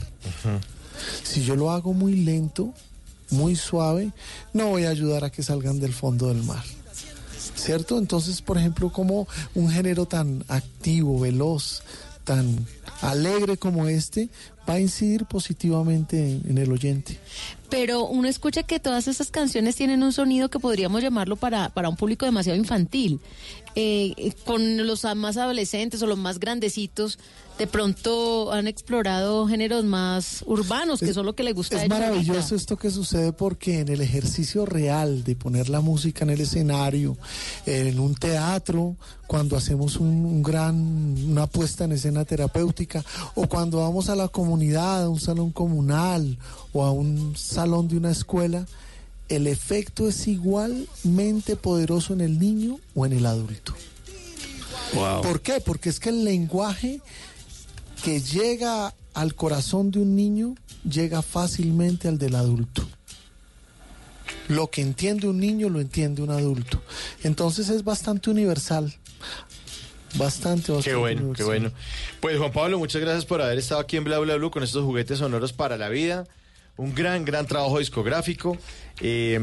Si yo lo hago muy lento, muy suave, no voy a ayudar a que salgan del fondo del mar. ¿Cierto? Entonces, por ejemplo, como un género tan activo, veloz, tan alegre como este, va a incidir positivamente en, el oyente. Pero uno escucha que todas esas canciones tienen un sonido que podríamos llamarlo para, para un público demasiado infantil. Eh, con los más adolescentes o los más grandecitos, de pronto han explorado géneros más urbanos, que son lo que les gusta Es ahorita. maravilloso esto que sucede porque en el ejercicio real de poner la música en el escenario, en un teatro, cuando hacemos un, un gran, una puesta en escena terapéutica, o cuando vamos a la comunidad, a un salón comunal o a un salón de una escuela, el efecto es igualmente poderoso en el niño o en el adulto. ¿Por qué? Porque es que el lenguaje que llega al corazón de un niño llega fácilmente al del adulto. Lo que entiende un niño lo entiende un adulto. Entonces es bastante universal. Bastante, bastante Qué bueno, qué universal. bueno. Pues Juan Pablo, muchas gracias por haber estado aquí en Bla Bla Blue con estos juguetes sonoros para la vida. Un gran, gran trabajo discográfico. Eh,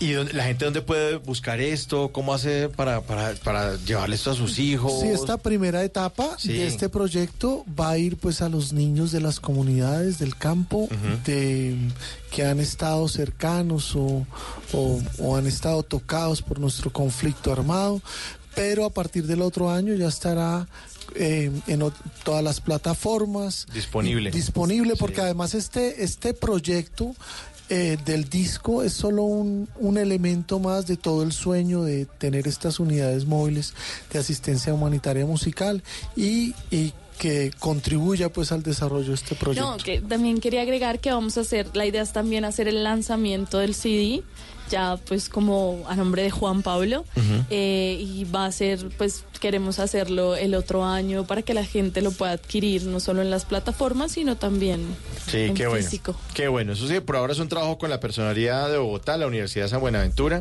¿Y dónde- la gente dónde puede buscar esto? ¿Cómo hace para, para, para llevarle esto a sus hijos? Sí, esta primera etapa Sí. de este proyecto va a ir pues a los niños de las comunidades del campo de, que han estado cercanos o, o- o han estado tocados por nuestro conflicto armado, pero a partir del otro año ya estará eh, en o- todas las plataformas Disponible. disponible porque además este este proyecto eh, del disco es solo un, un elemento más de todo el sueño de tener estas unidades móviles de asistencia humanitaria musical y, y que contribuya pues al desarrollo de este proyecto. No, que también quería agregar que vamos a hacer, la idea es también hacer el lanzamiento del CD, ya pues como a nombre de Juan Pablo, eh, y va a ser, pues queremos hacerlo el otro año para que la gente lo pueda adquirir, no solo en las plataformas, sino también Sí, en qué bueno. físico. Qué bueno. Eso sí, por ahora es un trabajo con la personalidad de Bogotá, la Universidad de San Buenaventura.